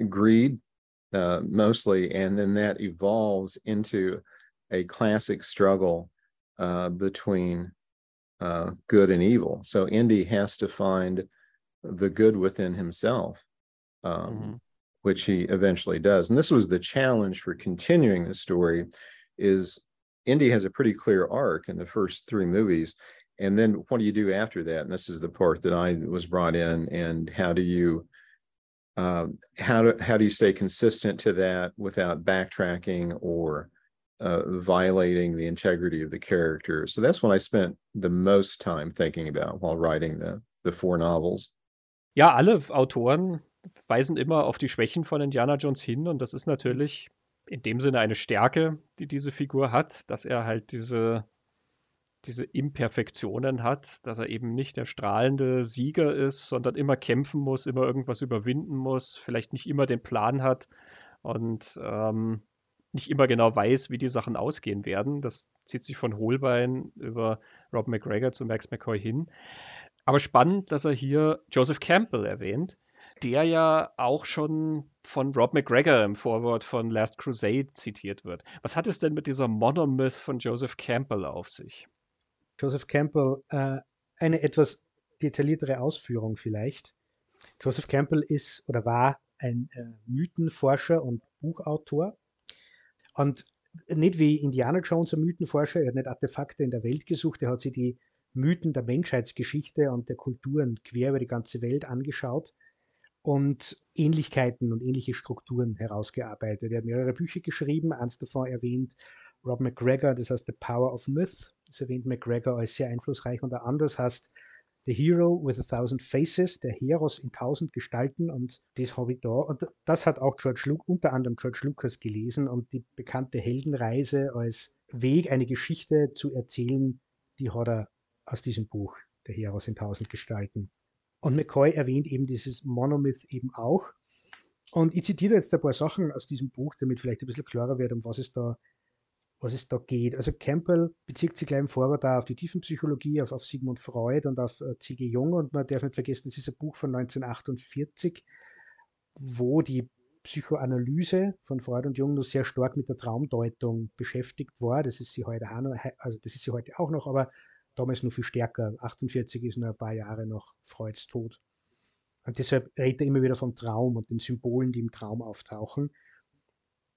greed uh, mostly and then that evolves into a classic struggle uh, between uh, good and evil so indy has to find the good within himself um, mm-hmm. which he eventually does and this was the challenge for continuing the story is Indy has a pretty clear arc in the first three movies. And then what do you do after that? And this is the part that I was brought in. And how do you um, how do how do you stay consistent to that without backtracking or uh, violating the integrity of the character? So that's what I spent the most time thinking about while writing the the four novels. Ja, alle Autoren weisen immer auf die Schwächen von Indiana Jones hin und das ist natürlich in dem Sinne eine Stärke, die diese Figur hat, dass er halt diese, diese Imperfektionen hat, dass er eben nicht der strahlende Sieger ist, sondern immer kämpfen muss, immer irgendwas überwinden muss, vielleicht nicht immer den Plan hat und ähm, nicht immer genau weiß, wie die Sachen ausgehen werden. Das zieht sich von Holbein über Rob McGregor zu Max McCoy hin. Aber spannend, dass er hier Joseph Campbell erwähnt, der ja auch schon von Rob McGregor im Vorwort von Last Crusade zitiert wird. Was hat es denn mit dieser Monomyth von Joseph Campbell auf sich? Joseph Campbell, äh, eine etwas detailliertere Ausführung vielleicht. Joseph Campbell ist oder war ein äh, Mythenforscher und Buchautor. Und nicht wie Indiana Jones ein Mythenforscher, er hat nicht Artefakte in der Welt gesucht, er hat sich die Mythen der Menschheitsgeschichte und der Kulturen quer über die ganze Welt angeschaut und Ähnlichkeiten und ähnliche Strukturen herausgearbeitet. Er hat mehrere Bücher geschrieben, eins davon erwähnt Rob McGregor, das heißt The Power of Myth. Das erwähnt McGregor als sehr einflussreich und der anders heißt The Hero with a Thousand Faces, der Heros in tausend Gestalten und das habe ich da. Und das hat auch George Lucas, unter anderem George Lucas gelesen und die bekannte Heldenreise als Weg, eine Geschichte zu erzählen, die hat er aus diesem Buch, Der Heros in tausend Gestalten. Und McCoy erwähnt eben dieses Monomyth eben auch. Und ich zitiere jetzt ein paar Sachen aus diesem Buch, damit vielleicht ein bisschen klarer wird, um was es da, was es da geht. Also Campbell bezieht sich gleich im Vorwort auf die Tiefenpsychologie, auf, auf Sigmund Freud und auf äh, C.G. Jung. Und man darf nicht vergessen, das ist ein Buch von 1948, wo die Psychoanalyse von Freud und Jung noch sehr stark mit der Traumdeutung beschäftigt war. Das ist sie heute auch noch, also das ist sie heute auch noch, aber damals noch viel stärker. 48 ist nur ein paar Jahre nach Freuds Tod. Und deshalb redet er immer wieder vom Traum und den Symbolen, die im Traum auftauchen.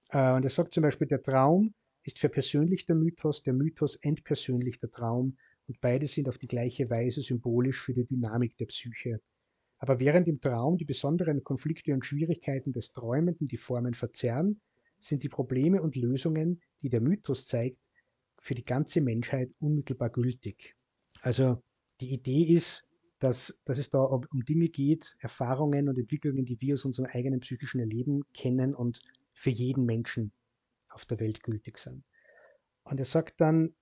Äh, und er sagt zum Beispiel, der Traum ist verpersönlicht der Mythos, der Mythos entpersönlicht der Traum und beide sind auf die gleiche Weise symbolisch für die Dynamik der Psyche. Aber während im Traum die besonderen Konflikte und Schwierigkeiten des Träumenden die Formen verzerren, sind die Probleme und Lösungen, die der Mythos zeigt, für die ganze Menschheit unmittelbar gültig. Also die Idee ist, dass, dass es da um, um Dinge geht, Erfahrungen und Entwicklungen, die wir aus unserem eigenen psychischen Erleben kennen und für jeden Menschen auf der Welt gültig sind. Und er sagt dann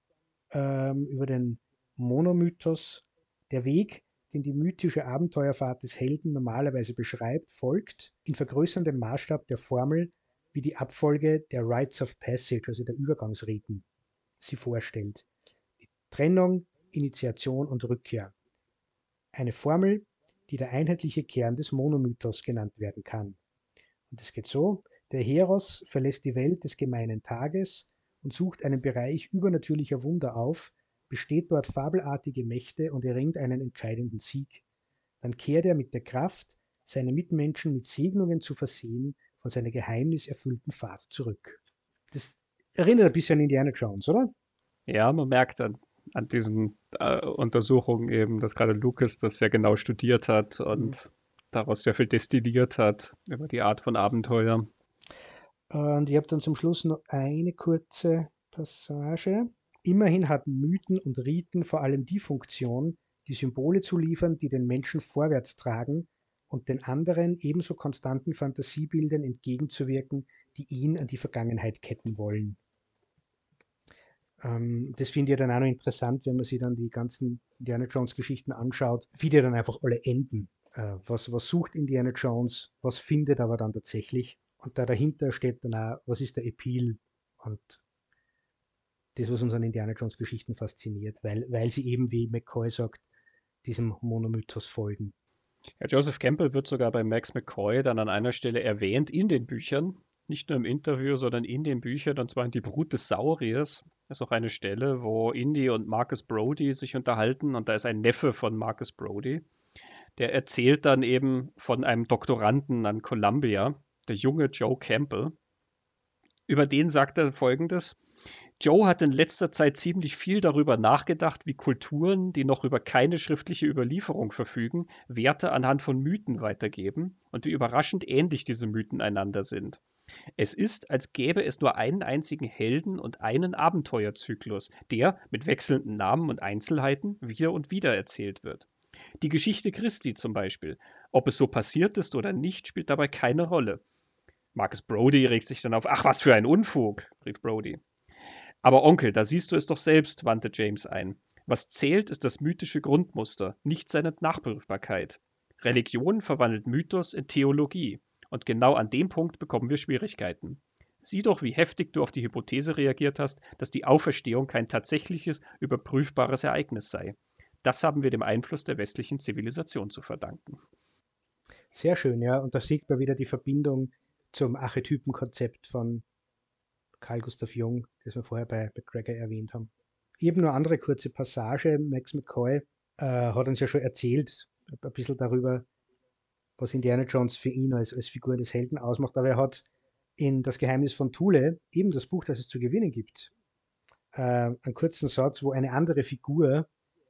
ähm, über den Monomythos, der Weg, den die mythische Abenteuerfahrt des Helden normalerweise beschreibt, folgt in vergrößerndem Maßstab der Formel, wie die Abfolge der Rites of Passage, also der Übergangsriten, sie vorstellt. Die Trennung, Initiation und Rückkehr. Eine Formel, die der einheitliche Kern des Monomythos genannt werden kann. Und es geht so, der Heros verlässt die Welt des gemeinen Tages und sucht einen Bereich übernatürlicher Wunder auf, besteht dort fabelartige Mächte und erringt einen entscheidenden Sieg. dann kehrt er mit der Kraft, seine Mitmenschen mit Segnungen zu versehen, von seiner geheimniserfüllten Fahrt zurück. Das erinnert ein bisschen an Indiana Jones, oder? Ja, man merkt an, an diesen äh, Untersuchungen eben, dass gerade Lucas das sehr genau studiert hat und mhm. daraus sehr viel destilliert hat über die Art von Abenteuer. Und ich habe dann zum Schluss noch eine kurze Passage. Immerhin hatten Mythen und Riten vor allem die Funktion, die Symbole zu liefern, die den Menschen vorwärts tragen und den anderen ebenso konstanten Fantasiebildern entgegenzuwirken, die ihn an die Vergangenheit ketten wollen. Ähm, das finde ich dann auch noch interessant, wenn man sich dann die ganzen Indiana Jones Geschichten anschaut, wie die dann einfach alle enden. Äh, was, was sucht Indiana Jones, was findet aber dann tatsächlich? Und da dahinter steht dann auch, was ist der Appeal? Und das, was uns an Indiana Jones Geschichten fasziniert, weil, weil sie eben, wie McCoy sagt, diesem Monomythos folgen. Ja, Joseph Campbell wird sogar bei Max McCoy dann an einer Stelle erwähnt in den Büchern, nicht nur im Interview, sondern in den Büchern, und zwar in Die Brut des Sauriers. Das ist auch eine Stelle, wo Indy und Marcus Brody sich unterhalten und da ist ein Neffe von Marcus Brody. Der erzählt dann eben von einem Doktoranden an Columbia, der junge Joe Campbell. Über den sagt er folgendes: Joe hat in letzter Zeit ziemlich viel darüber nachgedacht, wie Kulturen, die noch über keine schriftliche Überlieferung verfügen, Werte anhand von Mythen weitergeben und wie überraschend ähnlich diese Mythen einander sind. Es ist, als gäbe es nur einen einzigen Helden und einen Abenteuerzyklus, der mit wechselnden Namen und Einzelheiten wieder und wieder erzählt wird. Die Geschichte Christi zum Beispiel. Ob es so passiert ist oder nicht, spielt dabei keine Rolle. Marcus Brody regt sich dann auf. Ach, was für ein Unfug, rief Brody. Aber Onkel, da siehst du es doch selbst, wandte James ein. Was zählt, ist das mythische Grundmuster, nicht seine Nachprüfbarkeit. Religion verwandelt Mythos in Theologie. Und genau an dem Punkt bekommen wir Schwierigkeiten. Sieh doch, wie heftig du auf die Hypothese reagiert hast, dass die Auferstehung kein tatsächliches, überprüfbares Ereignis sei. Das haben wir dem Einfluss der westlichen Zivilisation zu verdanken. Sehr schön, ja. Und da sieht man wieder die Verbindung zum Archetypenkonzept von Carl Gustav Jung, das wir vorher bei, bei Gregor erwähnt haben. Eben nur andere kurze Passage. Max McCoy äh, hat uns ja schon erzählt, ein bisschen darüber, was Indiana Jones für ihn als, als Figur des Helden ausmacht. Aber er hat in Das Geheimnis von Thule, eben das Buch, das es zu gewinnen gibt, äh, einen kurzen Satz, wo eine andere Figur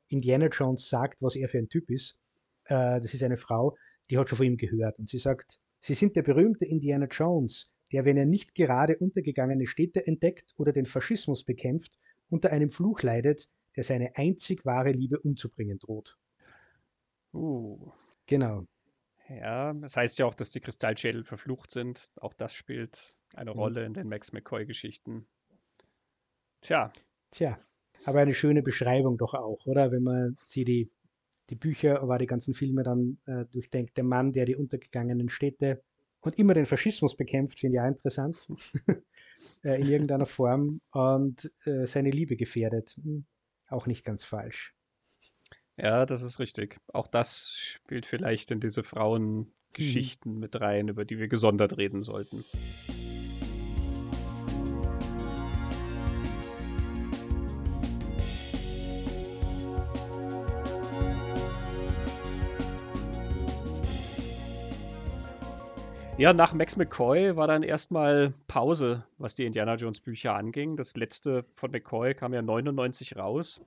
Indiana Jones sagt, was er für ein Typ ist. Äh, das ist eine Frau, die hat schon von ihm gehört. Und sie sagt, Sie sind der berühmte Indiana Jones, der, wenn er nicht gerade untergegangene Städte entdeckt oder den Faschismus bekämpft, unter einem Fluch leidet, der seine einzig wahre Liebe umzubringen droht. Uh. Genau. Ja, das heißt ja auch, dass die Kristallschädel verflucht sind. Auch das spielt eine mhm. Rolle in den Max McCoy-Geschichten. Tja. Tja, aber eine schöne Beschreibung doch auch, oder? Wenn man sie die, die Bücher, aber die ganzen Filme dann äh, durchdenkt. Der Mann, der die untergegangenen Städte und immer den Faschismus bekämpft, finde ich auch interessant. äh, in irgendeiner Form und äh, seine Liebe gefährdet. Hm, auch nicht ganz falsch. Ja, das ist richtig. Auch das spielt vielleicht in diese Frauengeschichten mhm. mit rein, über die wir gesondert reden sollten. Ja, nach Max McCoy war dann erstmal Pause, was die Indiana Jones Bücher anging. Das letzte von McCoy kam ja 99 raus.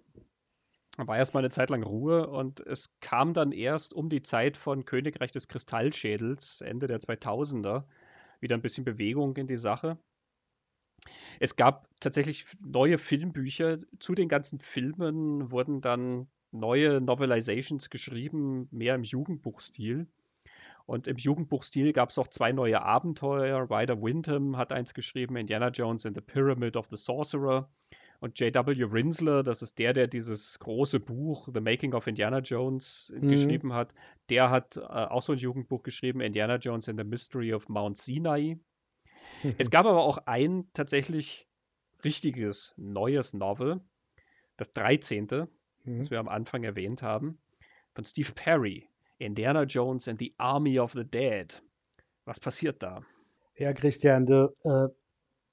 Da war erstmal eine Zeit lang Ruhe und es kam dann erst um die Zeit von Königreich des Kristallschädels, Ende der 2000er, wieder ein bisschen Bewegung in die Sache. Es gab tatsächlich neue Filmbücher. Zu den ganzen Filmen wurden dann neue Novelizations geschrieben, mehr im Jugendbuchstil. Und im Jugendbuchstil gab es auch zwei neue Abenteuer. Ryder Windham hat eins geschrieben, Indiana Jones and the Pyramid of the Sorcerer. Und J.W. Rinsler, das ist der, der dieses große Buch The Making of Indiana Jones mhm. geschrieben hat, der hat äh, auch so ein Jugendbuch geschrieben, Indiana Jones and the Mystery of Mount Sinai. Mhm. Es gab aber auch ein tatsächlich richtiges neues Novel, das 13., mhm. das wir am Anfang erwähnt haben, von Steve Perry. Indiana Jones and the Army of the Dead. Was passiert da? Ja, Christian, du äh,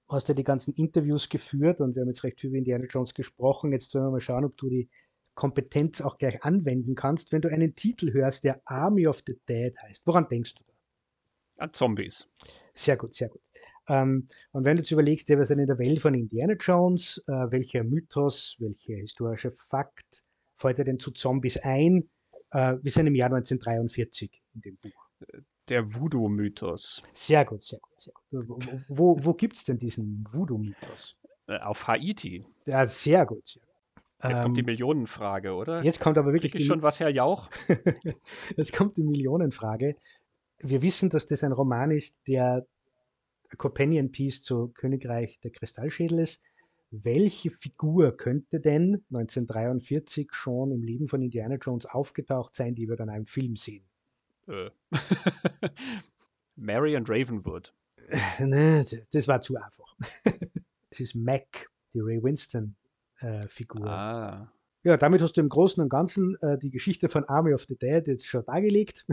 hast ja die ganzen Interviews geführt und wir haben jetzt recht viel über Indiana Jones gesprochen. Jetzt wollen wir mal schauen, ob du die Kompetenz auch gleich anwenden kannst, wenn du einen Titel hörst, der Army of the Dead heißt. Woran denkst du da? An Zombies. Sehr gut, sehr gut. Ähm, und wenn du jetzt überlegst, ja, wir sind in der Welt von Indiana Jones, äh, welcher Mythos, welcher historische Fakt fällt dir denn zu Zombies ein? Äh, wir sind im Jahr 1943 in dem Buch. Der Voodoo-Mythos. Sehr gut, sehr gut, sehr gut. Wo, wo gibt es denn diesen Voodoo-Mythos? Äh, auf Haiti. Ja, sehr gut. Sehr gut. Jetzt kommt die ähm, Millionenfrage, oder? Jetzt kommt aber wirklich. Krieg ich schon was, Herr Jauch? jetzt kommt die Millionenfrage. Wir wissen, dass das ein Roman ist, der Companion Piece zu Königreich der Kristallschädel ist. Welche Figur könnte denn 1943 schon im Leben von Indiana Jones aufgetaucht sein, die wir dann im Film sehen? Äh. Mary and Ravenwood. Ne, das war zu einfach. Es ist Mac, die Ray Winston-Figur. Äh, ah. Ja, damit hast du im Großen und Ganzen äh, die Geschichte von Army of the Dead jetzt schon dargelegt.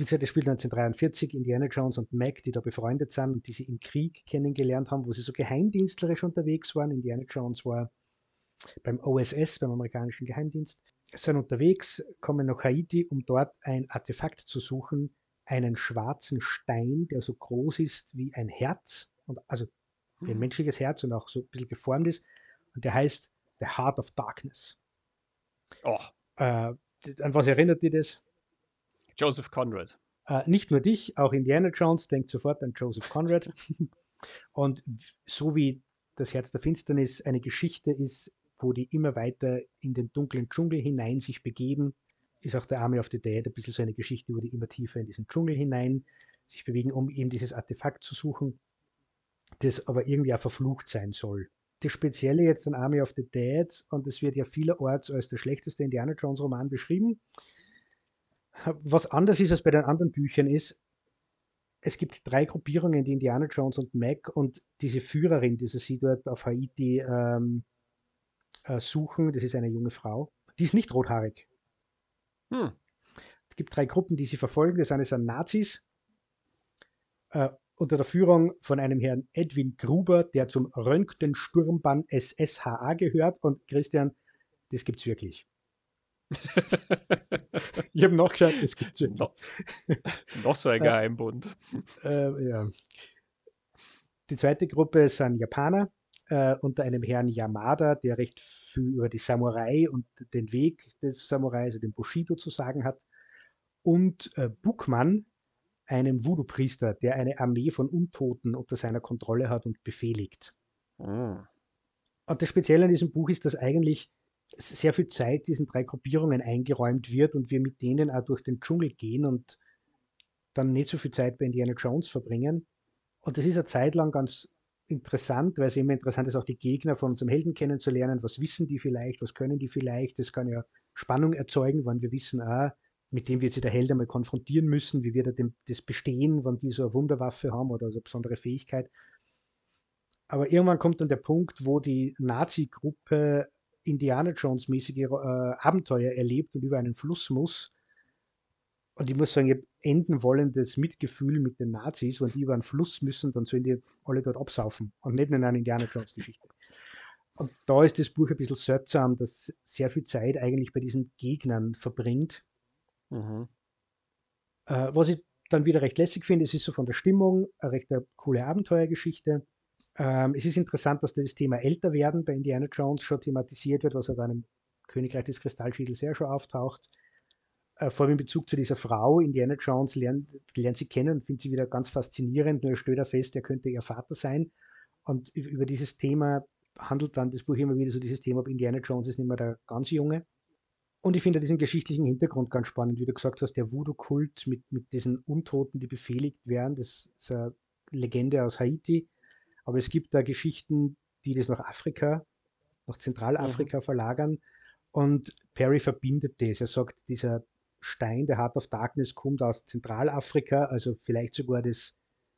Wie gesagt, es spielt 1943 Indiana Jones und Mac, die da befreundet sind und die sie im Krieg kennengelernt haben, wo sie so geheimdienstlerisch unterwegs waren. Indiana Jones war beim OSS, beim amerikanischen Geheimdienst, sind unterwegs, kommen nach Haiti, um dort ein Artefakt zu suchen, einen schwarzen Stein, der so groß ist wie ein Herz, und also wie ein hm. menschliches Herz und auch so ein bisschen geformt ist. Und der heißt The Heart of Darkness. Oh. Äh, an was erinnert dir das? Joseph Conrad. Äh, nicht nur dich, auch Indiana Jones denkt sofort an Joseph Conrad. und so wie das Herz der Finsternis eine Geschichte ist, wo die immer weiter in den dunklen Dschungel hinein sich begeben, ist auch der Army of the Dead ein bisschen so eine Geschichte, wo die immer tiefer in diesen Dschungel hinein sich bewegen, um eben dieses Artefakt zu suchen, das aber irgendwie auch verflucht sein soll. Das Spezielle jetzt an Army of the Dead, und es wird ja vielerorts als der schlechteste Indiana Jones Roman beschrieben, was anders ist als bei den anderen Büchern ist, es gibt drei Gruppierungen, die Indiana Jones und Mac und diese Führerin, die sie dort auf Haiti ähm, äh, suchen, das ist eine junge Frau, die ist nicht rothaarig. Hm. Es gibt drei Gruppen, die sie verfolgen. Das eine sind Nazis äh, unter der Führung von einem Herrn Edwin Gruber, der zum Röntgensturmbahn SSHA gehört. Und Christian, das gibt es wirklich. ich habe nachgeschaut, es gibt wirklich. No, noch so ein äh, Geheimbund. Äh, ja. Die zweite Gruppe sind Japaner äh, unter einem Herrn Yamada, der recht viel über die Samurai und den Weg des Samurai, also den Bushido, zu sagen hat. Und äh, Bukman, einem Voodoo-Priester, der eine Armee von Untoten unter seiner Kontrolle hat und befehligt. Mhm. Und das Spezielle an diesem Buch ist, dass eigentlich sehr viel Zeit diesen drei Gruppierungen eingeräumt wird und wir mit denen auch durch den Dschungel gehen und dann nicht so viel Zeit bei Indiana Jones verbringen. Und das ist eine Zeit lang ganz interessant, weil es immer interessant ist, auch die Gegner von unserem Helden kennenzulernen. Was wissen die vielleicht? Was können die vielleicht? Das kann ja Spannung erzeugen, wenn wir wissen, ah, mit dem wird sich der Held einmal konfrontieren müssen, wie wird er dem, das bestehen, wenn die so eine Wunderwaffe haben oder so eine besondere Fähigkeit. Aber irgendwann kommt dann der Punkt, wo die Nazi-Gruppe Indiana Jones-mäßige äh, Abenteuer erlebt und über einen Fluss muss. Und ich muss sagen, ich habe enden wollendes Mitgefühl mit den Nazis, wenn die über einen Fluss müssen, dann sollen die alle dort absaufen und nicht in einer Indiana Jones-Geschichte. Und da ist das Buch ein bisschen seltsam, dass sehr viel Zeit eigentlich bei diesen Gegnern verbringt. Mhm. Äh, was ich dann wieder recht lässig finde, es ist so von der Stimmung eine recht eine coole Abenteuergeschichte. Ähm, es ist interessant, dass das Thema Älterwerden bei Indiana Jones schon thematisiert wird, was ja dann im Königreich des Kristallschädels sehr schon auftaucht. Äh, vor allem in Bezug zu dieser Frau, Indiana Jones lernt, lernt sie kennen und findet sie wieder ganz faszinierend. Nur stellt er fest, er könnte ihr Vater sein. Und über dieses Thema handelt dann das Buch immer wieder so dieses Thema, ob Indiana Jones ist nicht mehr der ganz Junge. Und ich finde diesen geschichtlichen Hintergrund ganz spannend, wie du gesagt hast, der Voodoo-Kult mit, mit diesen Untoten, die befehligt werden. Das ist eine Legende aus Haiti. Aber es gibt da Geschichten, die das nach Afrika, nach Zentralafrika mhm. verlagern. Und Perry verbindet das. Er sagt, dieser Stein, der Heart of Darkness, kommt aus Zentralafrika, also vielleicht sogar das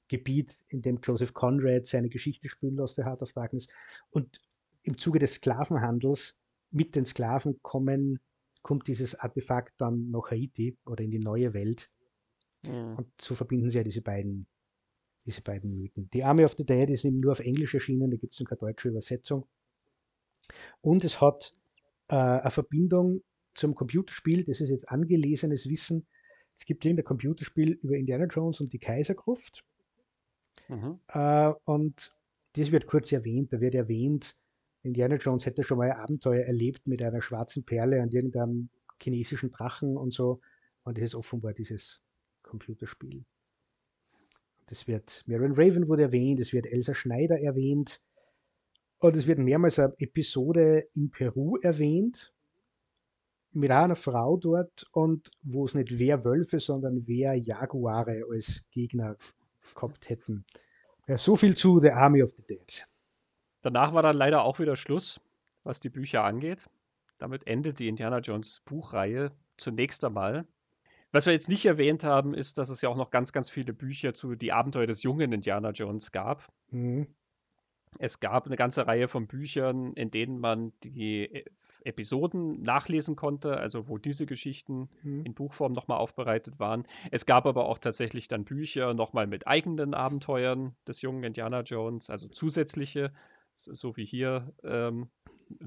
Gebiet, in dem Joseph Conrad seine Geschichte spielt aus der Heart of Darkness. Und im Zuge des Sklavenhandels mit den Sklaven kommen, kommt dieses Artefakt dann nach Haiti oder in die neue Welt. Mhm. Und so verbinden sie ja diese beiden diese beiden Mythen. Die Army of the Dead ist eben nur auf Englisch erschienen, da gibt es keine deutsche Übersetzung. Und es hat äh, eine Verbindung zum Computerspiel, das ist jetzt angelesenes Wissen. Es gibt irgendein Computerspiel über Indiana Jones und die Kaisergruft. Mhm. Äh, und das wird kurz erwähnt. Da wird erwähnt, Indiana Jones hätte schon mal ein Abenteuer erlebt mit einer schwarzen Perle und irgendeinem chinesischen Drachen und so. Und das ist offenbar dieses Computerspiel. Das wird, Marion Raven wurde erwähnt, es wird Elsa Schneider erwähnt. Und es wird mehrmals eine Episode in Peru erwähnt, mit einer Frau dort und wo es nicht Werwölfe, sondern Jaguare als Gegner gehabt hätten. So viel zu The Army of the Dead. Danach war dann leider auch wieder Schluss, was die Bücher angeht. Damit endet die Indiana Jones Buchreihe zunächst einmal. Was wir jetzt nicht erwähnt haben, ist, dass es ja auch noch ganz, ganz viele Bücher zu Die Abenteuer des jungen Indiana Jones gab. Mhm. Es gab eine ganze Reihe von Büchern, in denen man die e-, Episoden nachlesen konnte, also wo diese Geschichten mhm. in Buchform nochmal aufbereitet waren. Es gab aber auch tatsächlich dann Bücher nochmal mit eigenen Abenteuern des jungen Indiana Jones, also zusätzliche, so wie hier ähm,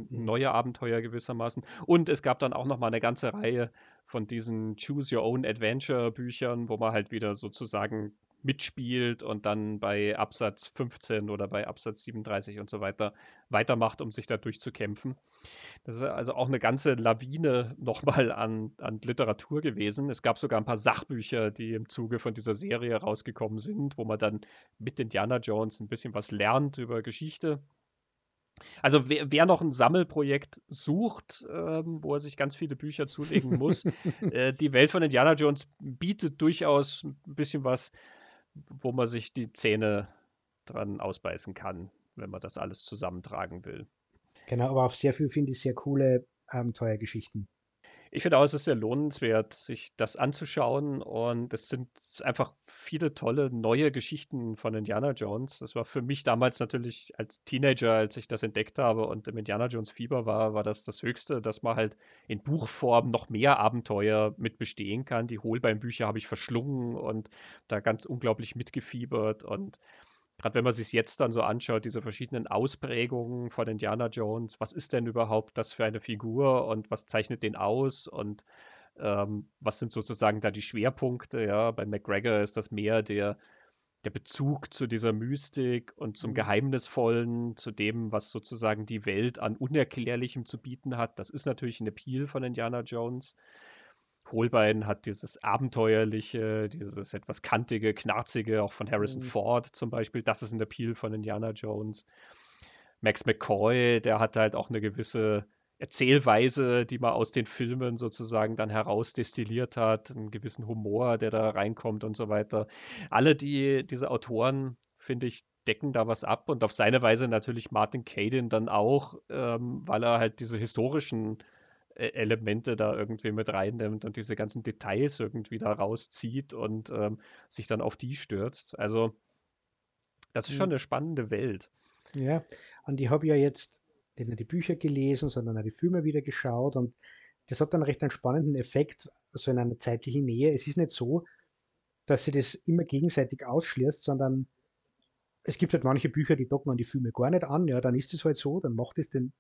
neue Abenteuer gewissermaßen. Und es gab dann auch noch mal eine ganze Reihe von diesen Choose Your Own Adventure Büchern, wo man halt wieder sozusagen mitspielt und dann bei Absatz 15 oder bei Absatz 37 und so weiter weitermacht, um sich da durchzukämpfen. Das ist also auch eine ganze Lawine nochmal an, an Literatur gewesen. Es gab sogar ein paar Sachbücher, die im Zuge von dieser Serie rausgekommen sind, wo man dann mit Indiana Jones ein bisschen was lernt über Geschichte also wer, wer, noch ein Sammelprojekt sucht, ähm, wo er sich ganz viele Bücher zulegen muss, äh, die Welt von Indiana Jones bietet durchaus ein bisschen was, wo man sich die Zähne dran ausbeißen kann, wenn man das alles zusammentragen will. Genau, aber auch sehr viel finde ich sehr coole Abenteuergeschichten. Ich finde auch, es ist sehr lohnenswert, sich das anzuschauen. Und es sind einfach viele tolle neue Geschichten von Indiana Jones. Das war für mich damals natürlich als Teenager, als ich das entdeckt habe und im Indiana Jones Fieber war, war das das Höchste, dass man halt in Buchform noch mehr Abenteuer mit bestehen kann. Die Holbein-Bücher habe ich verschlungen und da ganz unglaublich mitgefiebert. Und gerade wenn man sich jetzt dann so anschaut, diese verschiedenen Ausprägungen von Indiana Jones, was ist denn überhaupt das für eine Figur und was zeichnet den aus und ähm, was sind sozusagen da die Schwerpunkte? Ja, bei McGregor ist das mehr der, der Bezug zu dieser Mystik und zum mhm. Geheimnisvollen, zu dem, was sozusagen die Welt an Unerklärlichem zu bieten hat. Das ist natürlich ein Appeal von Indiana Jones. Holbein hat dieses abenteuerliche, dieses etwas kantige, knarzige, auch von Harrison mhm. Ford zum Beispiel. Das ist ein Appeal von Indiana Jones. Max McCoy, der hat halt auch eine gewisse Erzählweise, die man aus den Filmen sozusagen dann herausdestilliert hat, einen gewissen Humor, der da reinkommt und so weiter. Alle die, diese Autoren, finde ich, decken da was ab und auf seine Weise natürlich Martin Caden dann auch, ähm, weil er halt diese historischen Elemente da irgendwie mit reinnimmt und diese ganzen Details irgendwie da rauszieht und ähm, sich dann auf die stürzt. Also das ist schon eine spannende Welt. Ja, und ich habe ja jetzt nicht nur die Bücher gelesen, sondern auch die Filme wieder geschaut und das hat dann recht einen spannenden Effekt, so in einer zeitlichen Nähe. Es ist nicht so, dass sie das immer gegenseitig ausschließt, sondern es gibt halt manche Bücher, die docken an die Filme gar nicht an. Ja, dann ist es halt so, dann macht es den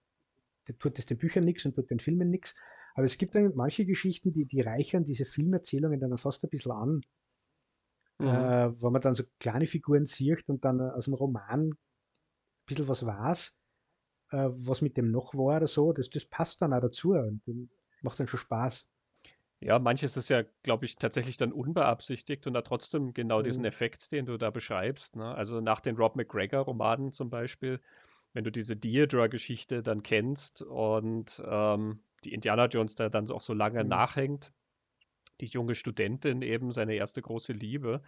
tut es den Büchern nichts und tut den Filmen nichts. Aber es gibt dann manche Geschichten, die, die reichern diese Filmerzählungen dann fast ein bisschen an. Mhm. Äh, wo man dann so kleine Figuren sieht und dann aus dem Roman ein bisschen was weiß, äh, was mit dem noch war oder so, das, das passt dann auch dazu und macht dann schon Spaß. Ja, manches ist ja, glaube ich, tatsächlich dann unbeabsichtigt und hat trotzdem genau mhm. diesen Effekt, den du da beschreibst. Ne? Also nach den Rob McGregor-Romanen zum Beispiel wenn du diese Deirdre-Geschichte dann kennst und ähm, die Indiana Jones da dann auch so lange mhm. nachhängt, die junge Studentin eben, seine erste große Liebe.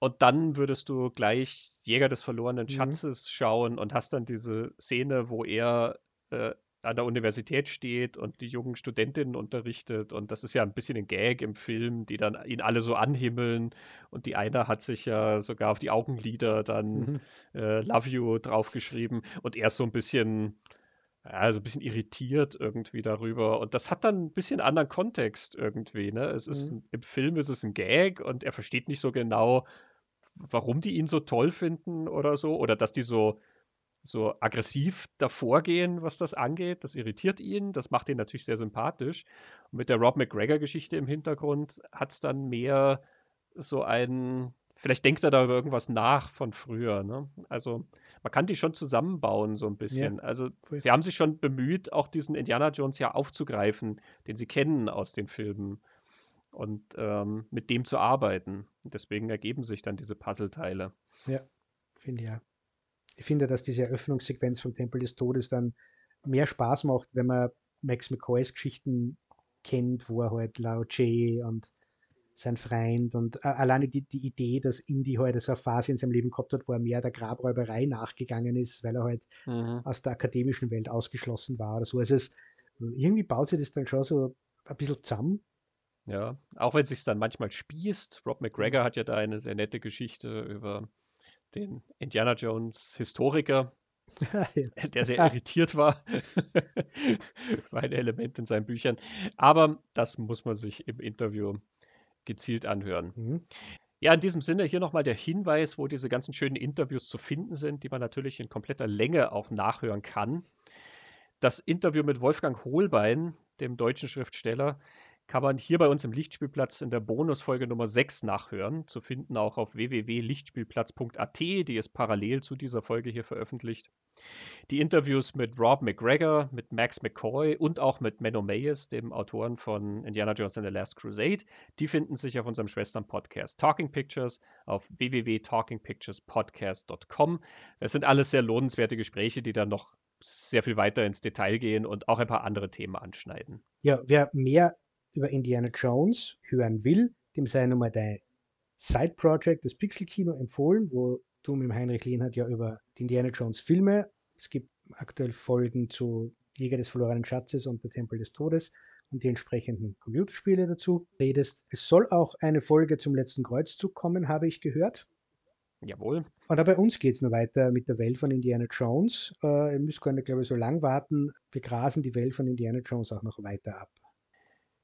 Und dann würdest du gleich Jäger des verlorenen mhm. Schatzes mhm. schauen und hast dann diese Szene, wo er äh, an der Universität steht und die jungen Studentinnen unterrichtet. Und das ist ja ein bisschen ein Gag im Film, die dann ihn alle so anhimmeln. Und die eine hat sich ja sogar auf die Augenlider dann mhm. äh, Love You draufgeschrieben. Und er ist so ein bisschen, ja, so ein bisschen irritiert irgendwie darüber. Und das hat dann ein bisschen anderen Kontext irgendwie. Ne? Es ist, mhm. Im Film ist es ein Gag und er versteht nicht so genau, warum die ihn so toll finden oder so. Oder dass die so so aggressiv davor gehen, was das angeht. Das irritiert ihn, das macht ihn natürlich sehr sympathisch. Und mit der Rob McGregor-Geschichte im Hintergrund hat es dann mehr so einen, vielleicht denkt er da über irgendwas nach von früher. Ne? Also man kann die schon zusammenbauen so ein bisschen. Ja, also sie haben sich schon bemüht, auch diesen Indiana Jones ja aufzugreifen, den sie kennen aus den Filmen und ähm, mit dem zu arbeiten. Deswegen ergeben sich dann diese Puzzleteile. Ja, finde ich ja. Ich finde, dass diese Eröffnungssequenz vom Tempel des Todes dann mehr Spaß macht, wenn man Max McCoys Geschichten kennt, wo er halt Lao Che und sein Freund und äh, alleine die, die Idee, dass Indy halt so eine Phase in seinem Leben gehabt hat, wo er mehr der Grabräuberei nachgegangen ist, weil er halt mhm. aus der akademischen Welt ausgeschlossen war oder so. Also es, irgendwie baut sich das dann schon so ein bisschen zusammen. Ja, auch wenn es sich dann manchmal spießt. Rob McGregor hat ja da eine sehr nette Geschichte über den Indiana Jones Historiker, der sehr irritiert war bei einem Element in seinen Büchern. Aber das muss man sich im Interview gezielt anhören. Mhm. Ja, in diesem Sinne hier nochmal der Hinweis, wo diese ganzen schönen Interviews zu finden sind, die man natürlich in kompletter Länge auch nachhören kann. Das Interview mit Wolfgang Hohlbein, dem deutschen Schriftsteller, kann man hier bei uns im Lichtspielplatz in der Bonusfolge Nummer 6 nachhören, zu finden auch auf www.lichtspielplatz.at, die ist parallel zu dieser Folge hier veröffentlicht. Die Interviews mit Rob McGregor, mit Max McCoy und auch mit Menno Mayes, dem Autoren von Indiana Jones and the Last Crusade, die finden sich auf unserem Schwestern-Podcast Talking Pictures auf www.talkingpicturespodcast.com. Es sind alles sehr lohnenswerte Gespräche, die dann noch sehr viel weiter ins Detail gehen und auch ein paar andere Themen anschneiden. Ja, wer mehr über Indiana Jones hören will, dem sei nochmal dein Side-Project, das Pixel-Kino, empfohlen, wo du mit Heinrich Lehnhardt ja über die Indiana Jones Filme, es gibt aktuell Folgen zu Jäger des verlorenen Schatzes und der Tempel des Todes und die entsprechenden Computerspiele dazu redest. Es soll auch eine Folge zum letzten Kreuzzug kommen, habe ich gehört. Jawohl. Und bei uns geht es nur weiter mit der Welt von Indiana Jones. Äh, ihr müsst gar nicht, glaube ich, so lang warten. Wir grasen die Welt von Indiana Jones auch noch weiter ab.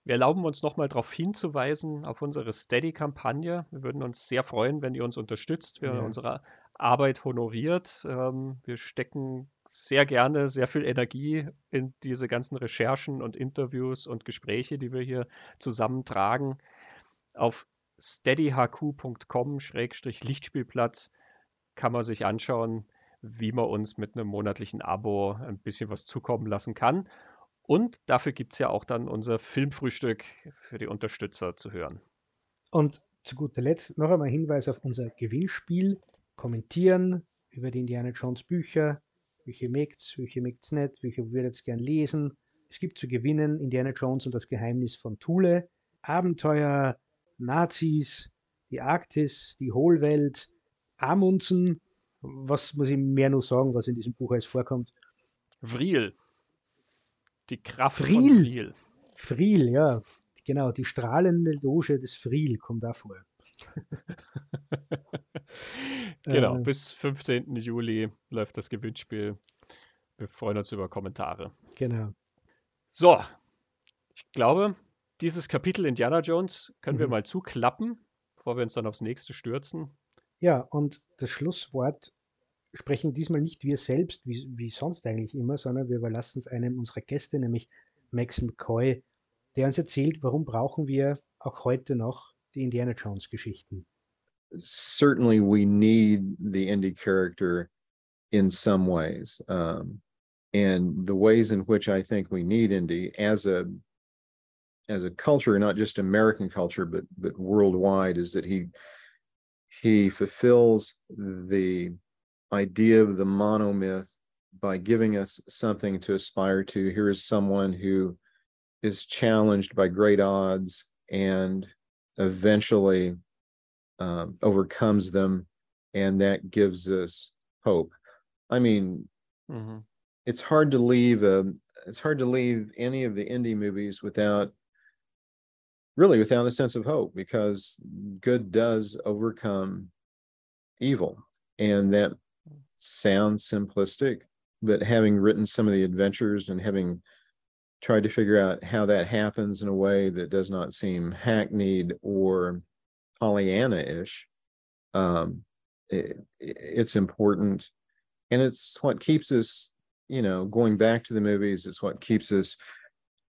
Wir erlauben uns nochmal darauf hinzuweisen, auf unsere Steady-Kampagne. Wir würden uns sehr freuen, wenn ihr uns unterstützt, wenn ihr ja. unsere Arbeit honoriert. Ähm, wir stecken sehr gerne sehr viel Energie in diese ganzen Recherchen und Interviews und Gespräche, die wir hier zusammentragen. Auf steadyhq.com-lichtspielplatz kann man sich anschauen, wie man uns mit einem monatlichen Abo ein bisschen was zukommen lassen kann. Und dafür gibt es ja auch dann unser Filmfrühstück für die Unterstützer zu hören. Und zu guter Letzt noch einmal Hinweis auf unser Gewinnspiel. Kommentieren über die Indiana Jones Bücher. Welche mögt's, welche mögt's nicht, welche würdet ihr gern lesen. Es gibt zu gewinnen Indiana Jones und das Geheimnis von Thule, Abenteuer, Nazis, die Arktis, die Hohlwelt, Amundsen. Was muss ich mehr noch sagen, was in diesem Buch alles vorkommt? Vril. Die Kraft Friel. von Friel. Friel, ja. Genau, die strahlende Loge des Friel kommt da vor. genau, äh, bis 15. Juli läuft das Gewinnspiel. Wir freuen uns über Kommentare. Genau. So, ich glaube, dieses Kapitel Indiana Jones können mhm. wir mal zuklappen, bevor wir uns dann aufs nächste stürzen. Ja, und das Schlusswort sprechen diesmal nicht wir selbst, wie, wie sonst eigentlich immer, sondern wir überlassen es einem unserer Gäste, nämlich Max McCoy, der uns erzählt, warum brauchen wir auch heute noch die Indiana Jones Geschichten. Certainly we need the indie character in some ways. Um, and the ways in which I think we need indie as a as a culture, not just American culture, but but worldwide, is that he he fulfills the idea of the monomyth by giving us something to aspire to. Here is someone who is challenged by great odds and eventually um, overcomes them, and that gives us hope. I mean, mm-hmm. it's hard to leave a it's hard to leave any of the indie movies without really without a sense of hope because good does overcome evil and that sounds simplistic, but having written some of the adventures and having tried to figure out how that happens in a way that does not seem hackneyed or Pollyanna ish, um, it, it's important. and it's what keeps us, you know, going back to the movies. It's what keeps us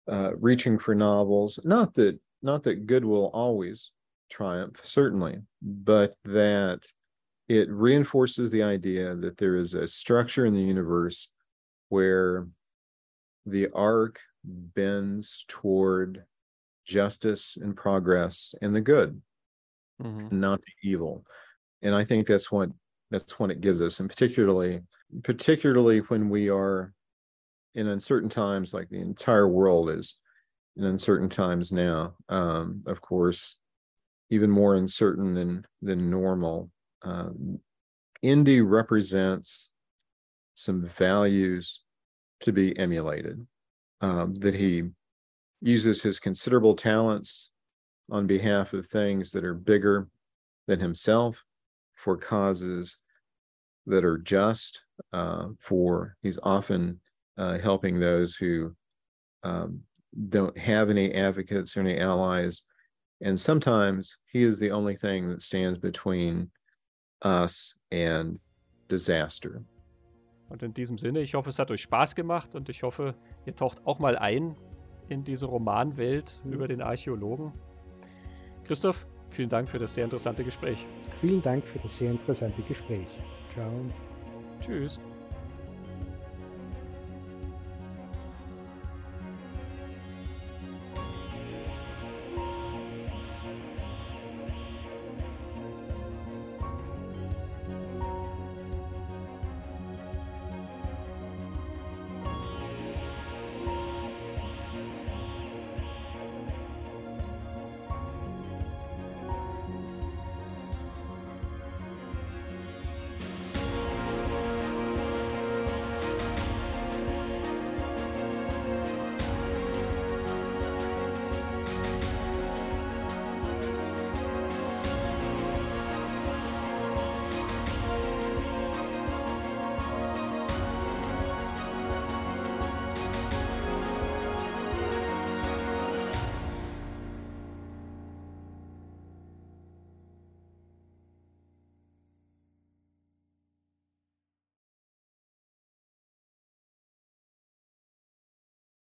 uh, reaching for novels. Not that not that good will always triumph, certainly, but that it reinforces the idea that there is a structure in the universe where the arc bends toward justice and progress and the good, mm-hmm. not the evil. And I think that's what that's what it gives us, and particularly particularly when we are in uncertain times, like the entire world is in uncertain times now. Um, of course, even more uncertain than than normal. Um, Indy represents some values to be emulated. Um, that he uses his considerable talents on behalf of things that are bigger than himself for causes that are just uh, for he's often uh, helping those who um, don't have any advocates or any allies and sometimes he is the only thing that stands between us and disaster Und in diesem Sinne, ich hoffe, es hat euch Spaß gemacht und ich hoffe, ihr taucht auch mal ein in diese Romanwelt mhm. über den Archäologen. Christoph, vielen Dank für das sehr interessante Gespräch. Vielen Dank für das sehr interessante Gespräch. Ciao. Tschüss.